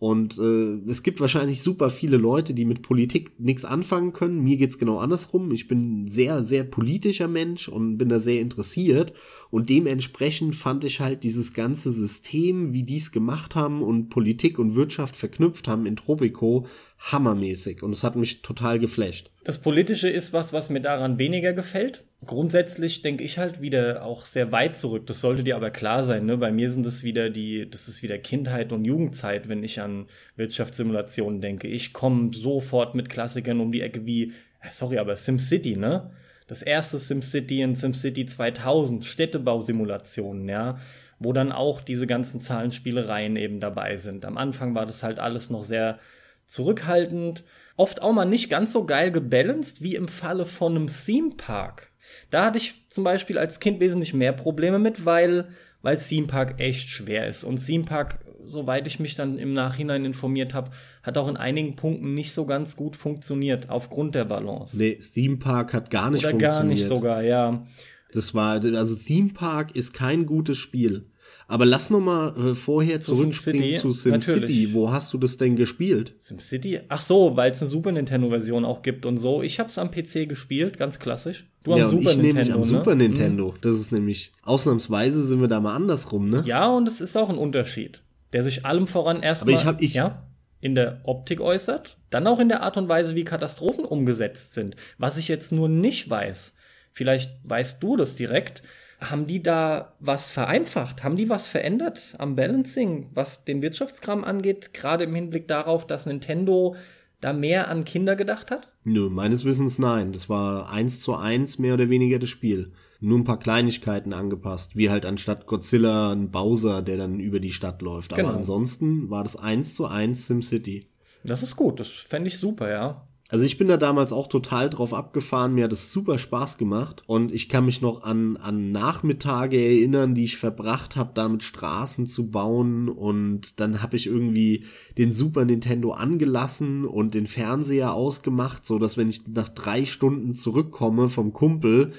Und äh, es gibt wahrscheinlich super viele Leute, die mit Politik nichts anfangen können. Mir geht's genau andersrum. Ich bin sehr, sehr politischer Mensch und bin da sehr interessiert. Und dementsprechend fand ich halt dieses ganze System, wie die es gemacht haben und Politik und Wirtschaft verknüpft haben in Tropico, hammermäßig. Und es hat mich total geflasht. Das Politische ist was, was mir daran weniger gefällt. Grundsätzlich denke ich halt wieder auch sehr weit zurück. Das sollte dir aber klar sein. Ne? Bei mir sind das wieder die, das ist wieder Kindheit und Jugendzeit, wenn ich an Wirtschaftssimulationen denke. Ich komme sofort mit Klassikern um die Ecke wie, äh, sorry, aber SimCity, ne? Das erste SimCity in SimCity 2000, Städtebausimulationen, ja, wo dann auch diese ganzen Zahlenspielereien eben dabei sind. Am Anfang war das halt alles noch sehr zurückhaltend, oft auch mal nicht ganz so geil gebalanced wie im Falle von einem Theme Park. Da hatte ich zum Beispiel als Kind wesentlich mehr Probleme mit, weil, weil Theme Park echt schwer ist. Und Theme Park, soweit ich mich dann im Nachhinein informiert habe, hat auch in einigen Punkten nicht so ganz gut funktioniert, aufgrund der Balance. Nee, Theme Park hat gar nicht Oder funktioniert. gar nicht sogar, ja. Das war, also Theme Park ist kein gutes Spiel. Aber lass noch mal äh, vorher zurückspringen zu SimCity. Wo hast du das denn gespielt? SimCity? Ach so, weil es eine Super Nintendo-Version auch gibt und so. Ich hab's am PC gespielt, ganz klassisch. Du am ja, Super ich Nintendo. am ne? Super Nintendo. Das ist nämlich, ausnahmsweise sind wir da mal andersrum, ne? Ja, und es ist auch ein Unterschied, der sich allem voran erstmal ich ich, ja, in der Optik äußert, dann auch in der Art und Weise, wie Katastrophen umgesetzt sind. Was ich jetzt nur nicht weiß, vielleicht weißt du das direkt, haben die da was vereinfacht? Haben die was verändert am Balancing, was den Wirtschaftskram angeht, gerade im Hinblick darauf, dass Nintendo da mehr an Kinder gedacht hat? Nö, meines Wissens nein. Das war eins zu eins mehr oder weniger das Spiel. Nur ein paar Kleinigkeiten angepasst, wie halt anstatt Godzilla ein Bowser, der dann über die Stadt läuft. Genau. Aber ansonsten war das eins zu eins SimCity. Das ist gut, das fände ich super, ja. Also ich bin da damals auch total drauf abgefahren, mir hat es super Spaß gemacht und ich kann mich noch an, an Nachmittage erinnern, die ich verbracht habe, damit Straßen zu bauen und dann habe ich irgendwie den Super Nintendo angelassen und den Fernseher ausgemacht, so dass wenn ich nach drei Stunden zurückkomme vom Kumpel,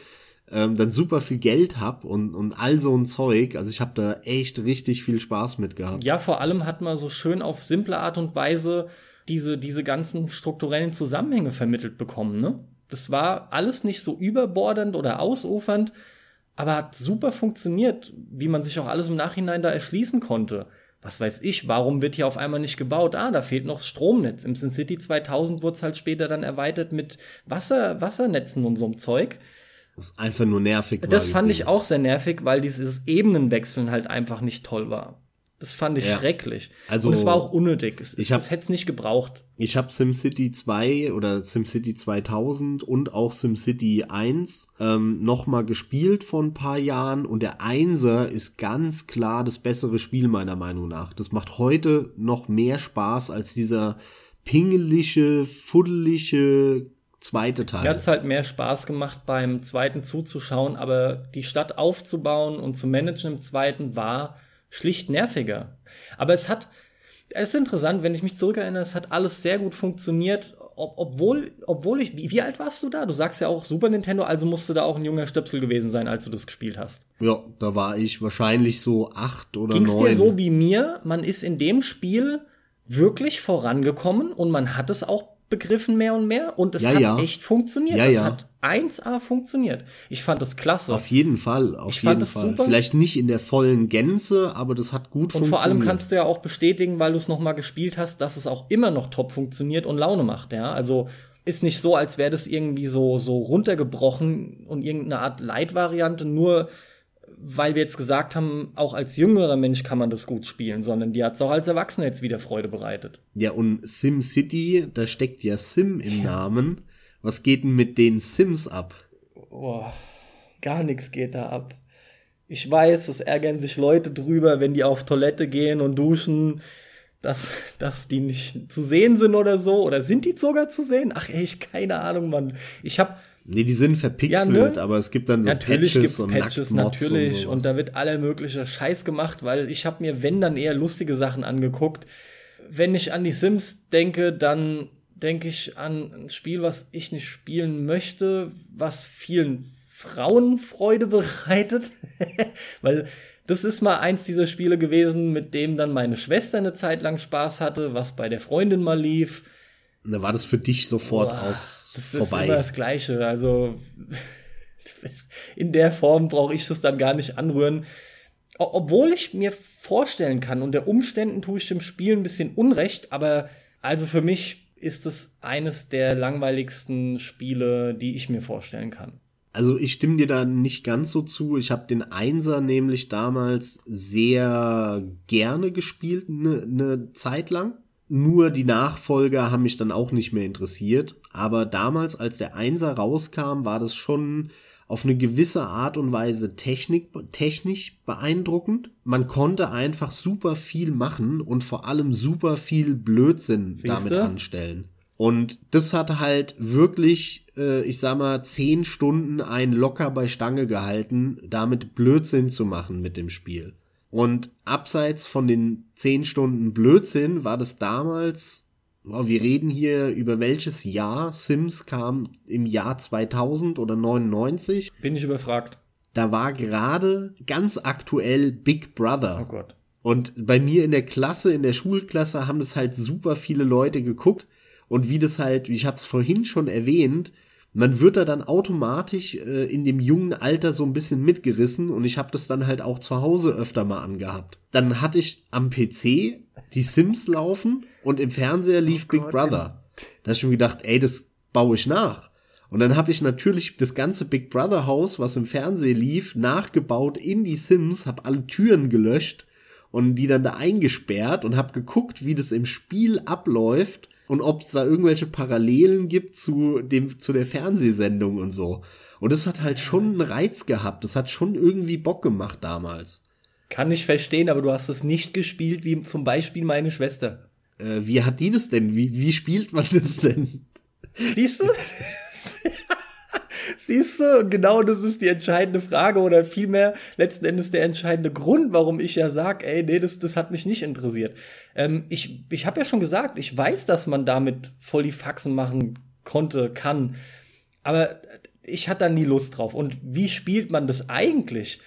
ähm, dann super viel Geld hab und, und all so ein Zeug. Also ich habe da echt richtig viel Spaß mit gehabt. Ja, vor allem hat man so schön auf simple Art und Weise diese, diese ganzen strukturellen Zusammenhänge vermittelt bekommen. Ne? Das war alles nicht so überbordend oder ausufernd, aber hat super funktioniert, wie man sich auch alles im Nachhinein da erschließen konnte. Was weiß ich, warum wird hier auf einmal nicht gebaut? Ah, da fehlt noch das Stromnetz. Im SimCity 2000 wurde es halt später dann erweitert mit Wasser, Wassernetzen und so einem Zeug. Das ist einfach nur nervig. Das fand ich auch sehr nervig, weil dieses Ebenenwechseln halt einfach nicht toll war. Das fand ich ja. schrecklich. Also, und es war auch unnötig. Es, ich hab, es hätte es nicht gebraucht. Ich habe SimCity 2 oder SimCity 2000 und auch SimCity 1 ähm, nochmal gespielt vor ein paar Jahren und der Einser ist ganz klar das bessere Spiel meiner Meinung nach. Das macht heute noch mehr Spaß als dieser pingelige, fuddelige zweite Teil. Mir hat es halt mehr Spaß gemacht, beim zweiten zuzuschauen, aber die Stadt aufzubauen und zu managen im zweiten war schlicht nerviger. Aber es hat, es ist interessant, wenn ich mich zurückerinnere, es hat alles sehr gut funktioniert, ob, obwohl, obwohl ich, wie, wie, alt warst du da? Du sagst ja auch Super Nintendo, also musst du da auch ein junger Stöpsel gewesen sein, als du das gespielt hast. Ja, da war ich wahrscheinlich so acht oder Ging's neun. Ging's dir so wie mir? Man ist in dem Spiel wirklich vorangekommen und man hat es auch begriffen mehr und mehr und es Ja, hat ja. echt funktioniert. Ja, es hat 1A funktioniert. Ich fand das klasse. Auf jeden Fall, auf Ich fand jeden das Fall. super. Vielleicht nicht in der vollen Gänze, aber das hat gut und funktioniert. vor allem kannst du ja auch bestätigen, weil du es noch mal gespielt hast, dass es auch immer noch top funktioniert und Laune macht, ja? Also ist nicht so, als wäre das irgendwie so so runtergebrochen und irgendeine Art Leitvariante, nur weil wir jetzt gesagt haben, auch als jüngerer Mensch kann man das gut spielen, sondern die hat es auch als Erwachsener jetzt wieder Freude bereitet. Ja, und Sim City, da steckt ja Sim im Namen. Was geht denn mit den Sims ab? Boah, gar nichts geht da ab. Ich weiß, es ärgern sich Leute drüber, wenn die auf Toilette gehen und duschen, dass, dass die nicht zu sehen sind oder so. Oder sind die sogar zu sehen? Ach ey, ich keine Ahnung, Mann. Ich hab Nee, die sind verpixelt, Ja, ne? aber es gibt dann so natürlich Patches gibt's und Patches, natürlich. und, Und, da wird aller mögliche Scheiß gemacht, weil ich habe mir, wenn dann eher lustige Sachen angeguckt. Wenn ich an die Sims denke, dann denke ich an ein Spiel, was ich nicht spielen möchte, was vielen Frauen Freude bereitet. weil das ist mal eins dieser Spiele gewesen, mit dem dann meine Schwester eine Zeit lang Spaß hatte, was bei der Freundin mal lief. Da war das für dich sofort Boah, aus das ist vorbei. immer das Gleiche. Also in der Form brauche ich das dann gar nicht anrühren. Obwohl ich mir vorstellen kann, unter Umständen tue ich dem Spiel ein bisschen Unrecht, aber also für mich ist es eines der langweiligsten Spiele, die ich mir vorstellen kann. Also ich stimme dir da nicht ganz so zu. Ich habe den Einser nämlich damals sehr gerne gespielt, eine ne Zeit lang. Nur die Nachfolger haben mich dann auch nicht mehr interessiert. Aber damals, als der Einser rauskam, war das schon auf eine gewisse Art und Weise Technik, technisch beeindruckend. Man konnte einfach super viel machen und vor allem super viel Blödsinn damit Siehste? anstellen. Und das hat halt wirklich, äh, ich sag mal, zehn Stunden einen locker bei Stange gehalten, damit Blödsinn zu machen mit dem Spiel. Und abseits von den zehn Stunden Blödsinn war das damals, oh, wir reden hier über welches Jahr Sims kam im Jahr 2000 oder 99. Bin ich überfragt. Da war gerade ganz aktuell Big Brother. Oh Gott. Und bei mir in der Klasse, in der Schulklasse, haben das halt super viele Leute geguckt. Und wie das halt, ich habe es vorhin schon erwähnt, man wird da dann automatisch äh, in dem jungen Alter so ein bisschen mitgerissen und ich habe das dann halt auch zu Hause öfter mal angehabt. Dann hatte ich am PC die Sims laufen und im Fernseher lief Big Gott, Brother. Da hab ich schon gedacht, ey, das baue ich nach. Und dann habe ich natürlich das ganze Big Brother Haus, was im Fernsehen lief, nachgebaut in die Sims, habe alle Türen gelöscht und die dann da eingesperrt und habe geguckt, wie das im Spiel abläuft und ob es da irgendwelche Parallelen gibt zu dem zu der Fernsehsendung und so. Und das hat halt schon einen Reiz gehabt. Das hat schon irgendwie Bock gemacht damals. Kann ich verstehen, aber du hast es nicht gespielt, wie zum Beispiel meine Schwester. Äh, wie hat die das denn? Wie, wie spielt man das denn? Siehst du? Siehst du? Genau das ist die entscheidende Frage oder vielmehr letzten Endes der entscheidende Grund, warum ich ja sag, ey, nee, das, das hat mich nicht interessiert. Ähm, ich ich habe ja schon gesagt, ich weiß, dass man damit voll die Faxen machen konnte, kann. Aber ich hatte da nie Lust drauf. Und wie spielt man das eigentlich?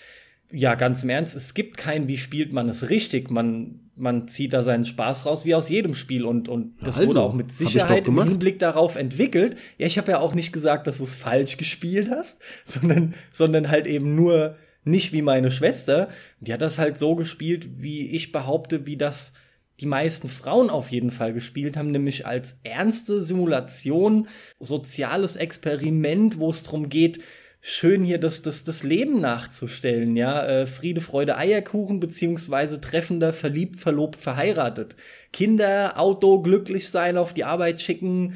Ja, ganz im Ernst, es gibt kein, wie spielt man es richtig. Man, man zieht da seinen Spaß raus, wie aus jedem Spiel. Und, und das also, wurde auch mit Sicherheit im. Hinblick darauf entwickelt. Ja, ich habe ja auch nicht gesagt, dass du es falsch gespielt hast, sondern, sondern halt eben nur nicht wie meine Schwester. Die hat das halt so gespielt, wie ich behaupte, wie das die meisten Frauen auf jeden Fall gespielt haben, nämlich als ernste Simulation, soziales Experiment, wo es darum geht, schön hier das, das, das Leben nachzustellen, ja, äh, Friede, Freude, Eierkuchen, beziehungsweise treffender, verliebt, verlobt, verheiratet. Kinder, Auto, glücklich sein, auf die Arbeit schicken,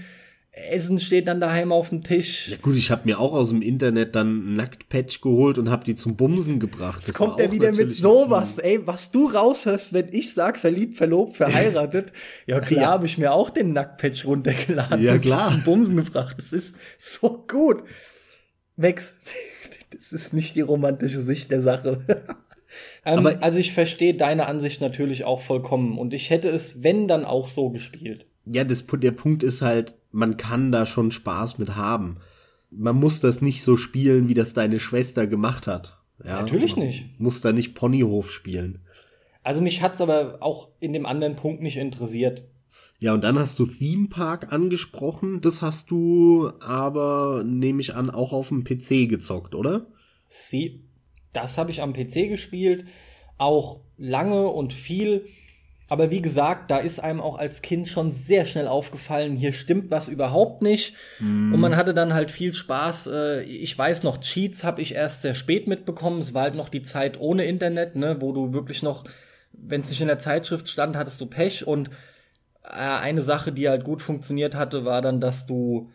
Essen steht dann daheim auf dem Tisch. Ja gut, ich habe mir auch aus dem Internet dann ein Nacktpatch geholt und habe die zum Bumsen gebracht. Jetzt kommt er wieder mit sowas, ey, was du raushörst, wenn ich sag verliebt, verlobt, verheiratet. ja klar, Ja. habe ich mir auch den Nacktpatch runtergeladen Ja, und klar. zum Bumsen gebracht. Das ist so gut. Wex, das ist nicht die romantische Sicht der Sache. ähm, Aber- also ich verstehe deine Ansicht natürlich auch vollkommen und ich hätte es, wenn, dann auch so gespielt. Ja, das, der Punkt ist halt, man kann da schon Spaß mit haben. Man muss das nicht so spielen, wie das deine Schwester gemacht hat. Ja, Natürlich man nicht. Muss da nicht Ponyhof spielen. Also mich hat's aber auch in dem anderen Punkt nicht interessiert. Ja, und dann hast du Theme Park angesprochen. Das hast du aber, nehme ich an, auch auf dem PC gezockt, oder? Sie, das habe ich am PC gespielt, auch lange und viel. Aber wie gesagt, da ist einem auch als Kind schon sehr schnell aufgefallen, hier stimmt was überhaupt nicht. Mm. Und man hatte dann halt viel Spaß. Äh, ich weiß noch, Cheats habe ich erst sehr spät mitbekommen. Es war halt noch die Zeit ohne Internet, ne, wo du wirklich noch, wenn es nicht in der Zeitschrift stand, hattest du Pech. Und eine Sache, die halt gut funktioniert hatte, war dann, dass du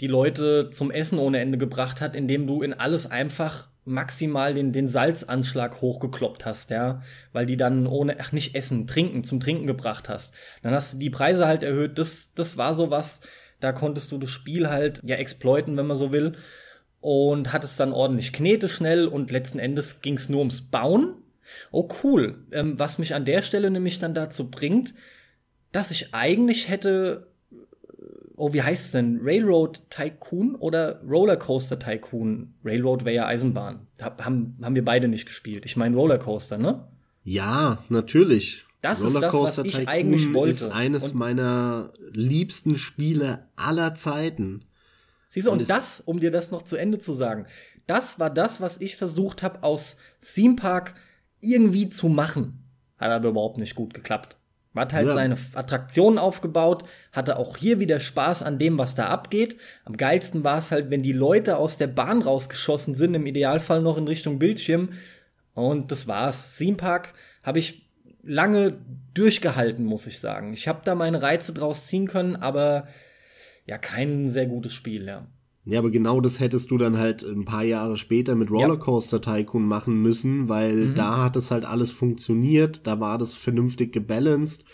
die Leute zum Essen ohne Ende gebracht hat, indem du in alles einfach maximal den, den Salzanschlag hochgekloppt hast, ja, weil die dann ohne, ach nicht essen, trinken, zum Trinken gebracht hast. Dann hast du die Preise halt erhöht, das, das war sowas, da konntest du das Spiel halt, ja, exploiten, wenn man so will, und hattest dann ordentlich Knete schnell und letzten Endes ging es nur ums Bauen. Oh cool, ähm, was mich an der Stelle nämlich dann dazu bringt, dass ich eigentlich hätte oh, wie heißt es denn? Railroad Tycoon oder Rollercoaster Tycoon? Railroad wäre ja Eisenbahn. Hab, haben, haben wir beide nicht gespielt. Ich meine Rollercoaster, ne? Ja, natürlich. Das ist das, was ich Tycoon eigentlich wollte. ist eines und meiner liebsten Spiele aller Zeiten. Siehst du, und, und das, um dir das noch zu Ende zu sagen, das war das, was ich versucht habe, aus Theme Park irgendwie zu machen. Hat aber überhaupt nicht gut geklappt. Hat halt ja. seine Attraktionen aufgebaut, hatte auch hier wieder Spaß an dem, was da abgeht. Am geilsten war es halt, wenn die Leute aus der Bahn rausgeschossen sind, im Idealfall noch in Richtung Bildschirm. Und das war's. Theme Park habe ich lange durchgehalten, muss ich sagen. Ich habe da meine Reize draus ziehen können, aber ja, kein sehr gutes Spiel, ja. Ja, aber genau das hättest du dann halt ein paar Jahre später mit Rollercoaster Tycoon machen müssen, weil mhm. da hat es halt alles funktioniert, da war das vernünftig gebalanced.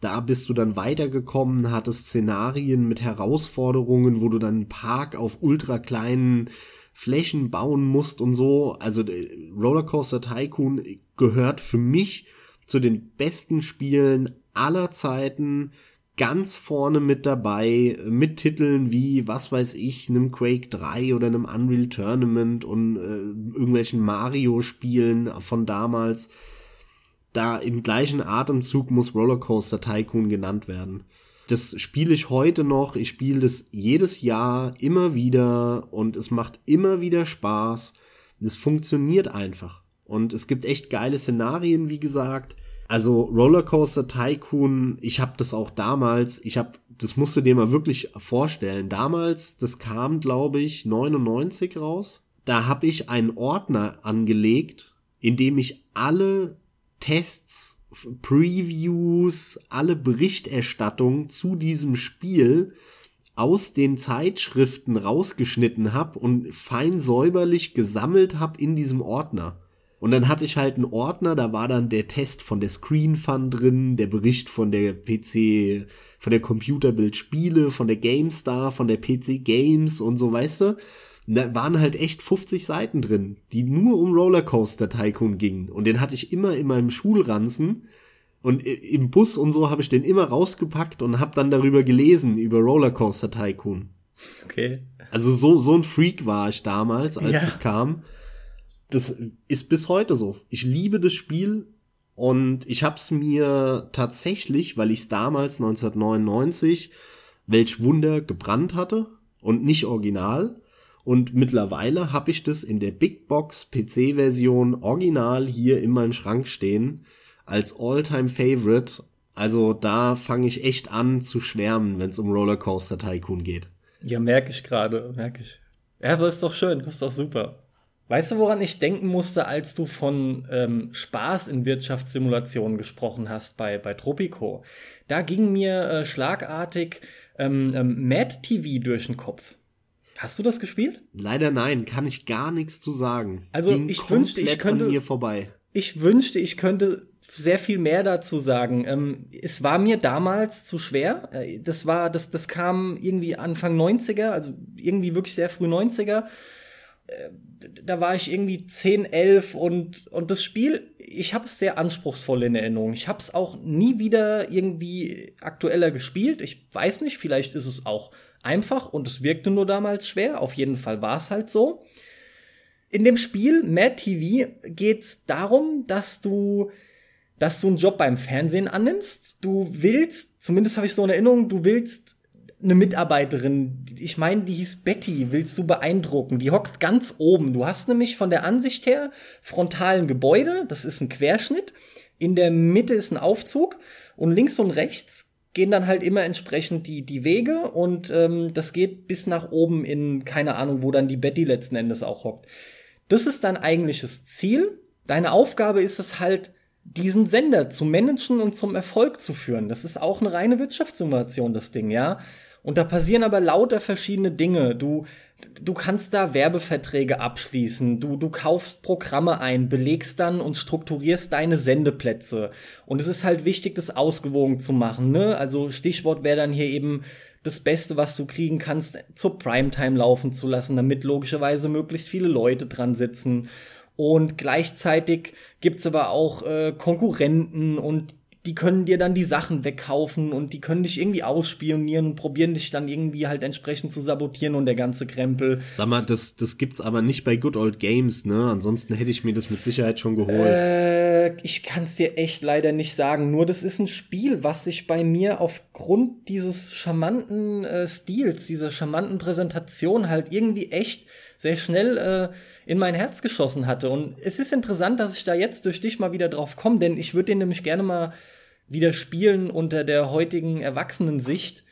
Da bist du dann weitergekommen, hattest Szenarien mit Herausforderungen, wo du dann einen Park auf ultra kleinen Flächen bauen musst und so. Also äh, Rollercoaster Tycoon gehört für mich zu den besten Spielen aller Zeiten ganz vorne mit dabei, mit Titeln wie, was weiß ich, einem Quake 3 oder einem Unreal Tournament und äh, irgendwelchen Mario-Spielen von damals. Da im gleichen Atemzug muss Rollercoaster Tycoon genannt werden. Das spiele ich heute noch, ich spiele das jedes Jahr immer wieder und es macht immer wieder Spaß. Es funktioniert einfach. Und es gibt echt geile Szenarien, wie gesagt also Rollercoaster Tycoon, ich habe das auch damals, ich habe, das musst du dir mal wirklich vorstellen. Damals, das kam, glaube ich, 99 raus. Da habe ich einen Ordner angelegt, in dem ich alle Tests, Previews, alle Berichterstattung zu diesem Spiel aus den Zeitschriften rausgeschnitten habe und fein säuberlich gesammelt habe in diesem Ordner. Und dann hatte ich halt einen Ordner, da war dann der Test von der Screen Fun drin, der Bericht von der PC, von der Computerbild Spiele, von der GameStar, von der PC Games und so, weißt du? Und da waren halt echt 50 Seiten drin, die nur um Rollercoaster Tycoon gingen. Und den hatte ich immer in meinem Schulranzen. Und im Bus und so habe ich den immer rausgepackt und habe dann darüber gelesen, über Rollercoaster Tycoon. Okay. Also so, so ein Freak war ich damals, als ja. es kam das ist bis heute so. Ich liebe das Spiel und ich habe es mir tatsächlich, weil ich es damals 1999 welch Wunder gebrannt hatte und nicht original. Und mittlerweile habe ich das in der Big Box PC-Version original hier in meinem Schrank stehen als All-Time Favorite. Also da fange ich echt an zu schwärmen, wenn es um Rollercoaster Tycoon geht. Ja, merke ich gerade, merke ich. Ja, aber ist doch schön, ist doch super. Weißt du, woran ich denken musste, als du von ähm, Spaß in Wirtschaftssimulationen gesprochen hast bei, bei Tropico? Da ging mir äh, schlagartig ähm, ähm, Mad TV durch den Kopf. Hast du das gespielt? Leider nein, kann ich gar nichts zu sagen. Also ging ich wünschte, ich könnte mir vorbei. Ich wünschte, ich könnte sehr viel mehr dazu sagen. Ähm, es war mir damals zu schwer. Äh, das war, das, das kam irgendwie Anfang 90er, also irgendwie wirklich sehr früh 90er. Äh, da war ich irgendwie 10, 11 und, und das Spiel, ich habe es sehr anspruchsvoll in Erinnerung. Ich habe es auch nie wieder irgendwie aktueller gespielt. Ich weiß nicht, vielleicht ist es auch einfach und es wirkte nur damals schwer. Auf jeden Fall war es halt so. In dem Spiel Mad TV geht es darum, dass du dass du einen Job beim Fernsehen annimmst. Du willst, zumindest habe ich so eine Erinnerung, du willst eine Mitarbeiterin, ich meine, die hieß Betty, willst du beeindrucken. Die hockt ganz oben. Du hast nämlich von der Ansicht her frontalen Gebäude, das ist ein Querschnitt. In der Mitte ist ein Aufzug und links und rechts gehen dann halt immer entsprechend die, die Wege und ähm, das geht bis nach oben in keine Ahnung, wo dann die Betty letzten Endes auch hockt. Das ist dein eigentliches Ziel. Deine Aufgabe ist es halt, diesen Sender zu managen und zum Erfolg zu führen. Das ist auch eine reine Wirtschaftssimulation, das Ding, ja. Und da passieren aber lauter verschiedene Dinge. Du, du kannst da Werbeverträge abschließen, du, du kaufst Programme ein, belegst dann und strukturierst deine Sendeplätze. Und es ist halt wichtig, das ausgewogen zu machen. Ne? Also Stichwort wäre dann hier eben das Beste, was du kriegen kannst, zur Primetime laufen zu lassen, damit logischerweise möglichst viele Leute dran sitzen. Und gleichzeitig gibt's aber auch äh, Konkurrenten und die können dir dann die Sachen wegkaufen und die können dich irgendwie ausspionieren und probieren dich dann irgendwie halt entsprechend zu sabotieren und der ganze Krempel. Sag mal, das, das gibt's aber nicht bei Good Old Games, ne? Ansonsten hätte ich mir das mit Sicherheit schon geholt. Äh, ich kann's dir echt leider nicht sagen. Nur das ist ein Spiel, was sich bei mir aufgrund dieses charmanten äh, Stils, dieser charmanten Präsentation halt irgendwie echt sehr schnell äh, in mein Herz geschossen hatte. Und es ist interessant, dass ich da jetzt durch dich mal wieder drauf komme, denn ich würde den nämlich gerne mal wieder spielen unter der heutigen Erwachsenensicht.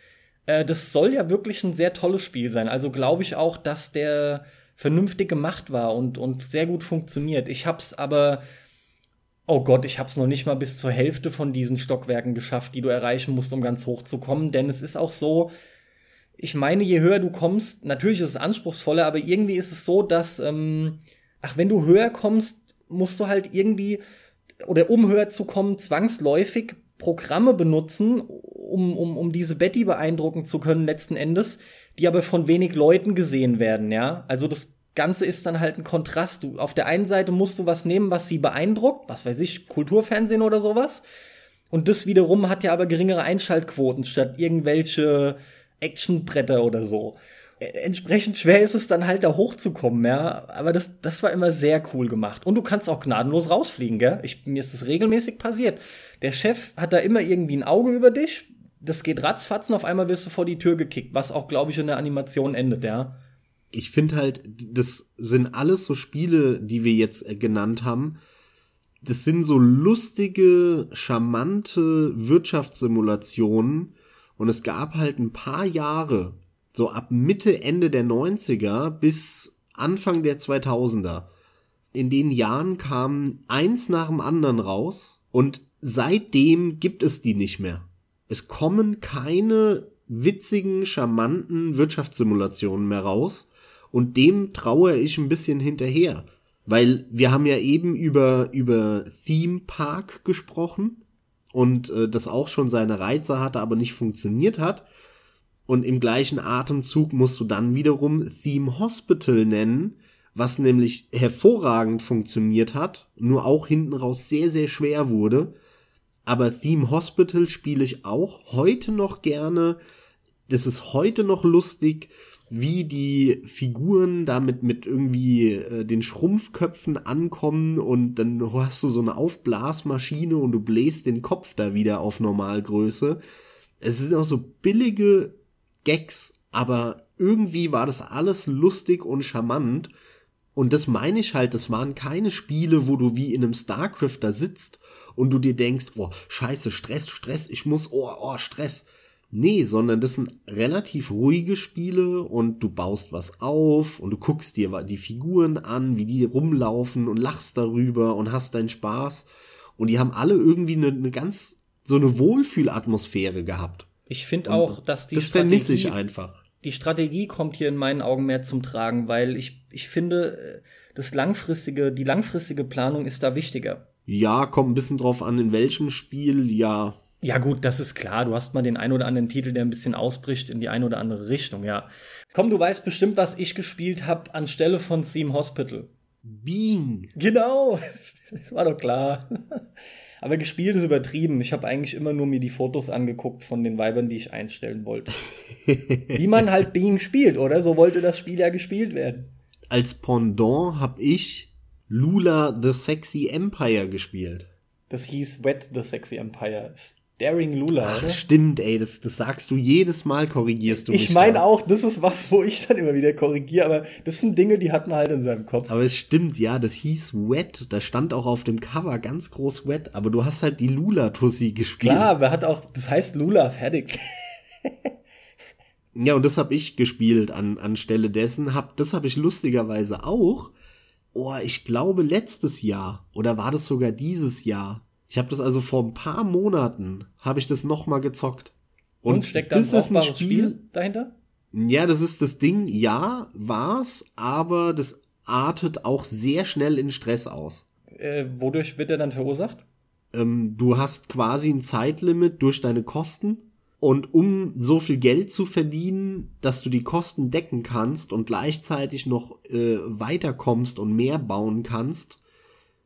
Äh, das soll ja wirklich ein sehr tolles Spiel sein. Also glaube ich auch, dass der vernünftig gemacht war und, und sehr gut funktioniert. Ich hab's aber, oh Gott, ich hab's noch nicht mal bis zur Hälfte von diesen Stockwerken geschafft, die du erreichen musst, um ganz hoch zu kommen. Denn es ist auch so, ich meine, je höher du kommst, natürlich ist es anspruchsvoller, aber irgendwie ist es so, dass, ähm, ach, wenn du höher kommst, musst du halt irgendwie, oder um höher zu kommen, zwangsläufig Programme benutzen, um, um, um diese Betty beeindrucken zu können, letzten Endes, die aber von wenig Leuten gesehen werden, ja. Also das Ganze ist dann halt ein Kontrast. Du, auf der einen Seite musst du was nehmen, was sie beeindruckt, was weiß ich, Kulturfernsehen oder sowas. Und das wiederum hat ja aber geringere Einschaltquoten statt irgendwelche Actionbretter oder so. Entsprechend schwer ist es dann halt da hochzukommen, ja. Aber das, das war immer sehr cool gemacht. Und du kannst auch gnadenlos rausfliegen, gell? Ich, mir ist das regelmäßig passiert. Der Chef hat da immer irgendwie ein Auge über dich. Das geht ratzfatzen, auf einmal wirst du vor die Tür gekickt, was auch, glaube ich, in der Animation endet, ja. Ich finde halt, das sind alles so Spiele, die wir jetzt äh, genannt haben. Das sind so lustige, charmante Wirtschaftssimulationen, und es gab halt ein paar Jahre, so ab Mitte, Ende der 90er bis Anfang der 2000er. In den Jahren kam eins nach dem anderen raus und seitdem gibt es die nicht mehr. Es kommen keine witzigen, charmanten Wirtschaftssimulationen mehr raus und dem traue ich ein bisschen hinterher. Weil wir haben ja eben über, über Theme Park gesprochen und äh, das auch schon seine Reize hatte, aber nicht funktioniert hat. Und im gleichen Atemzug musst du dann wiederum Theme Hospital nennen, was nämlich hervorragend funktioniert hat, nur auch hinten raus sehr, sehr schwer wurde. Aber Theme Hospital spiele ich auch heute noch gerne. Das ist heute noch lustig wie die Figuren damit mit irgendwie äh, den Schrumpfköpfen ankommen und dann hast du so eine Aufblasmaschine und du bläst den Kopf da wieder auf Normalgröße. Es sind auch so billige Gags, aber irgendwie war das alles lustig und charmant. Und das meine ich halt, das waren keine Spiele, wo du wie in einem StarCraft da sitzt und du dir denkst, boah, scheiße, Stress, Stress, ich muss, oh, oh, Stress Nee, sondern das sind relativ ruhige Spiele und du baust was auf und du guckst dir die Figuren an, wie die rumlaufen und lachst darüber und hast deinen Spaß. Und die haben alle irgendwie eine, eine ganz, so eine Wohlfühlatmosphäre gehabt. Ich finde auch, dass die das vermisse ich einfach. Die Strategie kommt hier in meinen Augen mehr zum Tragen, weil ich, ich finde, äh, das langfristige, die langfristige Planung ist da wichtiger. Ja, kommt ein bisschen drauf an, in welchem Spiel, ja, ja, gut, das ist klar. Du hast mal den ein oder anderen Titel, der ein bisschen ausbricht in die eine oder andere Richtung, ja. Komm, du weißt bestimmt, was ich gespielt habe anstelle von Theme Hospital. Bean. Genau. war doch klar. Aber gespielt ist übertrieben. Ich habe eigentlich immer nur mir die Fotos angeguckt von den Weibern, die ich einstellen wollte. Wie man halt Bean spielt, oder? So wollte das Spiel ja gespielt werden. Als Pendant habe ich Lula the Sexy Empire gespielt. Das hieß Wet the Sexy Empire. Daring Lula, Ach? Stimmt, ey, das, das sagst du jedes Mal, korrigierst du mich. Ich meine auch, das ist was, wo ich dann immer wieder korrigiere, aber das sind Dinge, die hat man halt in seinem Kopf. Aber es stimmt, ja, das hieß Wet, da stand auch auf dem Cover ganz groß Wet, aber du hast halt die Lula-Tussi gespielt. Klar, aber hat auch, das heißt Lula, fertig. ja, und das habe ich gespielt an, anstelle dessen. Hab, das habe ich lustigerweise auch. Oh, ich glaube letztes Jahr oder war das sogar dieses Jahr ich habe das also vor ein paar Monaten, habe ich das noch mal gezockt. Und, Und steckt da das ein, ein Spiel, Spiel dahinter? Ja, das ist das Ding. Ja, war's, aber das artet auch sehr schnell in Stress aus. Äh, wodurch wird er dann verursacht? Ähm, du hast quasi ein Zeitlimit durch deine Kosten. Und um so viel Geld zu verdienen, dass du die Kosten decken kannst und gleichzeitig noch äh, weiterkommst und mehr bauen kannst,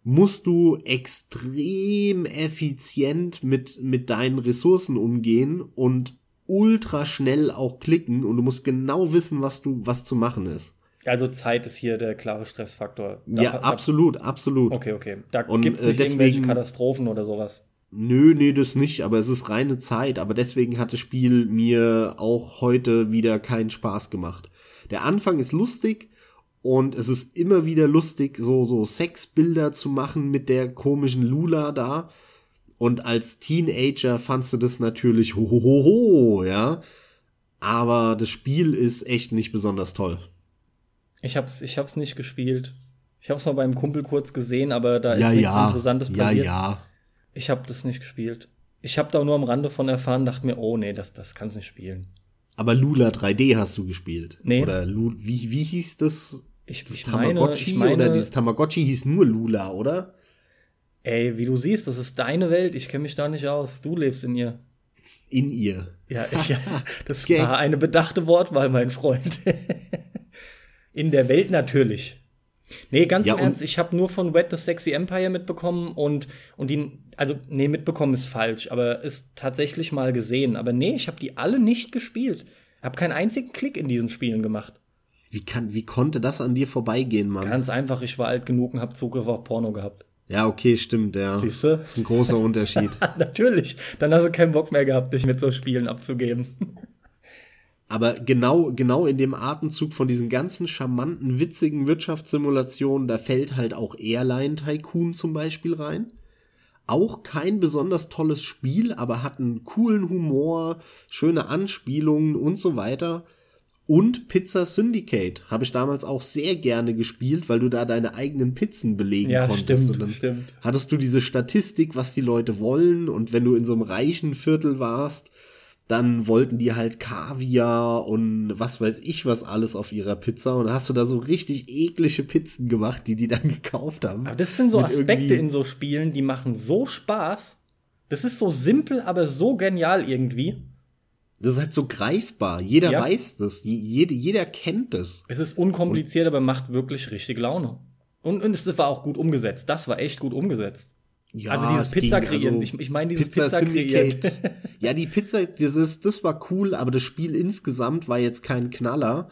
musst du extrem effizient mit, mit deinen Ressourcen umgehen und ultra schnell auch klicken und du musst genau wissen, was du, was zu machen ist. Also Zeit ist hier der klare Stressfaktor. Da, ja, absolut, absolut. Okay, okay. Da gibt es nicht äh, deswegen, irgendwelche Katastrophen oder sowas. Nö, nee, das nicht, aber es ist reine Zeit. Aber deswegen hat das Spiel mir auch heute wieder keinen Spaß gemacht. Der Anfang ist lustig, und es ist immer wieder lustig, so, so Sexbilder zu machen mit der komischen Lula da. Und als Teenager fandst du das natürlich hohoho, ja. Aber das Spiel ist echt nicht besonders toll. Ich hab's, ich hab's nicht gespielt. Ich hab's mal beim Kumpel kurz gesehen, aber da ist ja, nichts ja. Interessantes passiert. Ja, ja. Ich hab das nicht gespielt. Ich hab da nur am Rande von erfahren, dachte mir, oh nee, das, das kannst nicht spielen. Aber Lula 3D hast du gespielt. Nee. Oder Lu wie, wie hieß das? Ich, das ich Tamagotchi meine, ich meine, oder dieses Tamagotchi hieß nur Lula, oder? Ey, wie du siehst, das ist deine Welt. Ich kenne mich da nicht aus. Du lebst in ihr. In ihr. Ja, ich, ja das okay. war eine bedachte Wortwahl, mein Freund. in der Welt natürlich. Nee, ganz ja, im Ernst, ich habe nur von Wet the Sexy Empire mitbekommen und, und die, also, nee, mitbekommen ist falsch, aber ist tatsächlich mal gesehen. Aber nee, ich habe die alle nicht gespielt. Hab keinen einzigen Klick in diesen Spielen gemacht. Wie, kann, wie konnte das an dir vorbeigehen, Mann? Ganz einfach, ich war alt genug und habe Zugriff auf Porno gehabt. Ja, okay, stimmt, ja. Siehst du? Das ist ein großer Unterschied. Natürlich. Dann hast du keinen Bock mehr gehabt, dich mit so Spielen abzugeben. Aber genau, genau in dem Atemzug von diesen ganzen charmanten, witzigen Wirtschaftssimulationen, da fällt halt auch Airline Tycoon zum Beispiel rein. Auch kein besonders tolles Spiel, aber hat einen coolen Humor, schöne Anspielungen und so weiter. Und Pizza Syndicate habe ich damals auch sehr gerne gespielt, weil du da deine eigenen Pizzen belegen ja, konntest. Stimmt, und dann stimmt. hattest du diese Statistik, was die Leute wollen. Und wenn du in so einem reichen Viertel warst, dann wollten die halt Kaviar und was weiß ich was alles auf ihrer Pizza. Und hast du da so richtig eklige Pizzen gemacht, die die dann gekauft haben. Aber das sind so Aspekte in so Spielen, die machen so Spaß. Das ist so simpel, aber so genial irgendwie. Das ist halt so greifbar. Jeder ja. weiß das. Jede, jeder kennt das. Es ist unkompliziert, und aber macht wirklich richtig Laune. Und, und es war auch gut umgesetzt. Das war echt gut umgesetzt. Ja, also dieses Pizza kreieren. Also ich, ich meine dieses Pizza, Pizza kreieren. ja, die Pizza, dieses, das war cool, aber das Spiel insgesamt war jetzt kein Knaller.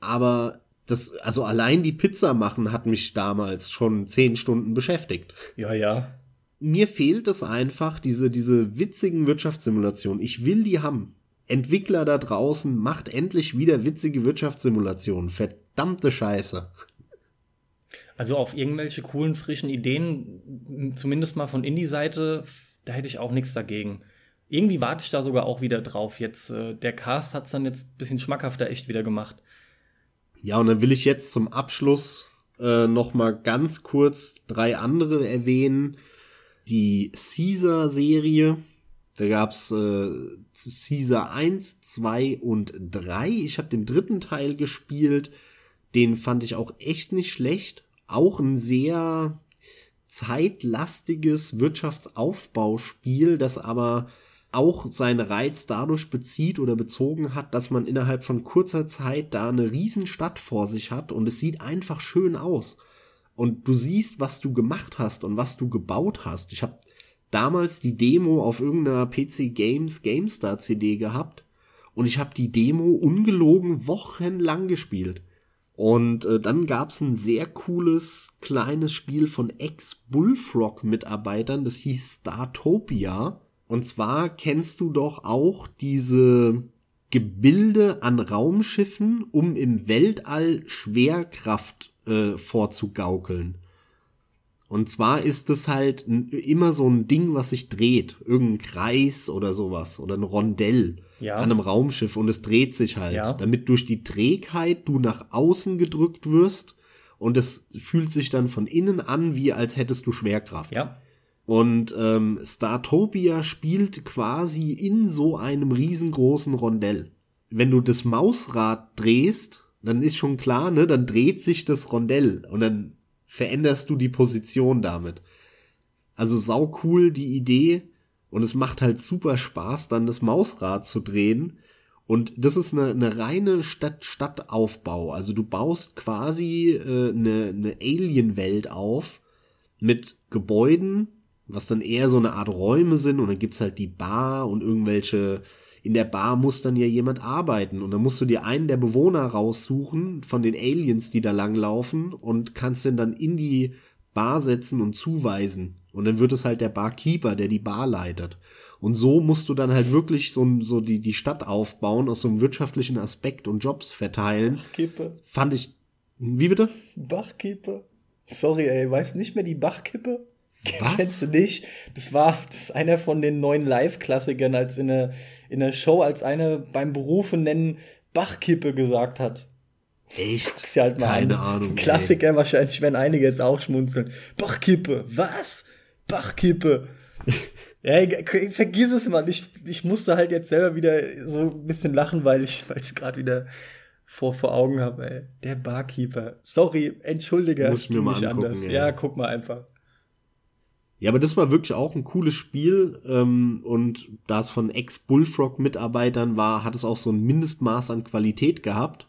Aber das, also allein die Pizza machen hat mich damals schon zehn Stunden beschäftigt. Ja, ja. Mir fehlt es einfach, diese, diese witzigen Wirtschaftssimulationen. Ich will die haben. Entwickler da draußen, macht endlich wieder witzige Wirtschaftssimulationen. Verdammte Scheiße. Also auf irgendwelche coolen, frischen Ideen, zumindest mal von Indie-Seite, da hätte ich auch nichts dagegen. Irgendwie warte ich da sogar auch wieder drauf. Jetzt, äh, der Cast hat es dann jetzt ein bisschen schmackhafter echt wieder gemacht. Ja, und dann will ich jetzt zum Abschluss äh, noch mal ganz kurz drei andere erwähnen. Die Caesar-Serie, da gab's äh, Caesar 1, 2 und 3. Ich habe den dritten Teil gespielt. Den fand ich auch echt nicht schlecht. Auch ein sehr zeitlastiges Wirtschaftsaufbauspiel, das aber auch seinen Reiz dadurch bezieht oder bezogen hat, dass man innerhalb von kurzer Zeit da eine Riesenstadt vor sich hat und es sieht einfach schön aus. Und du siehst, was du gemacht hast und was du gebaut hast. Ich habe damals die Demo auf irgendeiner PC Games GameStar CD gehabt und ich habe die Demo ungelogen wochenlang gespielt. Und äh, dann gab's ein sehr cooles kleines Spiel von Ex-Bullfrog-Mitarbeitern, das hieß Startopia. Und zwar kennst du doch auch diese Gebilde an Raumschiffen, um im Weltall Schwerkraft äh, vorzugaukeln. Und zwar ist es halt immer so ein Ding, was sich dreht. Irgendein Kreis oder sowas. Oder ein Rondell ja. an einem Raumschiff. Und es dreht sich halt. Ja. Damit durch die Trägheit du nach außen gedrückt wirst. Und es fühlt sich dann von innen an, wie als hättest du Schwerkraft. Ja. Und ähm, Startopia spielt quasi in so einem riesengroßen Rondell. Wenn du das Mausrad drehst, dann ist schon klar, ne, dann dreht sich das Rondell und dann veränderst du die Position damit. Also sau cool die Idee und es macht halt super Spaß, dann das Mausrad zu drehen. Und das ist eine, eine reine Stadt Stadtaufbau. Also du baust quasi äh, eine, eine Alien-Welt auf mit Gebäuden, was dann eher so eine Art Räume sind. Und dann gibt's halt die Bar und irgendwelche in der Bar muss dann ja jemand arbeiten und dann musst du dir einen der Bewohner raussuchen von den Aliens, die da langlaufen und kannst den dann in die Bar setzen und zuweisen. Und dann wird es halt der Barkeeper, der die Bar leitet. Und so musst du dann halt wirklich so, so die, die Stadt aufbauen, aus so einem wirtschaftlichen Aspekt und Jobs verteilen. Bachkippe. Fand ich. Wie bitte? Bachkippe. Sorry, ey, weißt nicht mehr die Bachkippe? Was? Kennst du nicht? Das war das ist einer von den neuen Live-Klassikern, als in der in der Show als eine beim Berufe nennen Bachkippe gesagt hat. Echt? Guck's dir halt mal Keine an. Ahnung. Ein Klassiker ey. wahrscheinlich, wenn einige jetzt auch schmunzeln. Bachkippe, was? Bachkippe. ja, vergiss es mal. Ich, ich musste halt jetzt selber wieder so ein bisschen lachen, weil ich, ich gerade wieder vor, vor Augen habe, ey. Der Barkeeper. Sorry, entschuldige. Muss mir mal angucken, anders. Ja, guck mal einfach. Ja, aber das war wirklich auch ein cooles Spiel ähm, und da es von Ex-Bullfrog-Mitarbeitern war, hat es auch so ein Mindestmaß an Qualität gehabt.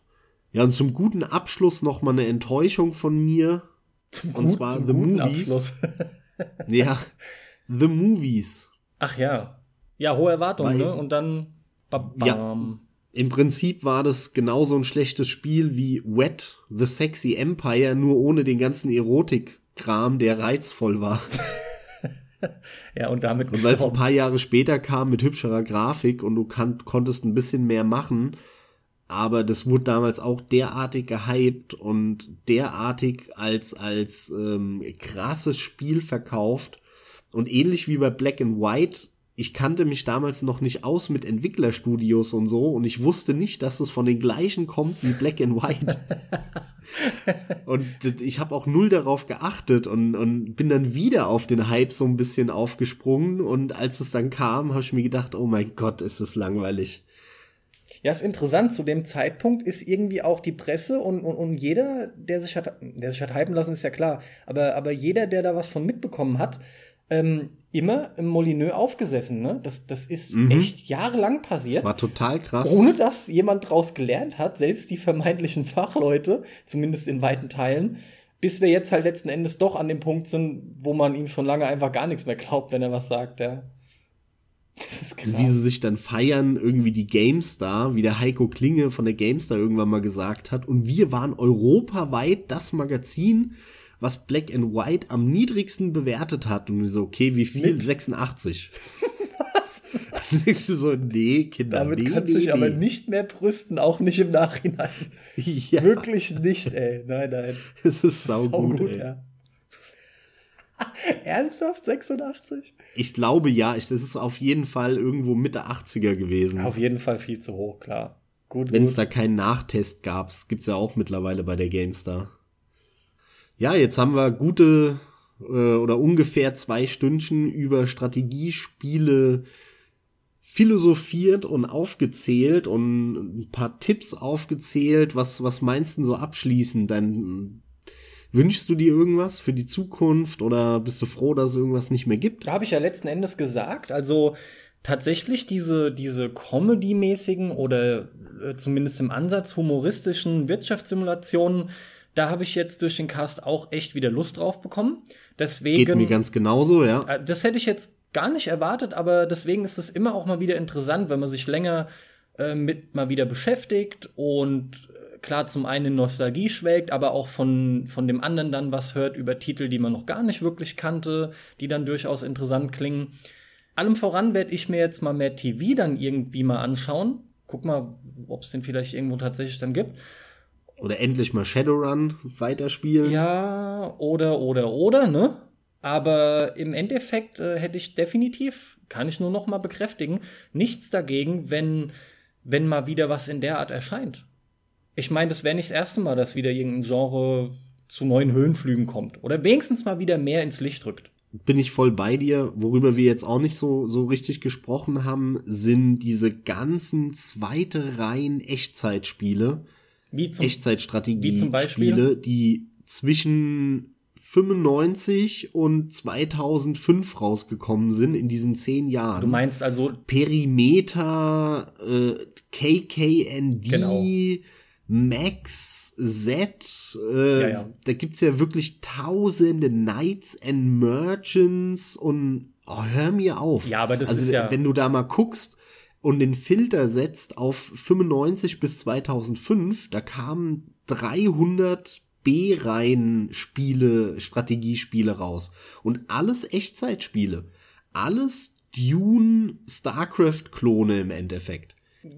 Ja, und zum guten Abschluss noch mal eine Enttäuschung von mir. Zum und gut, zwar The Movies. ja, The Movies. Ach ja. Ja, hohe Erwartungen, ne? Und dann bam, Ja, Im Prinzip war das genauso ein schlechtes Spiel wie Wet, The Sexy Empire, nur ohne den ganzen Erotik-Kram, der reizvoll war. ja, und damit. Und weil es ein paar Jahre später kam mit hübscherer Grafik und du kann, konntest ein bisschen mehr machen, aber das wurde damals auch derartig gehypt und derartig als, als ähm, krasses Spiel verkauft. Und ähnlich wie bei Black and White ich kannte mich damals noch nicht aus mit Entwicklerstudios und so und ich wusste nicht, dass es von den gleichen kommt wie Black and White. und ich habe auch null darauf geachtet und, und bin dann wieder auf den Hype so ein bisschen aufgesprungen und als es dann kam, habe ich mir gedacht, oh mein Gott, ist es langweilig. Ja, ist interessant. Zu dem Zeitpunkt ist irgendwie auch die Presse und, und, und jeder, der sich hat, der sich hat hypen lassen, ist ja klar. Aber, aber jeder, der da was von mitbekommen hat, ähm, immer im Molineux aufgesessen. Ne? Das, das ist mhm. echt jahrelang passiert. Das war total krass. Ohne dass jemand draus gelernt hat, selbst die vermeintlichen Fachleute, zumindest in weiten Teilen, bis wir jetzt halt letzten Endes doch an dem Punkt sind, wo man ihm schon lange einfach gar nichts mehr glaubt, wenn er was sagt, ja. Das ist krass. Wie sie sich dann feiern, irgendwie die GameStar, wie der Heiko Klinge von der GameStar irgendwann mal gesagt hat. Und wir waren europaweit das Magazin, was Black and White am niedrigsten bewertet hat. Und so, okay, wie viel? Mit? 86. was? so, nee, Kinder. Damit nee, kannst du nee, dich nee. aber nicht mehr brüsten, auch nicht im Nachhinein. Ja. Wirklich nicht, ey. Nein, nein. Das ist saugut, sau ey. Ja. Ernsthaft 86? Ich glaube ja, ich, das ist auf jeden Fall irgendwo Mitte 80er gewesen. Auf jeden Fall viel zu hoch, klar. Gut, Wenn es da keinen Nachtest gab, gibt es ja auch mittlerweile bei der GameStar. Ja, jetzt haben wir gute äh, oder ungefähr zwei Stündchen über Strategiespiele philosophiert und aufgezählt und ein paar Tipps aufgezählt. Was, was meinst du so abschließend? Dann wünschst du dir irgendwas für die Zukunft oder bist du froh, dass es irgendwas nicht mehr gibt? Da habe ich ja letzten Endes gesagt. Also tatsächlich diese, diese Comedy-mäßigen oder äh, zumindest im Ansatz humoristischen Wirtschaftssimulationen da habe ich jetzt durch den Cast auch echt wieder Lust drauf bekommen. Deswegen. Geht mir ganz genauso, ja. Äh, das hätte ich jetzt gar nicht erwartet, aber deswegen ist es immer auch mal wieder interessant, wenn man sich länger äh, mit mal wieder beschäftigt und klar zum einen Nostalgie schwelgt, aber auch von, von dem anderen dann was hört über Titel, die man noch gar nicht wirklich kannte, die dann durchaus interessant klingen. Allem voran werde ich mir jetzt mal mehr TV dann irgendwie mal anschauen. Guck mal, ob es den vielleicht irgendwo tatsächlich dann gibt. Oder endlich mal Shadowrun weiterspielen. Ja, oder, oder, oder, ne? Aber im Endeffekt äh, hätte ich definitiv, kann ich nur noch mal bekräftigen, nichts dagegen, wenn, wenn mal wieder was in der Art erscheint. Ich meine, das wäre nicht das erste Mal, dass wieder irgendein Genre zu neuen Höhenflügen kommt. Oder wenigstens mal wieder mehr ins Licht rückt. Bin ich voll bei dir. Worüber wir jetzt auch nicht so, so richtig gesprochen haben, sind diese ganzen zweite Reihen Echtzeitspiele. Wie zum, Echtzeitstrategie-Spiele, die zwischen 95 und 2005 rausgekommen sind in diesen zehn Jahren. Du meinst also Perimeter, äh, KKND, genau. Max, Z, äh, ja, ja. da gibt's ja wirklich tausende Knights and Merchants und oh, hör mir auf. Ja, aber das also, ist ja. Wenn du da mal guckst und den Filter setzt auf 95 bis 2005, da kamen 300 B-Reihen-Spiele, Strategiespiele raus. Und alles Echtzeitspiele. Alles Dune, StarCraft-Klone im Endeffekt.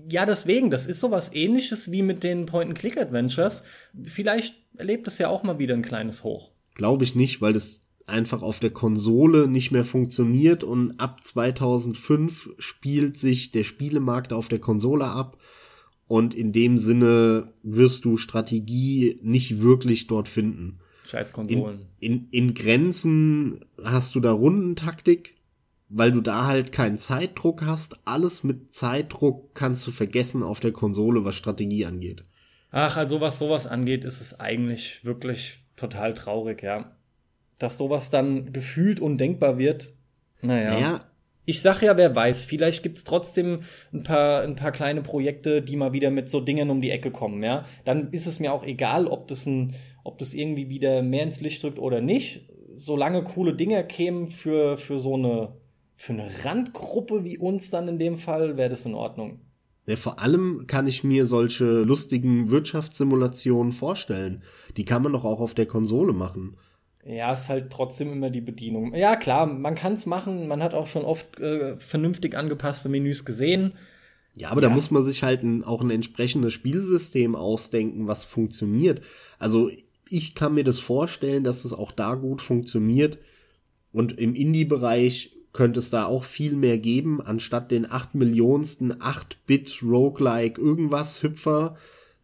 Ja, deswegen, das ist sowas ähnliches wie mit den Point-and-Click-Adventures. Vielleicht erlebt es ja auch mal wieder ein kleines Hoch. Glaube ich nicht, weil das einfach auf der Konsole nicht mehr funktioniert und ab 2005 spielt sich der Spielemarkt auf der Konsole ab und in dem Sinne wirst du Strategie nicht wirklich dort finden. Scheiß Konsolen. In, in, in Grenzen hast du da Rundentaktik, weil du da halt keinen Zeitdruck hast. Alles mit Zeitdruck kannst du vergessen auf der Konsole, was Strategie angeht. Ach, also was sowas angeht, ist es eigentlich wirklich total traurig, ja. Dass sowas dann gefühlt undenkbar wird. Naja. Naja, ich sag ja, wer weiß, vielleicht gibt's trotzdem ein paar, ein paar kleine Projekte, die mal wieder mit so Dingen um die Ecke kommen, ja. Dann ist es mir auch egal, ob das ein, ob das irgendwie wieder mehr ins Licht drückt oder nicht. Solange coole Dinge kämen für, für so eine, für eine Randgruppe wie uns dann in dem Fall, wäre das in Ordnung. Ja, vor allem kann ich mir solche lustigen Wirtschaftssimulationen vorstellen. Die kann man doch auch auf der Konsole machen. Ja, ist halt trotzdem immer die Bedienung. Ja, klar, man kann es machen. Man hat auch schon oft äh, vernünftig angepasste Menüs gesehen. Ja, aber ja. da muss man sich halt ein, auch ein entsprechendes Spielsystem ausdenken, was funktioniert. Also ich kann mir das vorstellen, dass es auch da gut funktioniert. Und im Indie-Bereich könnte es da auch viel mehr geben, anstatt den 8 Millionsten 8-Bit Roguelike irgendwas Hüpfer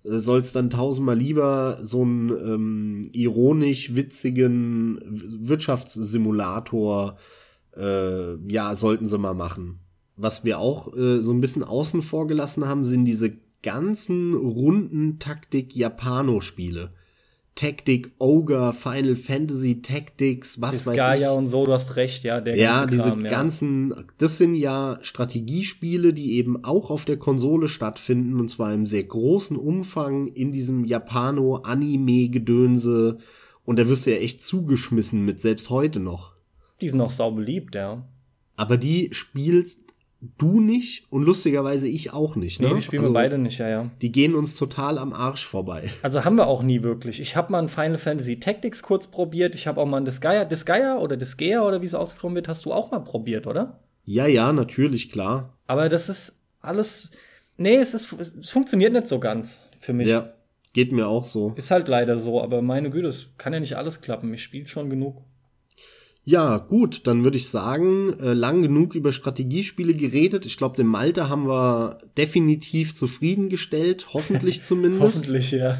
soll es dann tausendmal lieber so einen ähm, ironisch witzigen Wirtschaftssimulator, äh, ja, sollten sie mal machen. Was wir auch äh, so ein bisschen außen vor gelassen haben, sind diese ganzen runden Taktik-Japano-Spiele. Tactic Ogre, Final Fantasy Tactics, was Disgaea weiß ich. und so, du hast recht, ja. Der ja, diese Kram, ja. ganzen, das sind ja Strategiespiele, die eben auch auf der Konsole stattfinden und zwar im sehr großen Umfang in diesem Japano-Anime-Gedönse und da wirst du ja echt zugeschmissen mit, selbst heute noch. Die sind auch sau beliebt, ja. Aber die spielst du nicht und lustigerweise ich auch nicht. Ne? Nee, die spielen also, wir beide nicht, ja, ja. Die gehen uns total am Arsch vorbei. Also haben wir auch nie wirklich. Ich habe mal ein Final Fantasy Tactics kurz probiert. Ich habe auch mal ein Disgaea, Disgaea oder Disgaea oder wie es ausgesprochen wird, hast du auch mal probiert, oder? Ja, ja, natürlich, klar. Aber das ist alles. Nee, es, ist, es funktioniert nicht so ganz für mich. Ja, geht mir auch so. Ist halt leider so, aber meine Güte, es kann ja nicht alles klappen. Ich spiele schon genug. Ja, gut, dann würde ich sagen, äh, lang genug über Strategiespiele geredet. Ich glaube, den Malte haben wir definitiv zufriedengestellt, hoffentlich zumindest. hoffentlich, ja.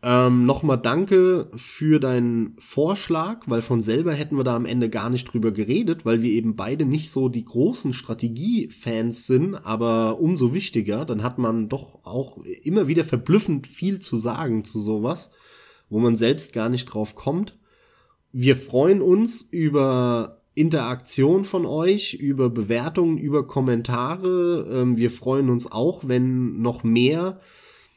ähm, Nochmal danke für deinen Vorschlag, weil von selber hätten wir da am Ende gar nicht drüber geredet, weil wir eben beide nicht so die großen Strategiefans sind, aber umso wichtiger, dann hat man doch auch immer wieder verblüffend viel zu sagen zu sowas, wo man selbst gar nicht drauf kommt. Wir freuen uns über Interaktion von euch, über Bewertungen, über Kommentare. Ähm, wir freuen uns auch, wenn noch mehr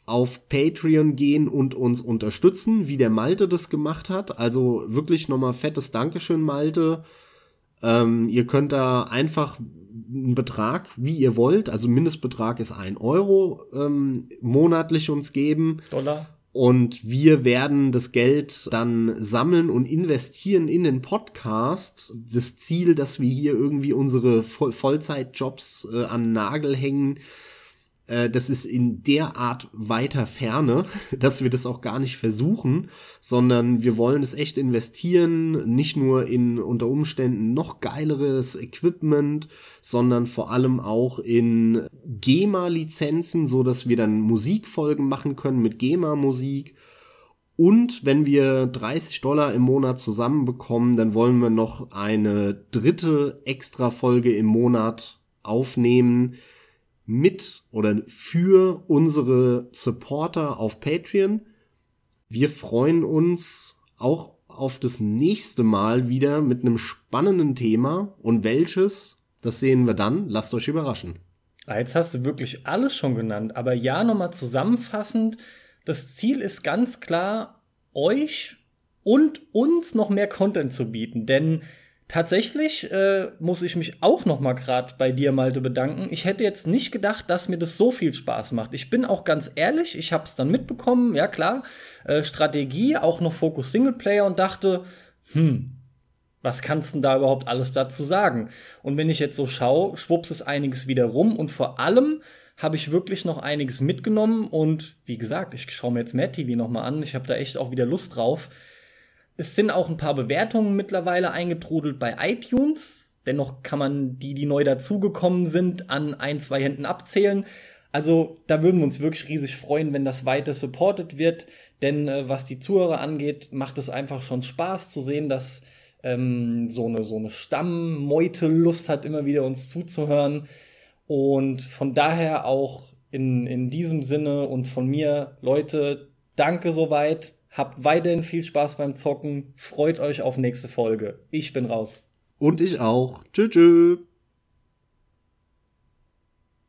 auf Patreon gehen und uns unterstützen, wie der Malte das gemacht hat. Also wirklich nochmal fettes Dankeschön, Malte. Ähm, ihr könnt da einfach einen Betrag, wie ihr wollt, also Mindestbetrag ist ein Euro ähm, monatlich uns geben. Dollar. Und wir werden das Geld dann sammeln und investieren in den Podcast. Das Ziel, dass wir hier irgendwie unsere Voll Vollzeitjobs äh, an Nagel hängen, äh, das ist in der Art weiter Ferne, dass wir das auch gar nicht versuchen, sondern wir wollen es echt investieren, nicht nur in unter Umständen noch geileres Equipment, sondern vor allem auch in GEMA-Lizenzen, so dass wir dann Musikfolgen machen können mit GEMA-Musik. Und wenn wir 30 Dollar im Monat zusammenbekommen, dann wollen wir noch eine dritte Extra-Folge im Monat aufnehmen, mit oder für unsere Supporter auf Patreon. Wir freuen uns auch auf das nächste Mal wieder mit einem spannenden Thema. Und welches, das sehen wir dann. Lasst euch überraschen. Jetzt hast du wirklich alles schon genannt. Aber ja, nochmal zusammenfassend. Das Ziel ist ganz klar, euch und uns noch mehr Content zu bieten. Denn Tatsächlich äh, muss ich mich auch noch mal gerade bei dir, Malte, bedanken. Ich hätte jetzt nicht gedacht, dass mir das so viel Spaß macht. Ich bin auch ganz ehrlich, ich habe es dann mitbekommen, ja klar, äh, Strategie, auch noch Fokus Singleplayer und dachte, hm, was kannst denn da überhaupt alles dazu sagen? Und wenn ich jetzt so schaue, schwupps ist einiges wieder rum und vor allem habe ich wirklich noch einiges mitgenommen und wie gesagt, ich schaue mir jetzt Mad TV noch mal an. Ich habe da echt auch wieder Lust drauf. Es sind auch ein paar Bewertungen mittlerweile eingetrudelt bei iTunes. Dennoch kann man die, die neu dazugekommen sind, an ein, zwei Händen abzählen. Also da würden wir uns wirklich riesig freuen, wenn das weiter supported wird. Denn äh, was die Zuhörer angeht, macht es einfach schon Spaß zu sehen, dass ähm, so eine, so eine Stammmeute Lust hat, immer wieder uns zuzuhören. Und von daher auch in, in diesem Sinne und von mir, Leute, danke soweit. Habt weiterhin viel Spaß beim Zocken. Freut euch auf nächste Folge. Ich bin raus. Und ich auch. Tschüss.